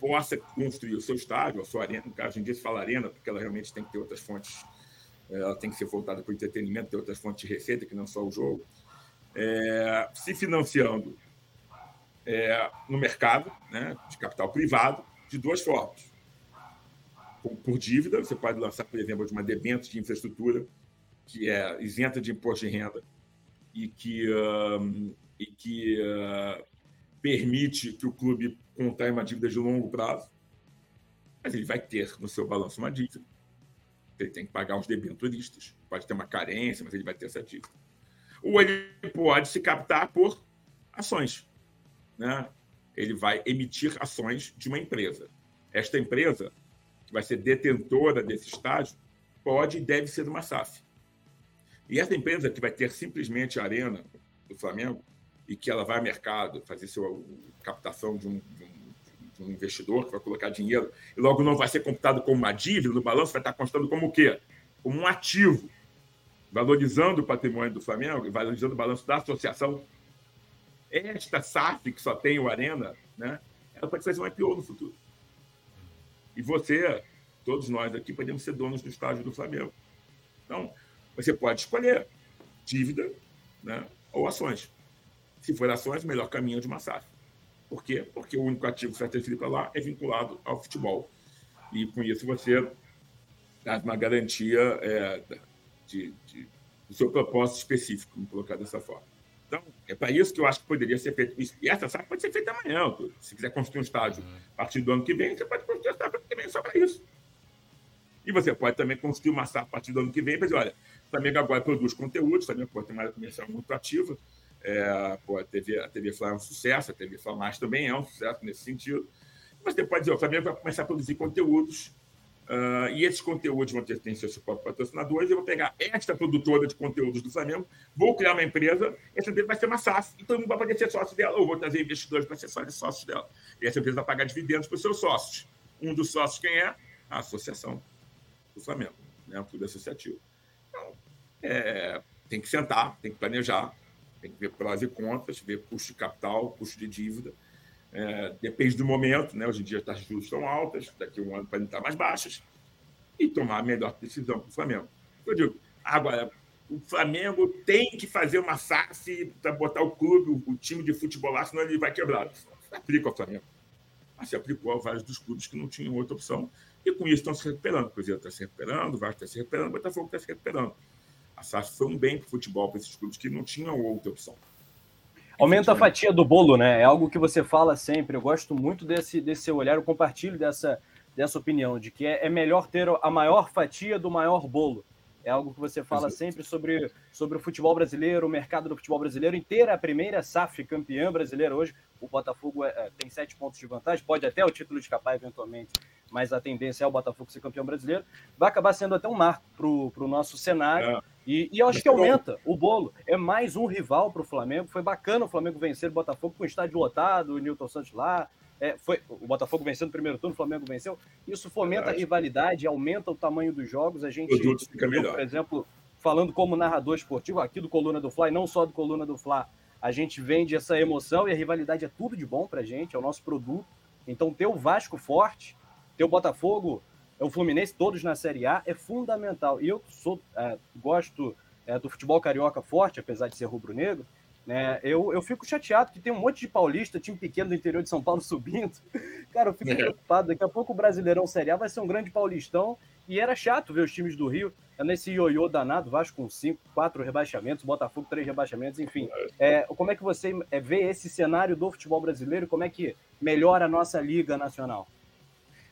possa construir o seu estádio, a sua arena, no caso, em dia se fala arena, porque ela realmente tem que ter outras fontes, é, ela tem que ser voltada para o entretenimento, ter outras fontes de receita que não só o jogo, é, se financiando é, no mercado né, de capital privado de duas formas. Por, por, dívida, você pode lançar, por exemplo, de uma debênture de infraestrutura que é isenta de imposto de renda e que, uh, e que uh, permite que o clube contraia uma dívida de longo prazo, mas ele vai ter no seu balanço uma dívida. Ele tem que pagar os debenturistas. Pode ter uma carência, mas ele vai ter essa dívida. Ou ele pode se captar por ações. Né? Ele vai emitir ações de uma empresa. Esta empresa, que vai ser detentora desse estádio, pode e deve ser uma SAF. E essa empresa que vai ter simplesmente a arena do Flamengo e que ela vai ao mercado fazer sua captação de um, de um um investidor que vai colocar dinheiro e logo não vai ser computado como uma dívida no balanço, vai estar constando como o quê? Como um ativo, valorizando o patrimônio do Flamengo valorizando o balanço da associação. Esta SAF, que só tem o Arena, né, ela pode fazer um IPO no futuro. E você, todos nós aqui, podemos ser donos do estádio do Flamengo. Então, você pode escolher dívida né, ou ações. Se for ações, melhor caminho é de uma SAF. Por quê? Porque o único ativo que vai ter para lá é vinculado ao futebol. E com isso você dá uma garantia é, de, de, do seu propósito específico, colocar dessa forma. Então, é para isso que eu acho que poderia ser feito. E essa SAF pode ser feita amanhã. Se quiser construir um estádio uhum. a partir do ano que vem, você pode construir a SAF ano que vem só para isso. E você pode também construir uma SAF a partir do ano que vem para dizer, olha, o Flamengo agora produz conteúdo, o Flamengo pode ter uma área comercial muito ativa, é, pô, a, TV, a TV Fla é um sucesso, a TV Fla Mais também é um sucesso nesse sentido. Mas você pode dizer, o Flamengo vai começar a produzir conteúdos, uh, e esses conteúdos vão ter, ter seus próprios patrocinadores, eu vou pegar esta produtora de conteúdos do Flamengo, vou criar uma empresa, essa empresa vai ser uma SAF, e todo mundo vai poder ser sócio dela, ou vou trazer investidores para ser sócios dela. E essa empresa vai pagar dividendos para os seus sócios. Um dos sócios quem é? A associação do Flamengo, né? o clube associativo. Então, é, tem que sentar, tem que planejar, tem que ver prós e contras, ver custo de capital, custo de dívida. É, depende do momento, né? Hoje em dia as taxas de juros estão altas, daqui a um ano podem estar mais baixas, e tomar a melhor decisão para o Flamengo. Eu digo, agora, o Flamengo tem que fazer uma SAF para botar o clube, o, time de futebol lá, senão ele vai quebrar. Aplica ao Flamengo. Mas se aplicou a vários dos clubes que não tinham outra opção. E com isso estão se recuperando. O Cruzeiro está se recuperando, o Vasco está se recuperando, o Botafogo está se recuperando. A SAF foi um bem para o futebol, para esses clubes que não tinham outra opção. Aumenta a fatia do bolo, né? É algo que você fala sempre. Eu gosto muito desse, desse seu olhar, eu compartilho dessa, dessa opinião, de que é, é melhor ter a maior fatia do maior bolo. É algo que você fala Exato. sempre sobre, sobre o futebol brasileiro, o mercado do futebol brasileiro inteiro. A primeira SAF campeã brasileira hoje. O Botafogo é, é, tem sete pontos de vantagem, pode até o título escapar eventualmente, mas a tendência é o Botafogo ser campeão brasileiro. Vai acabar sendo até um marco para o nosso cenário. É. E, e eu acho que aumenta o bolo. É mais um rival para o Flamengo. Foi bacana o Flamengo vencer o Botafogo com o estádio lotado, o Newton Santos lá. É, foi o Botafogo vencendo no primeiro turno, o Flamengo venceu. Isso fomenta a rivalidade, aumenta o tamanho dos jogos. A gente, viu, por exemplo, falando como narrador esportivo aqui do Coluna do Fla, e não só do Coluna do Fla, a gente vende essa emoção e a rivalidade é tudo de bom para a gente, é o nosso produto. Então, ter o Vasco forte, ter o Botafogo o Fluminense, todos na Série A, é fundamental. E eu sou, é, gosto é, do futebol carioca forte, apesar de ser rubro-negro, né? Eu, eu fico chateado que tem um monte de paulista, time pequeno do interior de São Paulo subindo. Cara, eu fico é. preocupado. Daqui a pouco o Brasileirão Série A vai ser um grande paulistão. E era chato ver os times do Rio é nesse ioiô danado, Vasco com cinco, quatro rebaixamentos, Botafogo três rebaixamentos, enfim. É, como é que você é, vê esse cenário do futebol brasileiro? Como é que melhora a nossa liga nacional?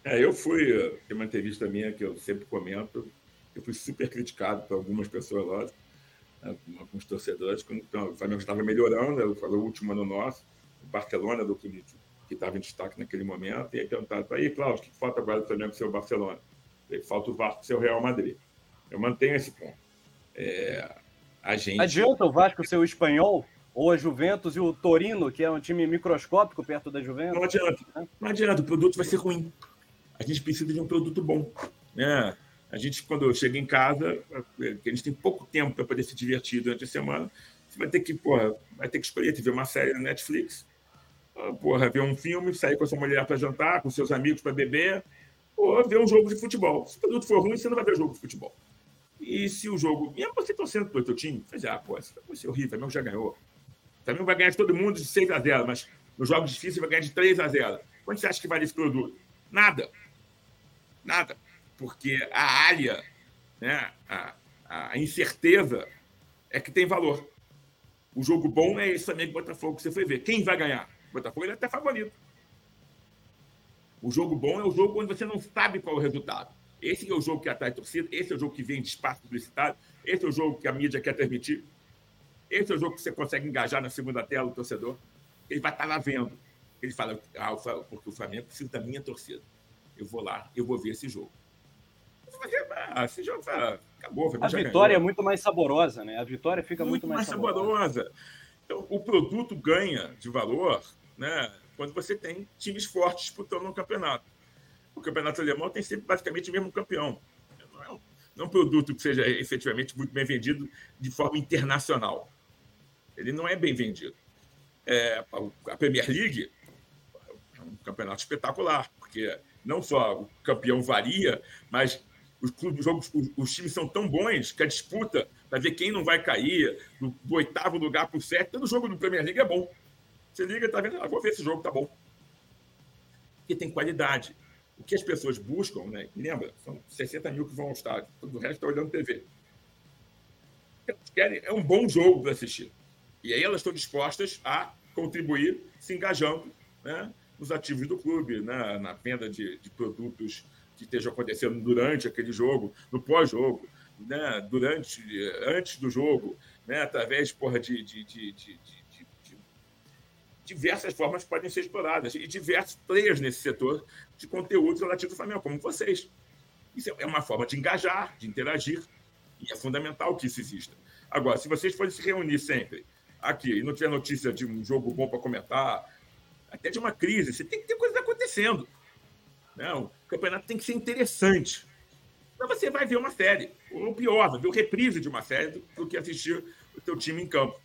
É, eu fui, tem uma entrevista minha que eu sempre comento, eu fui super criticado por algumas pessoas lá, né, alguns torcedores, quando então, o Flamengo estava melhorando, foi o último ano nosso, o Barcelona do que estava em destaque naquele momento, e aí perguntaram, aí, Cláudio, o que falta agora do Flamengo ser o Barcelona? Aí, falta o Vasco ser o Real Madrid. Eu mantenho esse ponto. É, a gente... Adianta o Vasco ser o espanhol? Ou a Juventus e o Torino, que é um time microscópico perto da Juventus? Não adianta. Não adianta, o produto vai ser ruim a gente precisa de um produto bom. Né? A gente, quando chega em casa, a gente tem pouco tempo para poder se divertir durante a semana, você vai ter que, porra, vai ter que escolher, ver uma série na Netflix, ah, porra, ver um filme, sair com a sua mulher para jantar, com seus amigos para beber, ou ver um jogo de futebol. Se o produto for ruim, você não vai ver jogo de futebol. E se o jogo. Mesmo você torcendo para o teu time, você ah, pô, isso vai ser horrível, Flamengo já ganhou. Flamengo vai ganhar de todo mundo de 6 a 0 mas nos jogos difíceis vai ganhar de 3 a 0 Quanto você acha que vale esse produto? Nada. Nada. Porque a área, né, a, a incerteza é que tem valor. O jogo bom é esse também que o Botafogo que você foi ver. Quem vai ganhar? O Botafogo ele é até favorito. O jogo bom é o jogo onde você não sabe qual é o resultado. Esse é o jogo que atrai torcida, esse é o jogo que vem de espaço publicitário, esse é o jogo que a mídia quer transmitir. Esse é o jogo que você consegue engajar na segunda tela o torcedor. Ele vai estar lá vendo. Ele fala, ah, porque o Flamengo precisa da minha torcida. Eu vou lá, eu vou ver esse jogo. Ah, esse jogo acabou. A vitória ganhou. é muito mais saborosa, né? A vitória fica muito, muito mais, mais saborosa. saborosa. Então, o produto ganha de valor né, quando você tem times fortes disputando um campeonato. O campeonato alemão tem sempre basicamente o mesmo campeão. Não é um, não é um produto que seja efetivamente muito bem vendido de forma internacional. Ele não é bem vendido. É, a Premier League é um campeonato espetacular, porque não só o campeão varia, mas os clubes, os, os times são tão bons que a disputa para ver quem não vai cair, do, do oitavo lugar para o sétimo, todo jogo do Premier League é bom. Você liga, tá vendo? Ah, vou ver esse jogo, tá bom. Porque tem qualidade. O que as pessoas buscam, né? Lembra, são 60 mil que vão ao estádio, todo o resto está olhando TV. Elas querem, é um bom jogo para assistir. E aí elas estão dispostas a contribuir se engajando né, nos ativos do clube, né, na venda de, de produtos que estejam acontecendo durante aquele jogo, no pós-jogo, né, durante, antes do jogo, né, através porra, de, de, de, de, diversas formas podem ser exploradas e diversos players nesse setor de conteúdo relativo ao Flamengo, como vocês. Isso é uma forma de engajar, de interagir, e é fundamental que isso exista. Agora, se vocês forem se reunir sempre aqui e não tiver notícia de um jogo bom para comentar, até de uma crise, você tem que ter coisa acontecendo. Né? O campeonato tem que ser interessante. Então você vai ver uma série, ou pior, vai ver o reprise de uma série do que assistir o teu time em campo.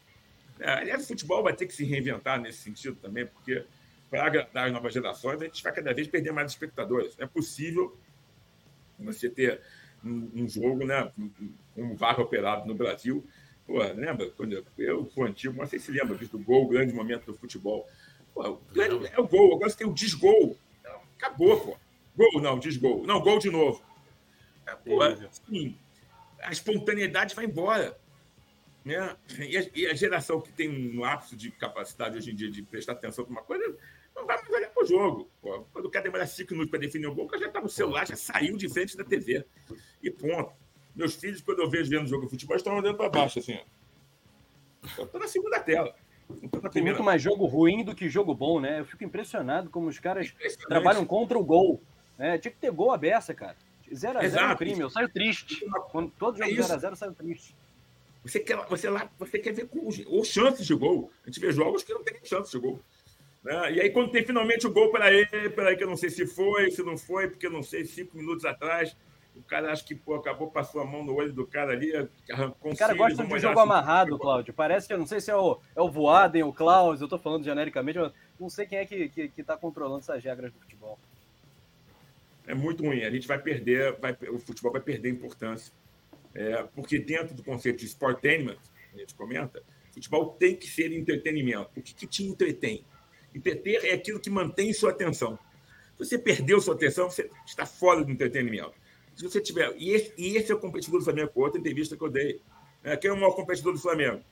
É, aliás, o futebol vai ter que se reinventar nesse sentido também, porque para agradar as novas gerações, a gente vai cada vez perder mais espectadores. É possível você ter um, um jogo, né, um VAR operado no Brasil. Pô, lembra? Quando eu, sou antigo, não sei se lembra disso, do gol, grande momento do futebol. Pô, grande, é o gol, agora você tem o desgol. Acabou, pô. Gol, não, desgol. Não, gol de novo. É, pô, assim, a espontaneidade vai embora. Né? E, a, e a geração que tem um ápice de capacidade hoje em dia de prestar atenção para uma coisa, não vai mais olhar para o jogo. Pô. Quando o cara demora cinco minutos para definir o gol, o cara já está no celular, já saiu de frente da TV. E ponto. Meus filhos, quando eu vejo vendo jogo de futebol, estão olhando para baixo, assim. Estou na segunda tela. Tem muito mais jogo ruim do que jogo bom, né? Eu fico impressionado como os caras trabalham contra o gol. Né? Tinha que ter gol a beça, cara. 0x0 é um crime. Eu saio triste. Quando todo jogo 0x0, é eu saio triste. Você quer, você lá, você quer ver com, ou chances de gol. A gente vê jogos que não tem chances de gol. Né? E aí, quando tem finalmente o gol, peraí, peraí, que eu não sei se foi, se não foi, porque eu não sei, cinco minutos atrás, o cara acha que pô, acabou, passou a mão no olho do cara ali, arrancou um O cara gosta de jogo assim, amarrado, Cláudio. Parece que eu não sei se é o, é o Voaden, o Klaus, eu tô falando genericamente, eu não sei quem é que, que, que tá controlando essas regras do futebol. É muito ruim. A gente vai perder, vai, o futebol vai perder importância. É, porque dentro do conceito de sportainment, a gente comenta, futebol tem que ser entretenimento. O que, que te entretém? Entreter é aquilo que mantém sua atenção. Se você perdeu sua atenção, você está fora do entretenimento. Se você tiver. E esse, e esse é o competidor do Flamengo, outra entrevista que eu dei. É, quem é o maior competidor do Flamengo?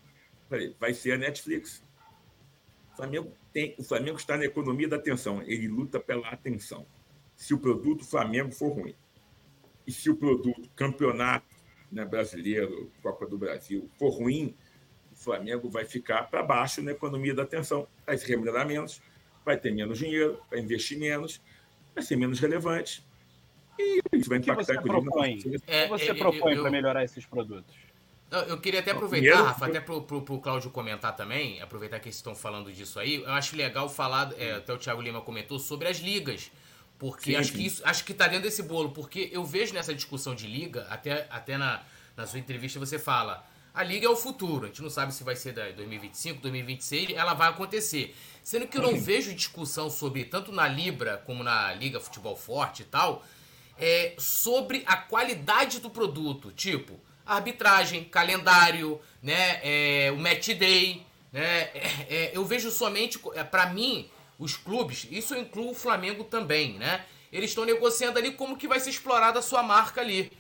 Falei, vai ser a Netflix. O Flamengo, tem, o Flamengo está na economia da atenção. Ele luta pela atenção. Se o produto Flamengo for ruim. E se o produto campeonato né, brasileiro, Copa do Brasil, for ruim, o Flamengo vai ficar para baixo na economia da atenção. Vai se remunerar menos, vai ter menos dinheiro, vai investir menos, vai ser menos relevante. E isso vai impactar. Propõe? O que você é, propõe para melhorar esses produtos? Eu queria até aproveitar, Primeiro, Rafa, até pro, pro, pro Cláudio comentar também, aproveitar que eles estão falando disso aí, eu acho legal falar, é, até o Thiago Lima comentou, sobre as ligas. Porque sim, acho sim. que isso acho que tá dentro desse bolo. Porque eu vejo nessa discussão de liga, até, até na, na sua entrevista você fala. A liga é o futuro. A gente não sabe se vai ser da 2025, 2026, ela vai acontecer. Sendo que eu não uhum. vejo discussão sobre, tanto na Libra como na Liga Futebol Forte e tal, é, sobre a qualidade do produto. Tipo, arbitragem, calendário, né, é, o match day. Né, é, é eu vejo somente, é, para mim, os clubes, isso inclui o Flamengo também, né? Eles estão negociando ali como que vai ser explorada a sua marca ali.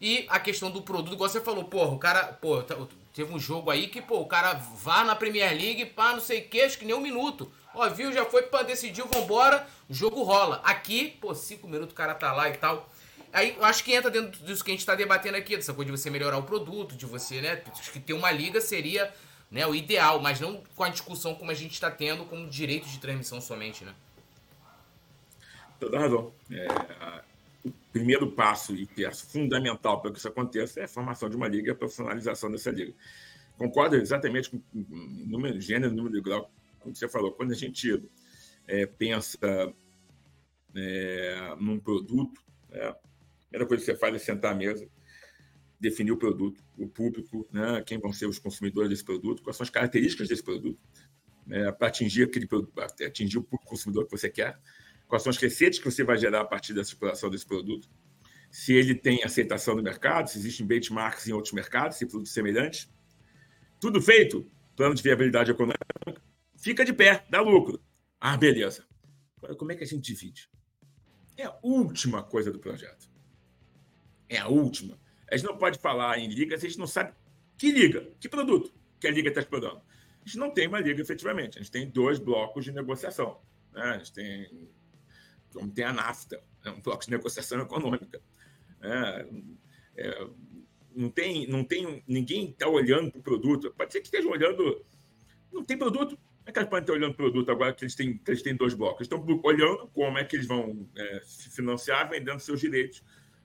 E a questão do produto, igual você falou, porra, o cara, pô, tá, teve um jogo aí que, pô, o cara vá na Premier League, pá, não sei o que, acho que nem um minuto. Ó, viu, já foi pra decidir, vambora, o jogo rola. Aqui, pô, cinco minutos o cara tá lá e tal. Aí eu acho que entra dentro disso que a gente tá debatendo aqui, dessa coisa de você melhorar o produto, de você, né? Acho que ter uma liga seria né, o ideal, mas não com a discussão como a gente está tendo com direitos de transmissão somente, né? Toda razão. É, o primeiro passo e que é fundamental para que isso aconteça é a formação de uma liga e a profissionalização dessa liga. Concordo exatamente com o número, gênero, número de grau, como você falou. Quando a gente é, pensa é, num produto, é, a primeira coisa que você faz é sentar à mesa, definir o produto, o público, né, quem vão ser os consumidores desse produto, quais são as características desse produto, né, para atingir aquele atingir o consumidor que você quer, quais são as receitas que você vai gerar a partir da circulação desse produto, se ele tem aceitação no mercado, se existem benchmarks em outros mercados, se produtos semelhantes. Tudo feito, plano de viabilidade econômica, fica de pé, dá lucro. Ah, beleza. Como é que a gente divide? É a última coisa do projeto. É a última. A gente não pode falar em liga se a gente não sabe que liga, que produto que a liga está explorando. A gente não tem uma liga efetivamente. A gente tem dois blocos de negociação. Né? A gente tem, como tem a NAFTA, né? um bloco de negociação econômica. É, é, não tem, não tem ninguém está olhando para o produto. Pode ser que estejam olhando. Não tem produto. É que eles podem estar olhando o produto agora que eles têm, que eles têm dois blocos? Estão olhando como é que eles vão é, se financiar vendendo seus direitos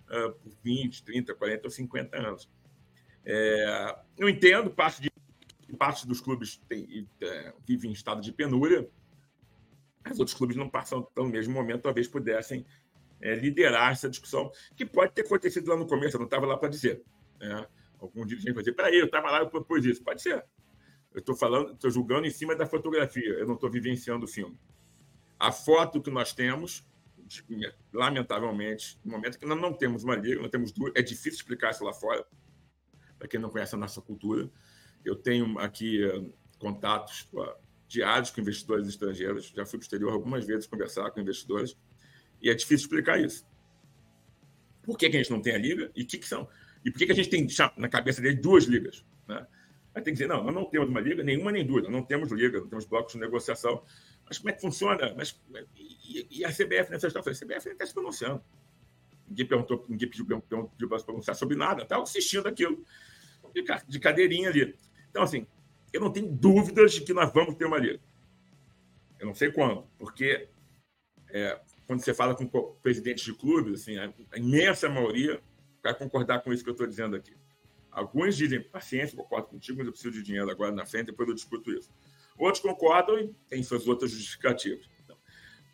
uh, por 20, 30, 40 ou 50 anos. É, eu entendo, parte, de, parte dos clubes tem, é, vive em estado de penúria, mas outros clubes não passam no mesmo momento, talvez pudessem é, liderar essa discussão, que pode ter acontecido lá no começo, eu não estava lá para dizer. Né? Algum dirigente vai dizer, peraí, eu estava lá e propus isso. Pode ser. Eu estou falando, estou julgando em cima da fotografia, eu não estou vivenciando o filme. A foto que nós temos lamentavelmente, no momento que nós não temos uma liga, não temos duas, é difícil explicar isso lá fora, para quem não conhece a nossa cultura. Eu tenho aqui uh, contatos diários com investidores estrangeiros, já fui para o exterior algumas vezes conversar com investidores, e é difícil explicar isso. Por que, que a gente não tem a liga e o que, que são? E por que, que a gente tem na cabeça dele duas ligas? Né? Aí tem que dizer, não, nós não temos uma liga, nenhuma nem duas, não temos liga, não temos blocos de negociação. Mas como é que funciona? Mas, e, e a CBF nessa história? A CBF está se pronunciando. Ninguém perguntou, ninguém pediu, pediu para se pronunciar sobre nada, estava assistindo aquilo, de, de cadeirinha ali. Então, assim, eu não tenho dúvidas de que nós vamos ter uma liga. Eu não sei quando, porque é, quando você fala com presidentes de clubes, assim, a, imensa maioria vai concordar com isso que eu estou dizendo aqui. Alguns dizem, paciência, concordo contigo, mas eu preciso de dinheiro agora na frente, depois eu discuto isso. Outros concordam e têm suas outras justificativas. Então,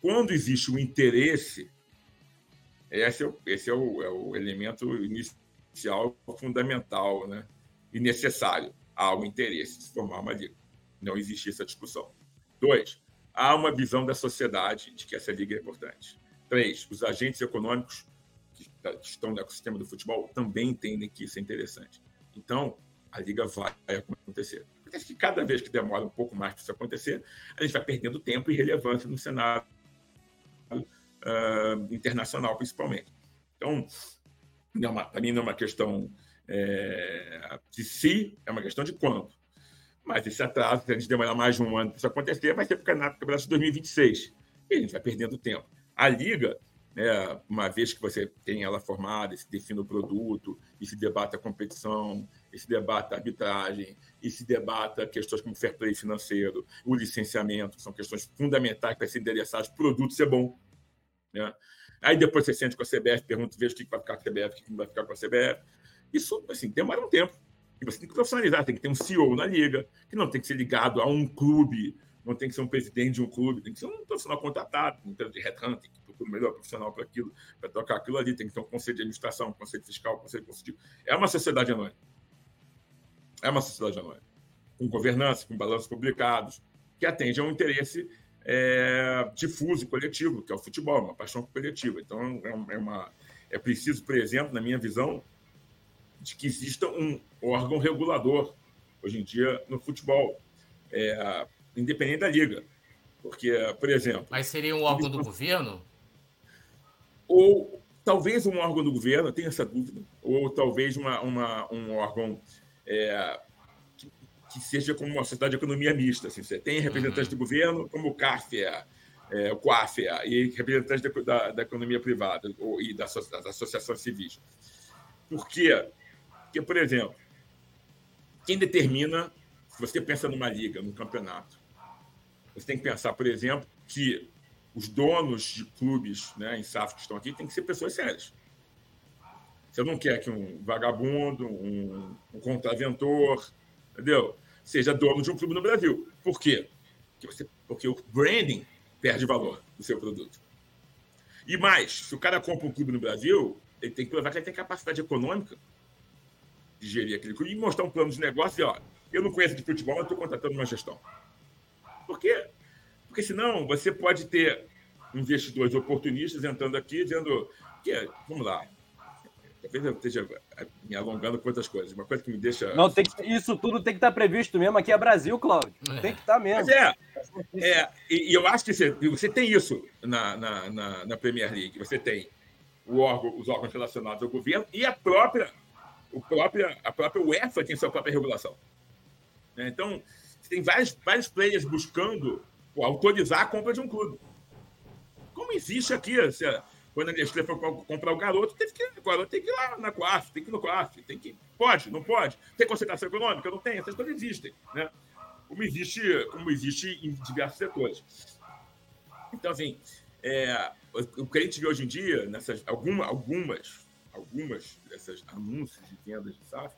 quando existe o interesse, esse é o, esse é o, é o elemento inicial, fundamental né? e necessário. Há o interesse de se formar uma liga. Não existe essa discussão. Dois, há uma visão da sociedade de que essa liga é importante. Três, os agentes econômicos que estão no ecossistema do futebol também entendem que isso é interessante. Então, a liga vai acontecer. Acontece que cada vez que demora um pouco mais para isso acontecer, a gente vai perdendo tempo e relevância no cenário uh, internacional, principalmente. Então, para mim não é uma questão é, de se, é uma questão de quando. Mas esse atraso, se a gente demorar mais de um ano para isso acontecer, vai ser para o Campeonato de 2026. E a gente vai perdendo tempo. A Liga, né, uma vez que você tem ela formada, se define o produto, e se debata a competição, e se debata a arbitragem, e se debata questões como fair play financeiro, o licenciamento, que são questões fundamentais para se endereçar o produto ser bom. Né? Aí depois você sente com a CBF, pergunta, veja o que vai ficar com a CBF, o que não vai ficar com a CBF. Isso, assim, demora um tempo. E você tem que profissionalizar, tem que ter um CEO na liga, que não tem que ser ligado a um clube, não tem que ser um presidente de um clube, tem que ser um profissional contratado, um de headhunting, que procura o melhor profissional para aquilo, para tocar aquilo ali, tem que ter um conselho de administração, um conselho fiscal, um conselho consultivo. É uma sociedade anônima. É uma sociedade anônima. Com governança, com balanços publicados, que atende a um interesse é, difuso e coletivo, que é o futebol, uma paixão coletiva. Então, é, é, uma, é preciso, por exemplo, na minha visão, de que exista um órgão regulador, hoje em dia, no futebol, é, independente da liga. Porque, por exemplo. Mas seria um órgão do governo? Ou talvez um órgão do governo, tenho essa dúvida, ou talvez uma, uma um órgão é, que, que, seja como uma sociedade de economia mista. Assim, você tem representantes uhum. do governo, como o CAF é, é, o COAF é, e representantes da, da, da, economia privada ou, e das, das associações civis. Por quê? Porque, por exemplo, quem determina, se você pensa numa liga, num campeonato, você tem que pensar, por exemplo, que os donos de clubes né, em SAF que estão aqui têm que ser pessoas sérias. Você não quer que um vagabundo, um, um contraventor, entendeu? Seja dono de um clube no Brasil. Por quê? Porque, você, porque o branding perde valor do seu produto. E mais, se o cara compra um clube no Brasil, ele tem que provar que ele tem capacidade econômica de gerir aquele clube e mostrar um plano de negócio e, ó, eu não conheço de futebol, mas estou contratando uma gestão. Por quê? Porque senão você pode ter investidores oportunistas entrando aqui dizendo que, vamos lá, talvez eu esteja me alongando com outras coisas, uma coisa que me deixa. Não, tem que, isso tudo tem que estar previsto mesmo. Aqui é Brasil, Cláudio. É. Tem que estar mesmo. Mas é, é e, e eu acho que você, você tem isso na, na, na, na, Premier League. Você tem o órgão, os órgãos relacionados ao governo e a própria, o própria, a própria UEFA tem sua própria regulação. Né? Então, tem vários, vários players buscando pô, autorizar a compra de um clube. Como existe aqui, se, quando a Nestlé foi comprar o garoto, teve que, o garoto tem que ir lá na COAF, tem que ir no COAF, tem que. Pode, não pode? Tem concentração econômica? Não tem, essas coisas existem. Né? Como, existe, como existe em diversos setores. Então, assim, é, o que a gente vê hoje em dia, nessas, alguma, algumas, algumas dessas anúncios de vendas de SAF,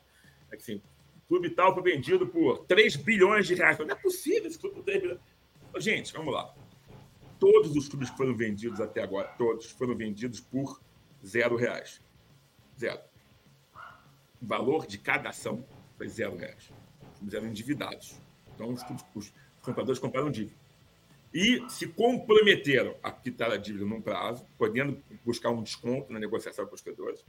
é que assim, clube tal foi vendido por 3 bilhões de reais. Não é possível esse clube por 3 bilhões. Gente, vamos lá. Todos os clubes que foram vendidos até agora, todos foram vendidos por zero reais. Zero. O valor de cada ação foi zero reais. Os clubes eram endividados. Então, os, clubes, os compradores compraram dívida. E se comprometeram a quitar a dívida num prazo, podendo buscar um desconto na negociação com os credores,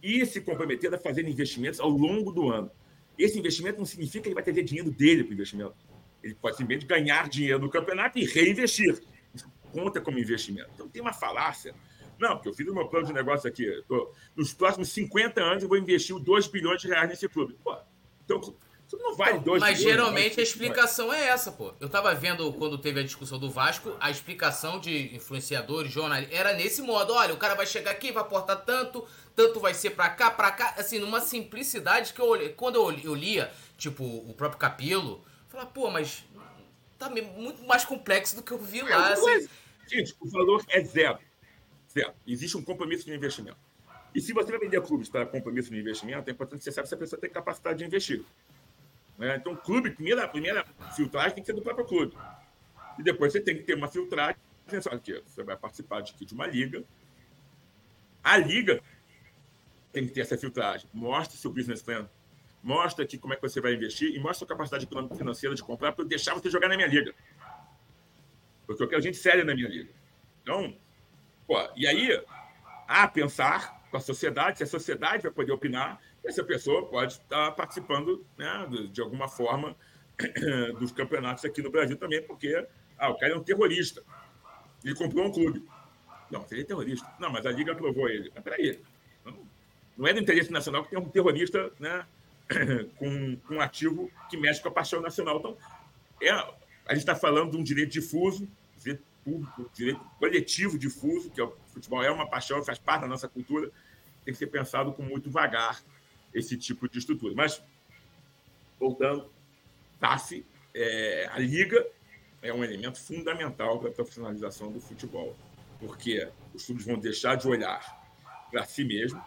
e se comprometeram a fazer investimentos ao longo do ano. Esse investimento não significa que ele vai ter dinheiro dele para o investimento. Ele pode simplesmente ganhar dinheiro no campeonato e reinvestir. Isso conta como investimento. Então tem uma falácia. Não, porque eu fiz o meu plano de negócio aqui. Tô, nos próximos 50 anos eu vou investir 2 bilhões de reais nesse clube. Pô, então isso não vale 2 Mas geralmente a explicação é essa, pô. Eu tava vendo quando teve a discussão do Vasco, a explicação de influenciadores, jornalistas, era nesse modo. Olha, o cara vai chegar aqui, vai aportar tanto, tanto vai ser pra cá, pra cá. Assim, numa simplicidade que eu olhei. Quando eu, eu lia, tipo, o próprio Capelo Falar, pô, mas tá muito mais complexo do que eu vi lá. É, assim. Gente, o valor é zero. Zero. Existe um compromisso de investimento. E se você vai vender clubes para compromisso de investimento, é importante que você saiba se a pessoa tem capacidade de investir. Né? Então, clube, primeira, a primeira filtragem tem que ser do próprio clube. E depois você tem que ter uma filtragem. Aqui, você vai participar de, de uma liga. A liga tem que ter essa filtragem. Mostre seu business plan mostra aqui como é que você vai investir e mostra a capacidade econômica e financeira de comprar para eu deixar você jogar na minha liga. Porque eu quero gente séria na minha liga. Então, pô, e aí, a pensar com a sociedade, se a sociedade vai poder opinar, essa pessoa pode estar participando né, de alguma forma dos campeonatos aqui no Brasil também, porque ah, o cara é um terrorista. Ele comprou um clube. Não, ele é terrorista. Não, mas a Liga aprovou ele. Mas peraí. Não, não é do interesse nacional que tem um terrorista né, com, com um ativo que mexe com a paixão nacional. Então, é, a gente está falando de um direito difuso, direito público, direito coletivo difuso, que é o futebol é uma paixão, faz parte da nossa cultura, tem que ser pensado com muito vagar esse tipo de estrutura. Mas, voltando, TAF, é, a liga é um elemento fundamental para a profissionalização do futebol, porque os clubes vão deixar de olhar para si mesmo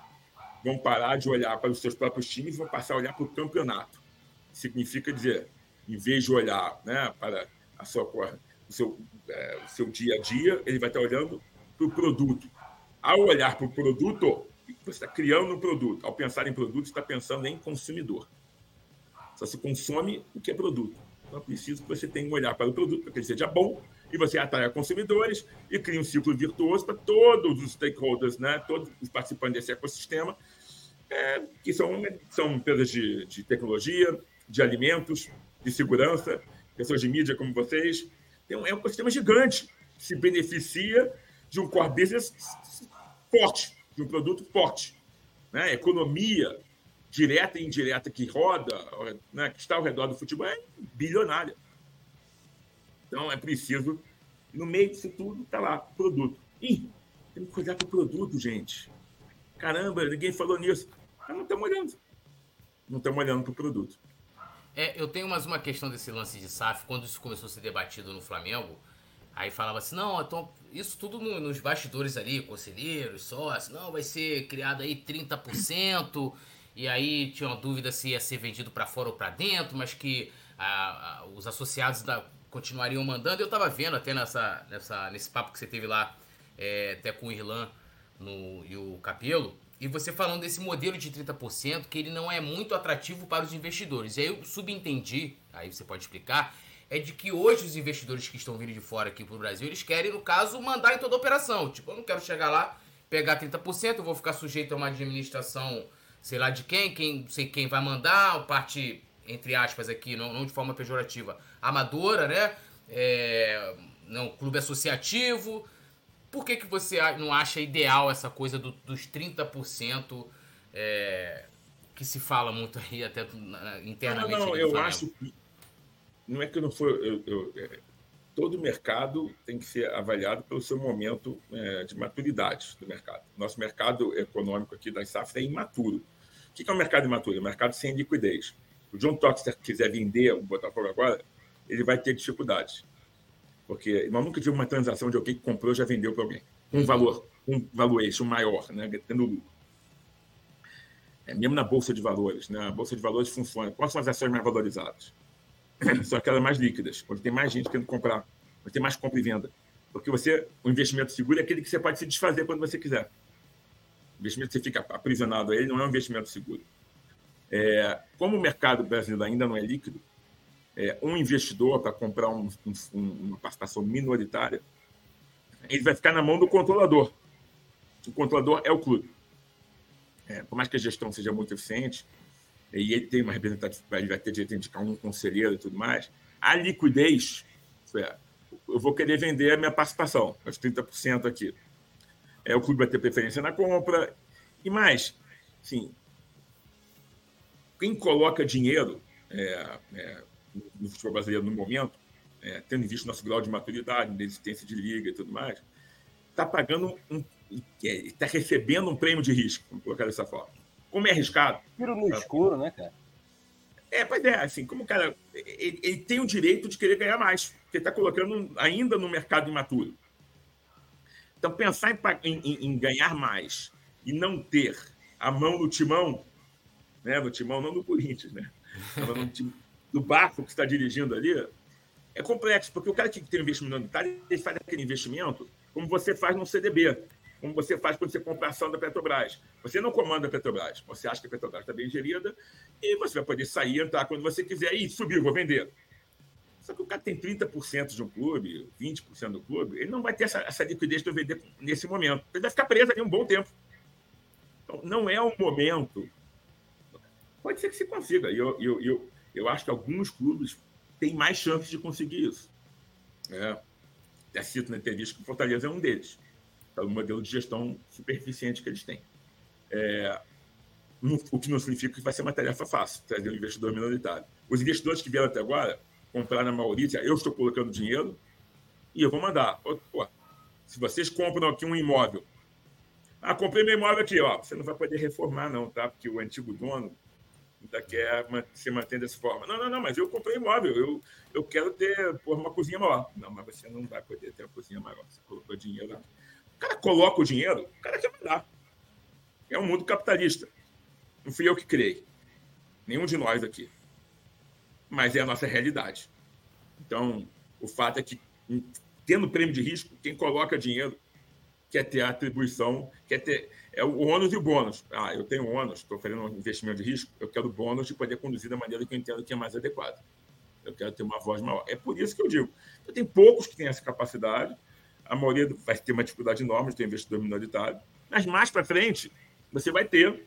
vão parar de olhar para os seus próprios times vão passar a olhar para o campeonato. Significa dizer, em vez de olhar né, para a sua, o, seu, é, o seu dia a dia, ele vai estar olhando para o produto. Ao olhar para o produto, você está criando um produto. Ao pensar em produto, está pensando em consumidor. Só se consome o que é produto. Então, é preciso que você tenha um olhar para o produto, para que ele seja bom, e você atrai consumidores e cria um ciclo virtuoso para todos os stakeholders, né, todos os participantes desse ecossistema, é, que são, são empresas de, de tecnologia, de alimentos, de segurança, pessoas de mídia como vocês. Um, é um ecossistema gigante que se beneficia de um core business forte, de um produto forte. Né? Economia direta e indireta que roda, né, que está ao redor do futebol, é bilionária. Então é preciso, no meio disso tudo, está lá, produto. Ih, tem que olhar para o produto, gente. Caramba, ninguém falou nisso. Não estamos olhando. Não estamos olhando para o produto. É, eu tenho mais uma questão desse lance de SAF, quando isso começou a ser debatido no Flamengo, aí falava assim, não, então, isso tudo no, nos bastidores ali, conselheiros, sócios, não, vai ser criado aí 30%, e aí tinha uma dúvida se ia ser vendido para fora ou para dentro, mas que a, a, os associados da, continuariam mandando. Eu estava vendo até nessa, nessa, nesse papo que você teve lá, é, até com o Irlan no, e o Capelo, e você falando desse modelo de 30%, que ele não é muito atrativo para os investidores. E aí eu subentendi, aí você pode explicar, é de que hoje os investidores que estão vindo de fora aqui para o Brasil, eles querem, no caso, mandar em toda a operação. Tipo, eu não quero chegar lá, pegar 30%, eu vou ficar sujeito a uma administração sei lá de quem, quem sei quem vai mandar, parte, entre aspas aqui, não, não de forma pejorativa, amadora, né? É, não, clube associativo. Por que, que você não acha ideal essa coisa do, dos 30% é, que se fala muito aí, até internamente? Não, não, eu acho que. Não é que não foi. Eu, eu, é, todo mercado tem que ser avaliado pelo seu momento é, de maturidade do mercado. Nosso mercado econômico aqui da SAF é imaturo. O que é um mercado imaturo? É um mercado sem liquidez. O John Toxter quiser vender o Botafogo agora, ele vai ter dificuldades. Porque nós nunca tivemos uma transação de alguém que comprou já vendeu para alguém. Um valor, um valuation maior, né? tendo lucro. É, mesmo na Bolsa de Valores. Né? A Bolsa de Valores funciona. Quais são as ações mais valorizadas? São aquelas mais líquidas, onde tem mais gente querendo comprar, onde tem mais compra e venda. Porque você, o investimento seguro é aquele que você pode se desfazer quando você quiser. O investimento que você fica aprisionado a ele não é um investimento seguro. É, como o mercado brasileiro ainda não é líquido, é, um investidor para comprar um, um, uma participação minoritária, ele vai ficar na mão do controlador. O controlador é o clube. É, por mais que a gestão seja muito eficiente, e ele tem uma representatividade, ele vai ter direito de indicar um conselheiro e tudo mais, a liquidez, é, eu vou querer vender a minha participação, os 30% aqui. É, o clube vai ter preferência na compra. E mais, sim, quem coloca dinheiro é, é, no futebol brasileiro no momento, é, tendo visto nosso grau de maturidade, de existência de liga e tudo mais, está pagando um. está recebendo um prêmio de risco, vamos colocar dessa forma. Como é arriscado. Tiro no escuro, né, cara? É, pois é, assim, como o cara. Ele, ele, tem o direito de querer ganhar mais, porque está colocando ainda no mercado imaturo. Então, pensar em, em, em, ganhar mais e não ter a mão no timão, né, no timão, não do Corinthians, né? No, do barco que está dirigindo ali, é complexo, porque o cara que tem um investimento unitário, ele faz aquele investimento como você faz no CDB como você faz quando você compra a ação da Petrobras. Você não comanda a Petrobras, você acha que a Petrobras está bem gerida e você vai poder sair, entrar quando você quiser. e subiu, vou vender. Só que o cara tem 30% de um clube, 20% do clube, ele não vai ter essa, essa liquidez para vender nesse momento. Ele vai ficar preso ali um bom tempo. Então, não é o momento. Pode ser que se consiga. Eu, eu, eu, eu acho que alguns clubes têm mais chances de conseguir isso. É. Até cito na entrevista que o Fortaleza é um deles pelo modelo de gestão super eficiente que eles têm. É, o que não significa que vai ser uma tarefa fácil, trazer um investidor minoritário. Os investidores que vieram até agora, compraram na Maurícia, eu estou colocando dinheiro e eu vou mandar. Pô, se vocês compram aqui um imóvel, ah, comprei meu imóvel aqui, ó, você não vai poder reformar não, tá? Porque o antigo dono ainda quer se manter dessa forma. Não, não, não, mas eu comprei imóvel, eu, eu quero ter por uma cozinha maior. Não, mas você não vai poder ter uma cozinha maior, você colocou dinheiro aqui. O cara coloca o dinheiro, o cara quer mandar. É um mundo capitalista. Não fui eu que criei. Nenhum de nós aqui. Mas é a nossa realidade. Então, o fato é que, tendo prêmio de risco, quem coloca dinheiro quer ter a atribuição, quer ter. É o ônus e o bônus. Ah, eu tenho ônus, estou fazendo um investimento de risco, eu quero bônus de poder conduzir da maneira que eu entendo que é mais adequada. Eu quero ter uma voz maior. É por isso que eu digo. Tenho poucos que têm essa capacidade, a maioria vai ter uma dificuldade enorme de ter investidor minoritário. Mas mais para frente, você vai ter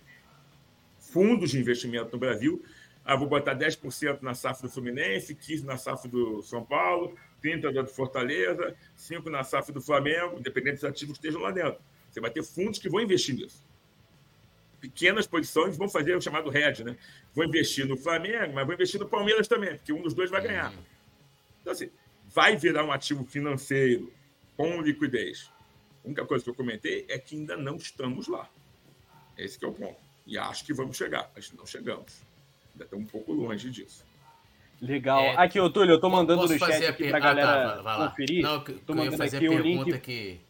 fundos de investimento no Brasil. Ah, vou botar 10% na safra do Fluminense, 15% na safra do São Paulo, 30% do Fortaleza, 5% na safra do Flamengo, independente dos ativos que estejam lá dentro. Você vai ter fundos que vão investir nisso. Pequenas posições vão fazer o chamado hedge, né? Vou investir no Flamengo, mas vou investir no Palmeiras também, porque um dos dois vai ganhar. Uhum. Então, assim, vai virar um ativo financeiro com liquidez. A única coisa que eu comentei é que ainda não estamos lá. Esse é o ponto. E acho que vamos chegar, mas não chegamos. Ainda estamos um pouco longe disso. Legal. É, aqui, ô Túlio, eu tô mandando no chat aqui pra galera ah, tá, conferir. Não, tô mandando aqui o link. Que...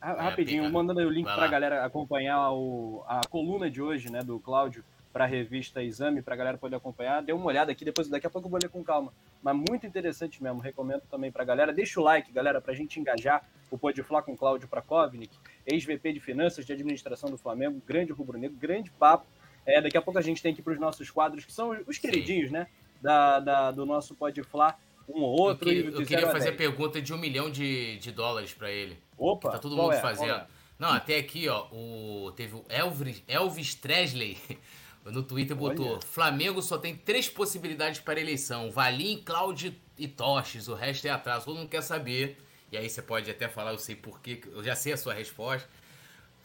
Rapidinho, é, mandando o link pra galera acompanhar o, a coluna de hoje, né, do Cláudio, pra revista Exame, pra galera poder acompanhar. Dê uma olhada aqui, depois daqui a pouco eu vou ler com calma. Mas muito interessante mesmo, recomendo também pra galera. Deixa o like, galera, pra gente engajar o Pode Falar com Cláudio Prakovnik, ex-VP de Finanças de Administração do Flamengo, grande rubro-negro, grande papo. É, daqui a pouco a gente tem que ir para os nossos quadros, que são os queridinhos, Sim. né? da, da, do nosso Pode Falar, um ou outro. Eu, que, eu queria fazer a pergunta de um milhão de, de dólares para ele. Opa! Tá todo mundo é? fazendo. É? Não, até aqui, ó, o, teve o Elvis, Elvis Tresley no Twitter botou: Olha. Flamengo só tem três possibilidades para eleição: Valim, Cláudio e Toches. O resto é atraso. Todo mundo quer saber. E aí você pode até falar, eu sei porquê, eu já sei a sua resposta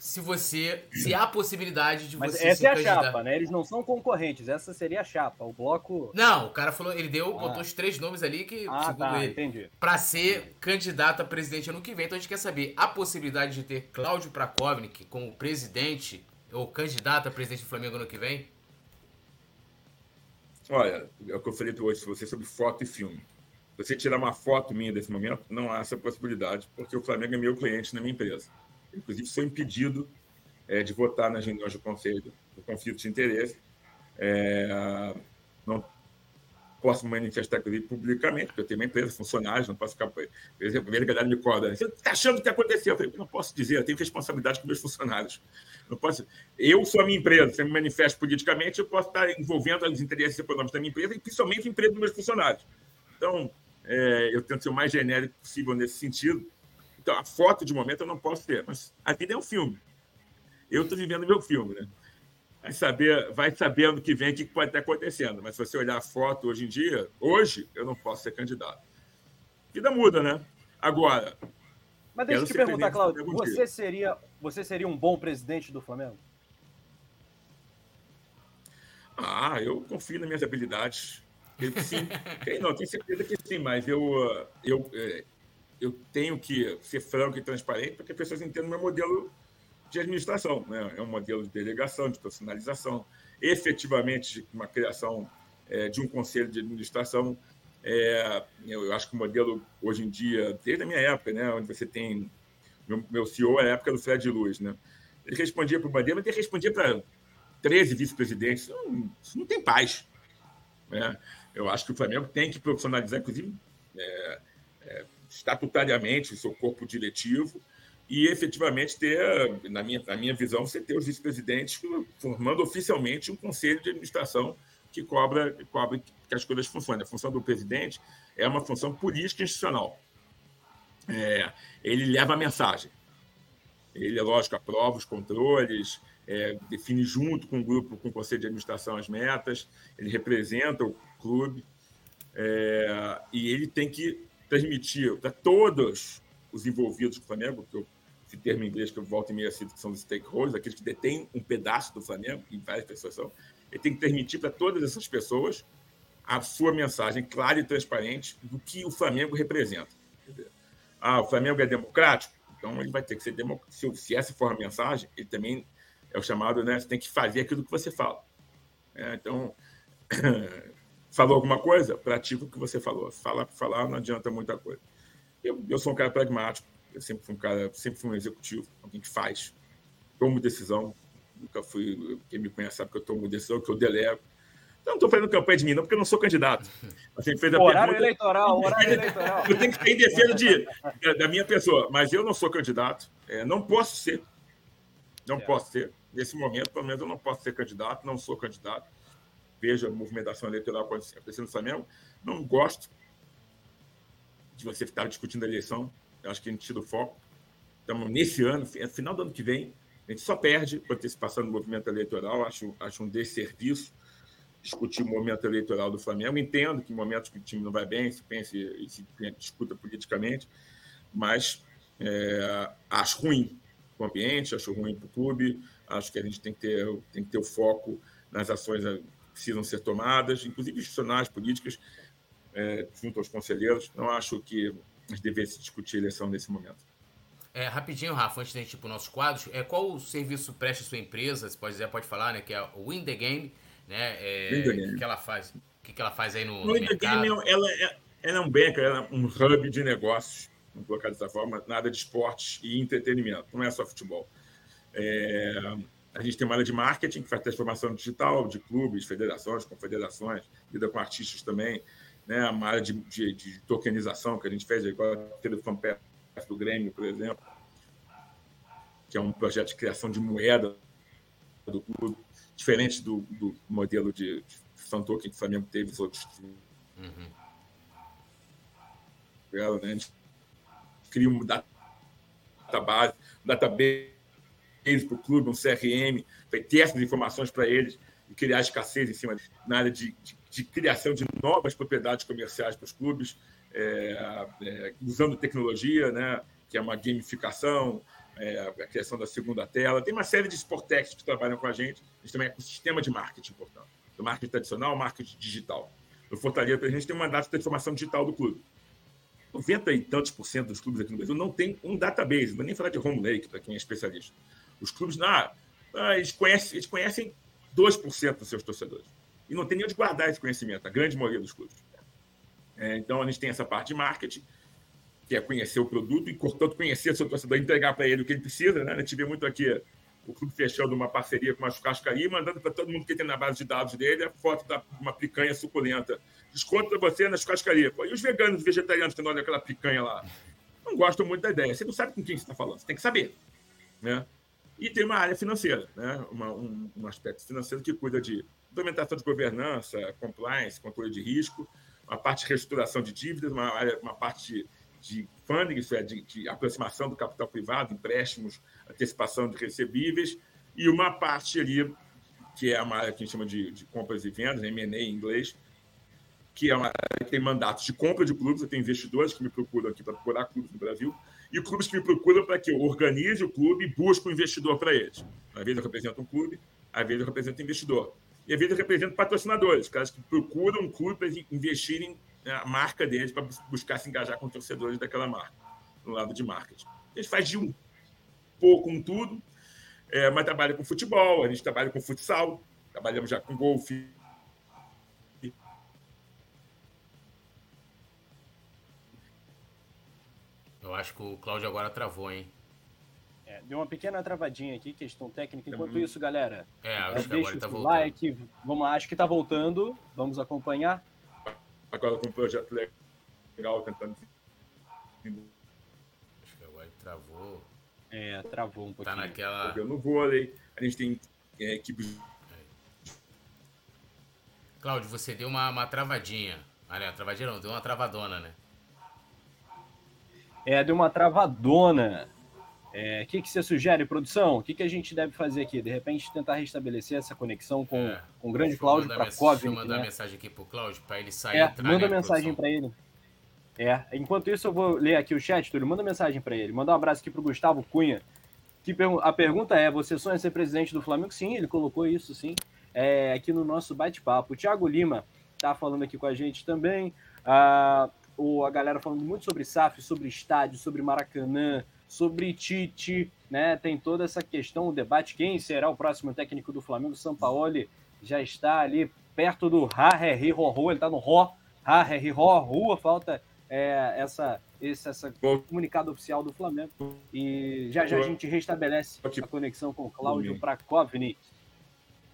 se você. Se há possibilidade de Mas você. Essa é a candidato. chapa, né? Eles não são concorrentes, essa seria a chapa. O bloco. Não, o cara falou, ele deu, ah. botou os três nomes ali que, ah, segundo tá, ele, entendi. pra ser candidato a presidente ano que vem. Então a gente quer saber a possibilidade de ter Cláudio Prakovnik como presidente ou candidato a presidente do Flamengo ano que vem? Olha, é o que eu falei hoje você sobre foto e filme. você tirar uma foto minha desse momento, não há essa possibilidade, porque o Flamengo é meu cliente na minha empresa inclusive foi impedido é, de votar nas reuniões do Conselho do conflito de interesse. É, não posso manifestar publicamente, porque eu tenho uma empresa, funcionários, não posso ficar. Por exemplo, a primeira galera me cobra. Você está achando que aconteceu? Eu falei, não posso dizer, eu tenho responsabilidade com meus funcionários. Não posso. Eu sou a minha empresa, se eu me manifesto politicamente, eu posso estar envolvendo os interesses econômicos da minha empresa e principalmente a empresa dos meus funcionários. Então, é, eu tento ser o mais genérico possível nesse sentido então, a foto de momento eu não posso ter, mas a vida é um filme. Eu estou vivendo meu filme, né? Vai, saber, vai sabendo o que vem, o que pode estar acontecendo. Mas se você olhar a foto hoje em dia, hoje eu não posso ser candidato. Vida muda, né? Agora. Mas deixa eu te perguntar, Claudio, você seria, você seria um bom presidente do Flamengo? Ah, eu confio nas minhas habilidades. Eu, sim. não, tenho certeza que sim, mas eu, eu, é, eu tenho que ser franco e transparente para que as pessoas entendam o meu modelo de administração. Né? É um modelo de delegação, de personalização, efetivamente uma criação é, de um conselho de administração. É, eu acho que o modelo, hoje em dia, desde a minha época, né, onde você tem. Meu, meu CEO é a época do Fred Luz. Né? Ele respondia para o Bandeira, mas ele respondia para 13 vice-presidentes. Não, isso não tem paz. Né? Eu acho que o Flamengo tem que profissionalizar, inclusive. É, é, estatutariamente o seu corpo diretivo e efetivamente ter, na minha, na minha visão, você ter os vice-presidentes formando oficialmente um conselho de administração que cobra, cobra que as coisas funcionem. A função do presidente é uma função política institucional. É, ele leva a mensagem. Ele, é lógico, aprova os controles, é, define junto com o grupo, com o conselho de administração as metas, ele representa o clube é, e ele tem que transmitir para todos os envolvidos com o Flamengo, que eu, esse termo em inglês que eu volto e meia cito, que são os stakeholders, aqueles que detêm um pedaço do Flamengo, e várias pessoas são, ele tem que transmitir para todas essas pessoas a sua mensagem clara e transparente do que o Flamengo representa. Ah, o Flamengo é democrático? Então ele vai ter que ser democrático. Se, essa for a mensagem, ele também é o chamado, né? Você tem que fazer aquilo que você fala. É, então, Falou alguma coisa? Pratica o que você falou. Falar por falar não adianta muita coisa. Eu, eu sou um cara pragmático. Eu sempre fui um cara, sempre fui um executivo, alguém que faz. Tomo decisão. Nunca fui. Quem me conhece sabe que eu tomo decisão, que eu delego. Então, não estou fazendo campanha de mim, não, porque eu não sou candidato. Você fez a horário pergunta, eleitoral, horário eleitoral. Eu tenho que ter em defesa de, da, minha pessoa, mas eu não sou candidato. É, não posso ser. Não é. posso ser. Nesse momento, pelo menos, eu não posso ser candidato, não sou candidato vejo a movimentação eleitoral acontecendo no Flamengo. Não gosto de você estar discutindo a eleição. Acho que a gente tira o foco. Nesse ano, final do ano que vem, a gente só perde participação no movimento eleitoral. Acho, acho um desserviço discutir o momento eleitoral do Flamengo. Entendo que em momentos que o time não vai bem, se pensa e se discuta politicamente, mas é, acho ruim para o ambiente, acho ruim para o clube. Acho que a gente tem que ter, tem que ter o foco nas ações que precisam ser tomadas, inclusive institucionais, políticas, é, junto aos conselheiros. Não acho que a gente devesse discutir eleição nesse momento. É, rapidinho, Rafa, antes de a gente ir para os nossos quadros, é, qual o serviço presta a sua empresa? Você pode dizer, pode falar, né? Que é o Win the Game, né? É, Win the Game. O que ela faz? O que, que ela faz aí no, no Win the Game, ela é, ela é um banker, ela é um hub de negócios, vamos colocar dessa forma, nada de esportes e entretenimento, não é só futebol. É, a gente tem uma área de marketing que faz transformação digital de clubes, federações, confederações, lida com artistas também, né? uma área de, de, de tokenização que a gente fez, igual o FanPass do Grêmio, por exemplo, que é um projeto de criação de moeda do clube, diferente do, do modelo de, de fan token que o Flamengo teve os outros. Uhum. Né? A gente cria um database, um database para o clube, um CRM, ter essas informações para eles e criar escassez em cima na área de, de, de criação de novas propriedades comerciais para os clubes, é, é, usando tecnologia, né, que é uma gamificação, é, a criação da segunda tela. Tem uma série de sportechs que trabalham com a gente. A gente também é um sistema de marketing, portanto. Do marketing tradicional marketing digital. No Fortaleza, a gente tem um mandato de transformação digital do clube. 90 e tantos por cento dos clubes aqui no Brasil não tem um database, não vou nem falar de home lake, para quem é especialista. Os clubes, ah, eles, conhecem, eles conhecem 2% dos seus torcedores. E não tem onde guardar esse conhecimento, a grande maioria dos clubes. É, então, a gente tem essa parte de marketing, que é conhecer o produto e, portanto, conhecer o seu torcedor, entregar para ele o que ele precisa. Né? A gente vê muito aqui o clube fechando uma parceria com uma churrascaria, mandando para todo mundo que tem na base de dados dele a foto de uma picanha suculenta. Desconto para você na churrascaria. E os veganos, os vegetarianos que não olham aquela picanha lá? Não gostam muito da ideia. Você não sabe com quem você está falando, você tem que saber. Né? E tem uma área financeira, né? Uma, um, um aspecto financeiro que cuida de implementação de governança, compliance, controle de risco, uma parte de reestruturação de dívidas, uma, uma parte de funding, isso é, de, de, aproximação do capital privado, empréstimos, antecipação de recebíveis, e uma parte ali, que é uma área que a gente chama de, de compras e vendas, M&A em inglês, que é uma área que tem mandatos de compra de clubes, eu tenho investidores que me procuram aqui para procurar clubes no Brasil, e clubes que me procuram para que eu organize o clube e busque um investidor para eles. Às vezes eu represento um clube, às vezes eu represento um investidor e às vezes eu represento patrocinadores, caras que procuram um clube para investirem na marca deles para buscar se engajar com torcedores daquela marca, no lado de marketing. A gente faz de um pouco um tudo, é, mas trabalha com futebol, a gente trabalha com futsal, trabalhamos já com golfe. Eu acho que o Cláudio agora travou, hein? É, deu uma pequena travadinha aqui, questão técnica. Enquanto uhum. isso, galera, é, acho que agora tá o like. Vamos lá, acho que tá voltando. Vamos acompanhar. Agora com um projeto legal, tentando. Acho que agora travou. É, travou um pouquinho. Tá naquela. Eu não vou ali. A gente tem é, equipes. Cláudio, você deu uma, uma travadinha. Ah, não, travadinha não, deu uma travadona, né? É, deu uma travadona. É, o que, que você sugere, produção? O que, que a gente deve fazer aqui? De repente, tentar restabelecer essa conexão com, é, com o grande Cláudio Prakov. Deixa eu mandar né? mensagem aqui pro Cláudio para ele sair é, entrar, Manda né, mensagem para ele. É, enquanto isso, eu vou ler aqui o chat, Túlio. Manda mensagem para ele. Manda um abraço aqui pro Gustavo Cunha. Que a pergunta é: você sonha ser presidente do Flamengo? Sim, ele colocou isso, sim. É, aqui no nosso bate-papo. O Thiago Lima tá falando aqui com a gente também. Ah, o, a galera falando muito sobre SAF, sobre estádio, sobre Maracanã, sobre Tite, né? Tem toda essa questão, o debate, quem será o próximo técnico do Flamengo? Sampaoli já está ali perto do Harry Rorô, ele está no Ró, Harry Ró, rua, falta é, essa, esse essa comunicado oficial do Flamengo. E já já a gente restabelece a conexão com o Cláudio Prakovnik,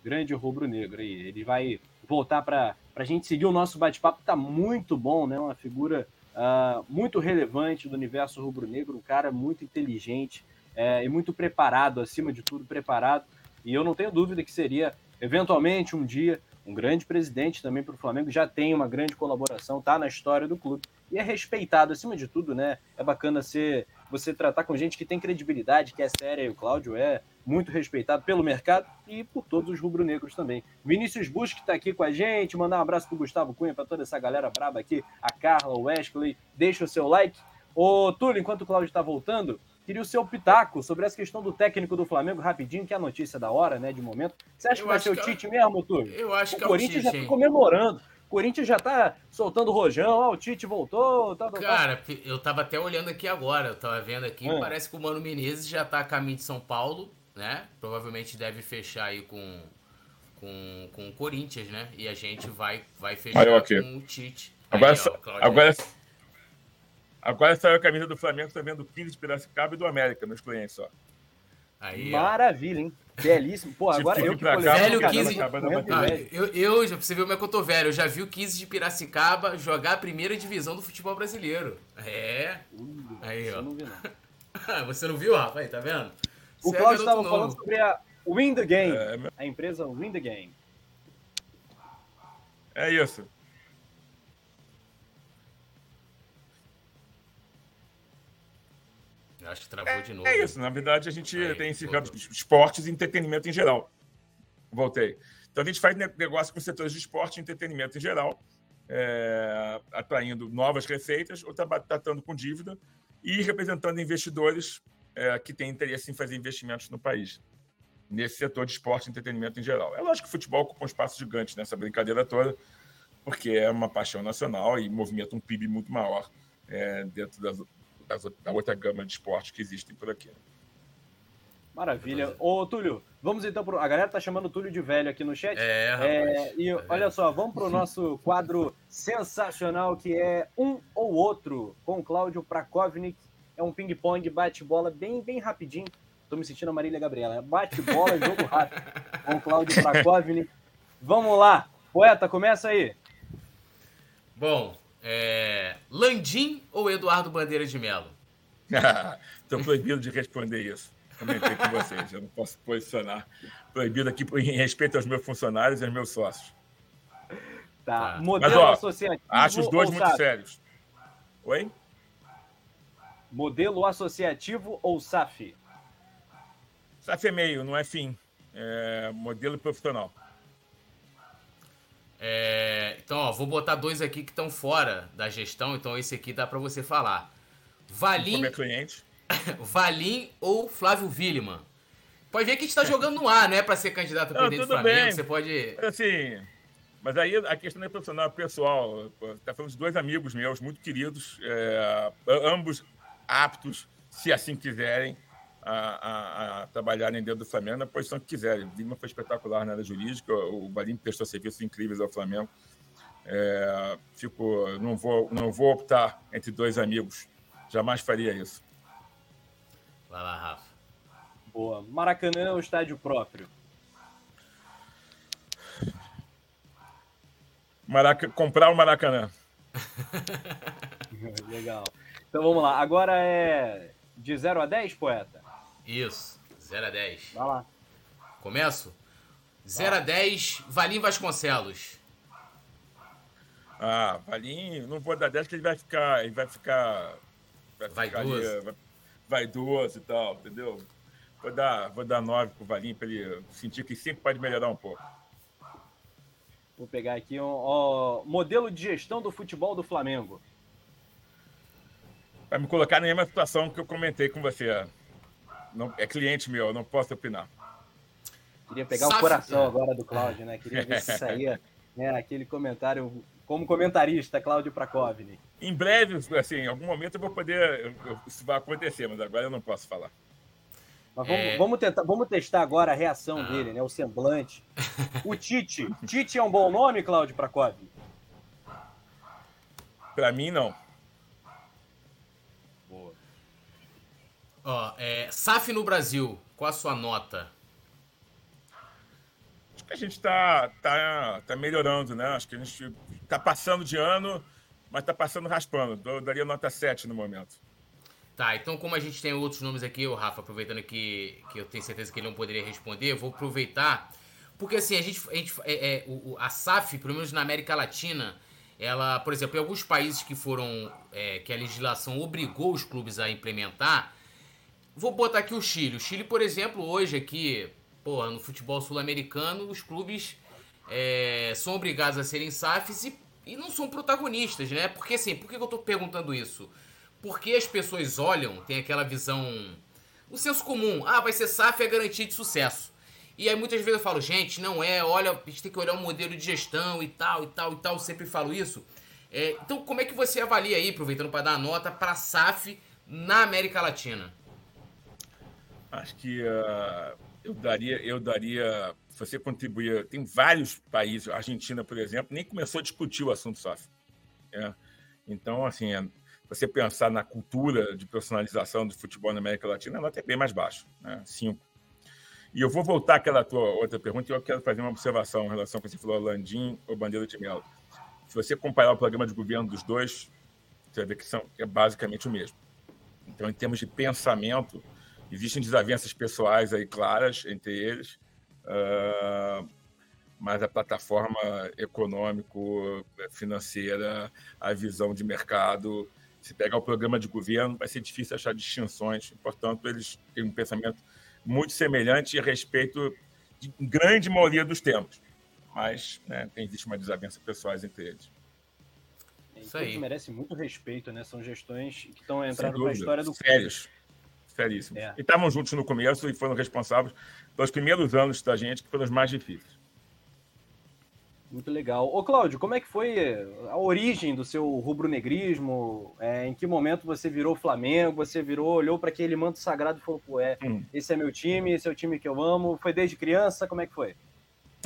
grande rubro-negro aí. Ele vai voltar para a gente seguir o nosso bate-papo, está muito bom, né? Uma figura uh, muito relevante do universo rubro-negro, um cara muito inteligente é, e muito preparado, acima de tudo, preparado. E eu não tenho dúvida que seria, eventualmente, um dia, um grande presidente também para o Flamengo. Já tem uma grande colaboração, tá na história do clube e é respeitado acima de tudo, né? É bacana ser você tratar com gente que tem credibilidade, que é séria. E o Cláudio é muito respeitado pelo mercado e por todos os rubro-negros também. Vinícius Busque está aqui com a gente. Mandar um abraço para Gustavo Cunha, para toda essa galera braba aqui, a Carla, o Wesley. Deixa o seu like. Ô, Túlio, enquanto o Cláudio está voltando, Queria o seu pitaco sobre essa questão do técnico do Flamengo, rapidinho, que é a notícia da hora, né, de momento. Você acha eu que vai ser o Tite mesmo, Túlio? Eu acho o que é o Corinthians já tá comemorando. O Corinthians já tá soltando o rojão, ó, o Tite voltou. Tá, tá, Cara, eu tava até olhando aqui agora, eu tava vendo aqui, hum. parece que o Mano Menezes já tá a caminho de São Paulo, né? Provavelmente deve fechar aí com, com, com o Corinthians, né? E a gente vai, vai fechar aí, com o Tite. Agora, aí, ó, agora, Agora saiu a camisa do Flamengo, tô vendo 15 de Piracicaba e do América, meus clientes, ó. Aí, Maravilha, hein? Belíssimo. Pô, agora eu que cá, velho 15 de... ah, eu, eu, você viu como é que eu tô velho, eu já vi o 15 de Piracicaba jogar a primeira divisão do futebol brasileiro. É. Uh, aí, ó. Não vi, não. você não viu, Rafa? Aí, tá vendo? O você Cláudio estava falando sobre a Win the Game, é, a empresa Win the Game. É isso. Acho que travou de novo. É isso, na verdade a gente Aí, tem esse campo de esportes e entretenimento em geral. Voltei. Então a gente faz negócio com setores de esporte e entretenimento em geral, é, atraindo novas receitas ou tratando com dívida e representando investidores é, que têm interesse em fazer investimentos no país, nesse setor de esporte e entretenimento em geral. É lógico que o futebol ocupa um espaço gigante nessa brincadeira toda, porque é uma paixão nacional e movimenta um PIB muito maior é, dentro das, da outra gama de esportes que existem por aqui. Maravilha. Ô, Túlio, vamos então pro. A galera tá chamando o Túlio de velho aqui no chat. É, rapaz. É, e é olha só, vamos pro nosso quadro sensacional que é Um ou Outro, com Cláudio Prakovnik. É um ping-pong, bate-bola bem, bem rapidinho. Tô me sentindo a Marília Gabriela. Bate-bola, jogo rápido. Com Cláudio Prakovnik. Vamos lá. Poeta, começa aí. Bom, é, Landim ou Eduardo Bandeira de Melo? Estou proibido de responder isso. Comentei com vocês, eu não posso posicionar. Proibido aqui em respeito aos meus funcionários e aos meus sócios. Tá. tá. Modelo Mas, ó, associativo. Acho os dois muito SAF? sérios. Oi? Modelo associativo ou SAF? SAF é meio, não é fim. É modelo profissional. É, então, ó, vou botar dois aqui que estão fora da gestão, então esse aqui dá para você falar. Valim. Como é cliente? Valim ou Flávio Villeman? Pode ver que a gente está jogando no ar, né? Para ser candidato a presidente do Flamengo. Bem. Você pode. Assim, mas aí a questão é profissional, pessoal. Está falando de dois amigos meus, muito queridos, é, ambos aptos, se assim quiserem, a, a, a, trabalharem dentro do Flamengo na posição que quiserem. O Lima foi espetacular na área jurídica, o Balim prestou serviços incríveis ao Flamengo. É, fico, não, vou, não vou optar entre dois amigos. Jamais faria isso. Vai lá, Rafa. Boa. Maracanã é o estádio próprio. Maraca... Comprar o Maracanã. Legal. Então vamos lá. Agora é de 0 a 10, poeta? Isso, 0 a 10. Vai lá. Começo? 0 a 10, Valim Vasconcelos. Ah, Valim, não vou dar 10 que ele vai ficar. Ele vai ficar. Vai ficar vaidoso. vai, vaidoso e tal, entendeu? Vou dar, vou dar 9 pro Valim para ele sentir que sempre pode melhorar um pouco. Vou pegar aqui um modelo de gestão do futebol do Flamengo. Vai me colocar na mesma situação que eu comentei com você. Não, é cliente meu, eu não posso opinar. Queria pegar o coração agora do Cláudio, né? Queria ver se saía né, aquele comentário como comentarista, Cláudio Prakovnik. Em breve, assim, em algum momento eu vou poder. Isso vai acontecer, mas agora eu não posso falar. Mas vamos, é... vamos, tentar, vamos testar agora a reação ah. dele, né? O semblante. O Tite. Tite é um bom nome, Cláudio Prakovnik? Para mim, não. Ó, é, SAF no Brasil, qual a sua nota? Acho que a gente está tá, tá melhorando, né? Acho que a gente está passando de ano, mas está passando raspando. Eu daria nota 7 no momento. Tá, então como a gente tem outros nomes aqui, o Rafa, aproveitando que, que eu tenho certeza que ele não poderia responder, eu vou aproveitar. Porque assim, a gente. A, gente, é, é, o, a SAF, pelo menos na América Latina, ela, por exemplo, em alguns países que foram. É, que a legislação obrigou os clubes a implementar, Vou botar aqui o Chile. O Chile, por exemplo, hoje aqui, porra, no futebol sul-americano, os clubes é, são obrigados a serem SAFs e, e, não são protagonistas, né? Porque assim, por que eu tô perguntando isso? Porque as pessoas olham, tem aquela visão, o senso comum, ah, vai ser SAF é garantia de sucesso. E aí muitas vezes eu falo, gente, não é, olha, a gente tem que olhar o modelo de gestão e tal, e tal, e tal, sempre falo isso. É, então, como é que você avalia aí, aproveitando para dar a nota, para SAF na América Latina? Acho que uh, eu daria, eu daria, você contribuir, tem vários países, a Argentina, por exemplo, nem começou a discutir o assunto SAF. É. Então, assim, você pensar na cultura de personalização do futebol na América Latina, ela é bem mais baixa, né? cinco. E eu vou voltar àquela tua outra pergunta e eu quero fazer uma observação em relação ao que você falou, Landim ou Bandeira de Melo. Se você comparar o programa de governo dos dois, você vai ver que são, é basicamente o mesmo. Então, em termos de pensamento, existem desavenças pessoais aí claras entre eles, uh, mas a plataforma econômico-financeira, a visão de mercado, se pegar o programa de governo, vai ser difícil achar distinções. Portanto, eles têm um pensamento muito semelhante a respeito de grande maioria dos temas. Mas né, existe uma desavença pessoais entre eles. Isso aí. merece muito respeito, né? São gestões que estão entrando na história do Sérios. Seríssimos. É. E estavam juntos no começo e foram responsáveis pelos primeiros anos da gente, que foram os mais difíceis. Muito legal. Ô, Cláudio, como é que foi a origem do seu rubro-negrismo? É, em que momento você virou Flamengo? Você virou, olhou para aquele manto sagrado e falou, pô, é, hum. esse é meu time, esse é o time que eu amo. Foi desde criança? Como é que foi?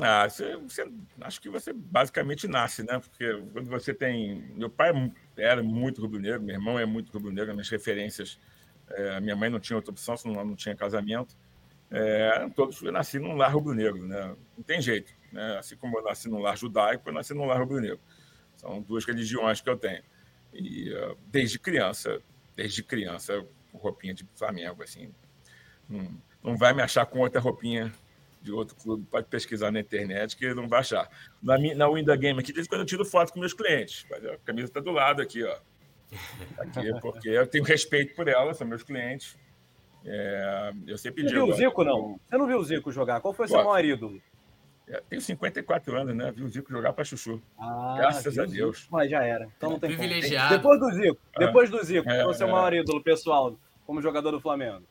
Ah, você, você, acho que você basicamente nasce, né? Porque quando você tem. Meu pai era muito rubro-negro, meu irmão é muito rubro-negro, minhas referências. É, minha mãe não tinha outra opção, senão não tinha casamento. É, todos eu nasci num lar rubro-negro, né? Não tem jeito. Né? Assim como eu nasci num lar judaico, eu nasci num lar rubro-negro. São duas religiões que eu tenho. E uh, desde criança, desde criança, roupinha de Flamengo, assim. Não, não vai me achar com outra roupinha de outro clube, pode pesquisar na internet que não vai achar. Na, na Winda Game aqui, desde quando eu tiro foto com meus clientes. A camisa está do lado aqui, ó. Aqui, porque eu tenho respeito por ela, são meus clientes. É, eu sempre Você digo. Você viu o Zico, não? Você não viu o Zico jogar? Qual foi o seu maior ídolo? É, tenho 54 anos, né? Vi o Zico jogar para Chuchu. Ah, Graças a Deus. Mas já era. Então não tem Privilegiado. Depois do Zico, é. depois do Zico, é, qual é o seu maior ídolo pessoal como jogador do Flamengo?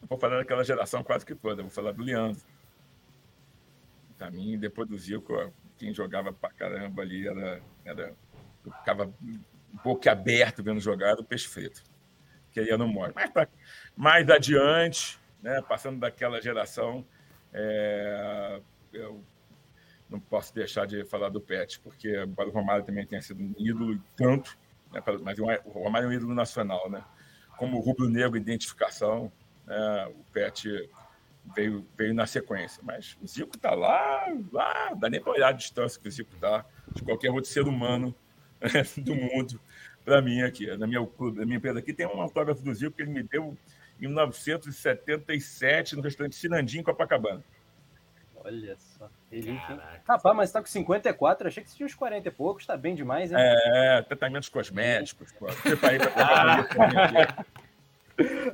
Não vou falar daquela geração quase que toda, vou falar do Leandro. Para mim, depois do Zico, quem jogava pra caramba ali era. era eu ficava boca aberto vendo jogar o peixe frito. Que aí eu não moro. Mas pra, mais adiante, né, passando daquela geração, é, eu não posso deixar de falar do Pet, porque o Romário também tem sido um ídolo tanto, né, mas o Romário é um ídolo nacional, né? Como o rubro-negro identificação, né, o Pet veio, veio na sequência. Mas o Zico está lá, lá, dá nem para olhar a distância que o Zico está de qualquer outro ser humano do mundo para mim aqui. Na minha, na minha empresa aqui tem um autógrafo do Zico que ele me deu em 1977 no restaurante Sinandim, Copacabana. Olha só. Ele, Rapaz, mas tá com 54, achei que você tinha uns 40 e poucos, tá bem demais, hein? É, tratamentos cosméticos, pô. ah.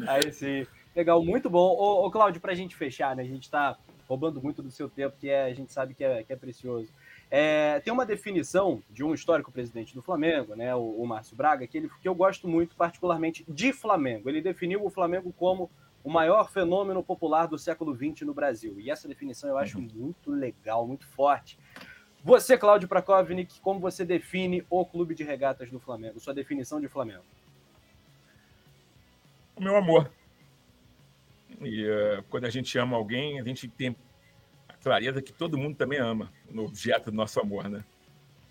Aí sim. Legal, muito bom. Ô, ô Cláudio, pra gente fechar, né? A gente tá roubando muito do seu tempo, que é, a gente sabe que é, que é precioso. É, tem uma definição de um histórico presidente do Flamengo, né, o, o Márcio Braga, que, ele, que eu gosto muito, particularmente de Flamengo. Ele definiu o Flamengo como o maior fenômeno popular do século XX no Brasil. E essa definição eu acho uhum. muito legal, muito forte. Você, Cláudio Prakovnik, como você define o clube de regatas do Flamengo? Sua definição de Flamengo? O meu amor. E uh, quando a gente ama alguém, a gente tem clareza que todo mundo também ama, no objeto do nosso amor, né?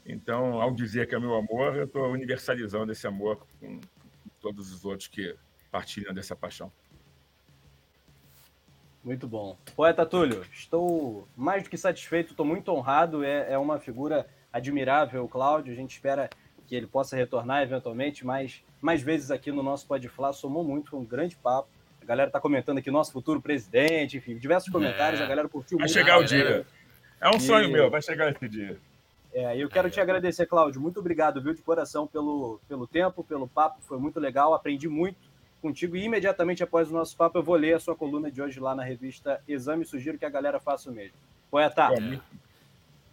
Então, ao dizer que é meu amor, eu estou universalizando esse amor com todos os outros que partilham dessa paixão. Muito bom. Poeta Túlio, estou mais do que satisfeito, estou muito honrado. É, é uma figura admirável, Cláudio. A gente espera que ele possa retornar eventualmente mais, mais vezes aqui no nosso Pode Falar. Somou muito, foi um grande papo galera tá comentando aqui nosso futuro presidente, enfim, diversos comentários, é. a galera curtiu vai muito. Vai chegar o dia. É um e... sonho meu, vai chegar esse dia. É, eu quero te agradecer, Cláudio. Muito obrigado, viu, de coração, pelo, pelo tempo, pelo papo. Foi muito legal, aprendi muito contigo. E imediatamente após o nosso papo, eu vou ler a sua coluna de hoje lá na revista Exame. Sugiro que a galera faça o mesmo. Poeta. É.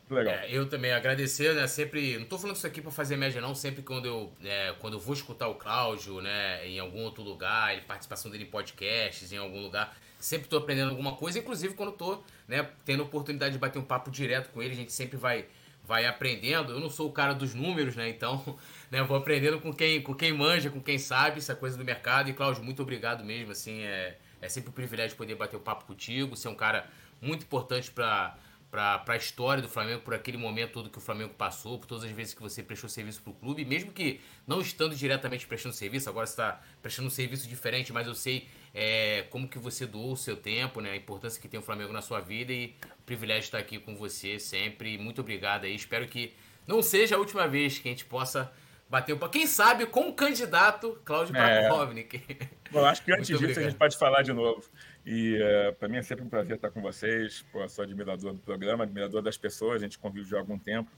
Legal. É, eu também agradecer, né? Sempre. Não tô falando isso aqui para fazer média, não. Sempre quando eu, é, quando eu vou escutar o Cláudio, né, em algum outro lugar, participação dele em podcasts, em algum lugar, sempre tô aprendendo alguma coisa, inclusive quando tô, né, tendo oportunidade de bater um papo direto com ele, a gente sempre vai vai aprendendo. Eu não sou o cara dos números, né? Então, né, vou aprendendo com quem, com quem manja, com quem sabe essa coisa do mercado. E, Cláudio, muito obrigado mesmo. Assim, é, é sempre um privilégio poder bater o um papo contigo. Ser um cara muito importante para para a história do Flamengo, por aquele momento todo que o Flamengo passou, por todas as vezes que você prestou serviço para o clube, mesmo que não estando diretamente prestando serviço, agora está prestando um serviço diferente, mas eu sei é, como que você doou o seu tempo, né, a importância que tem o Flamengo na sua vida e privilégio estar aqui com você sempre. Muito obrigado aí. Espero que não seja a última vez que a gente possa bater o Quem sabe com o candidato Cláudio é. Bom, acho que antes disso a gente pode falar de novo. E uh, eh, para mim é sempre um prazer estar com vocês. Pô, sou admirador do programa, admirador das pessoas. A gente convive já há algum tempo.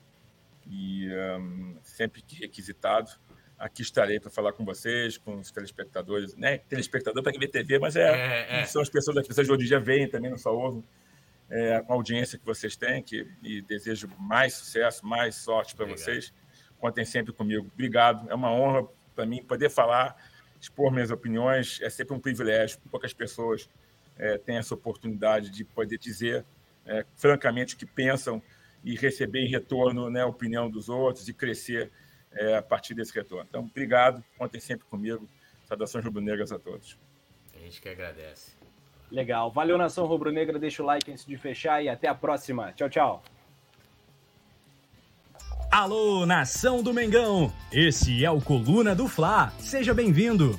E um, sempre que requisitado, aqui estarei para falar com vocês, com os telespectadores. Né? Telespectador para quem vê TV, mas é, é, é. são as pessoas, as pessoas de hoje em dia veem também, não só ouvem. É, com a audiência que vocês têm, que, e desejo mais sucesso, mais sorte para vocês. Contem sempre comigo. Obrigado. É uma honra para mim poder falar, expor minhas opiniões. É sempre um privilégio. Poucas pessoas é, têm essa oportunidade de poder dizer é, francamente o que pensam e receber em retorno né, a opinião dos outros e crescer é, a partir desse retorno. Então, obrigado, contem sempre comigo. Saudações rubro-negras a todos. A gente que agradece. Legal. Valeu, Nação Rubro-Negra. Deixa o like antes de fechar e até a próxima. Tchau, tchau. Alô, Nação do Mengão! Esse é o Coluna do Fla. Seja bem-vindo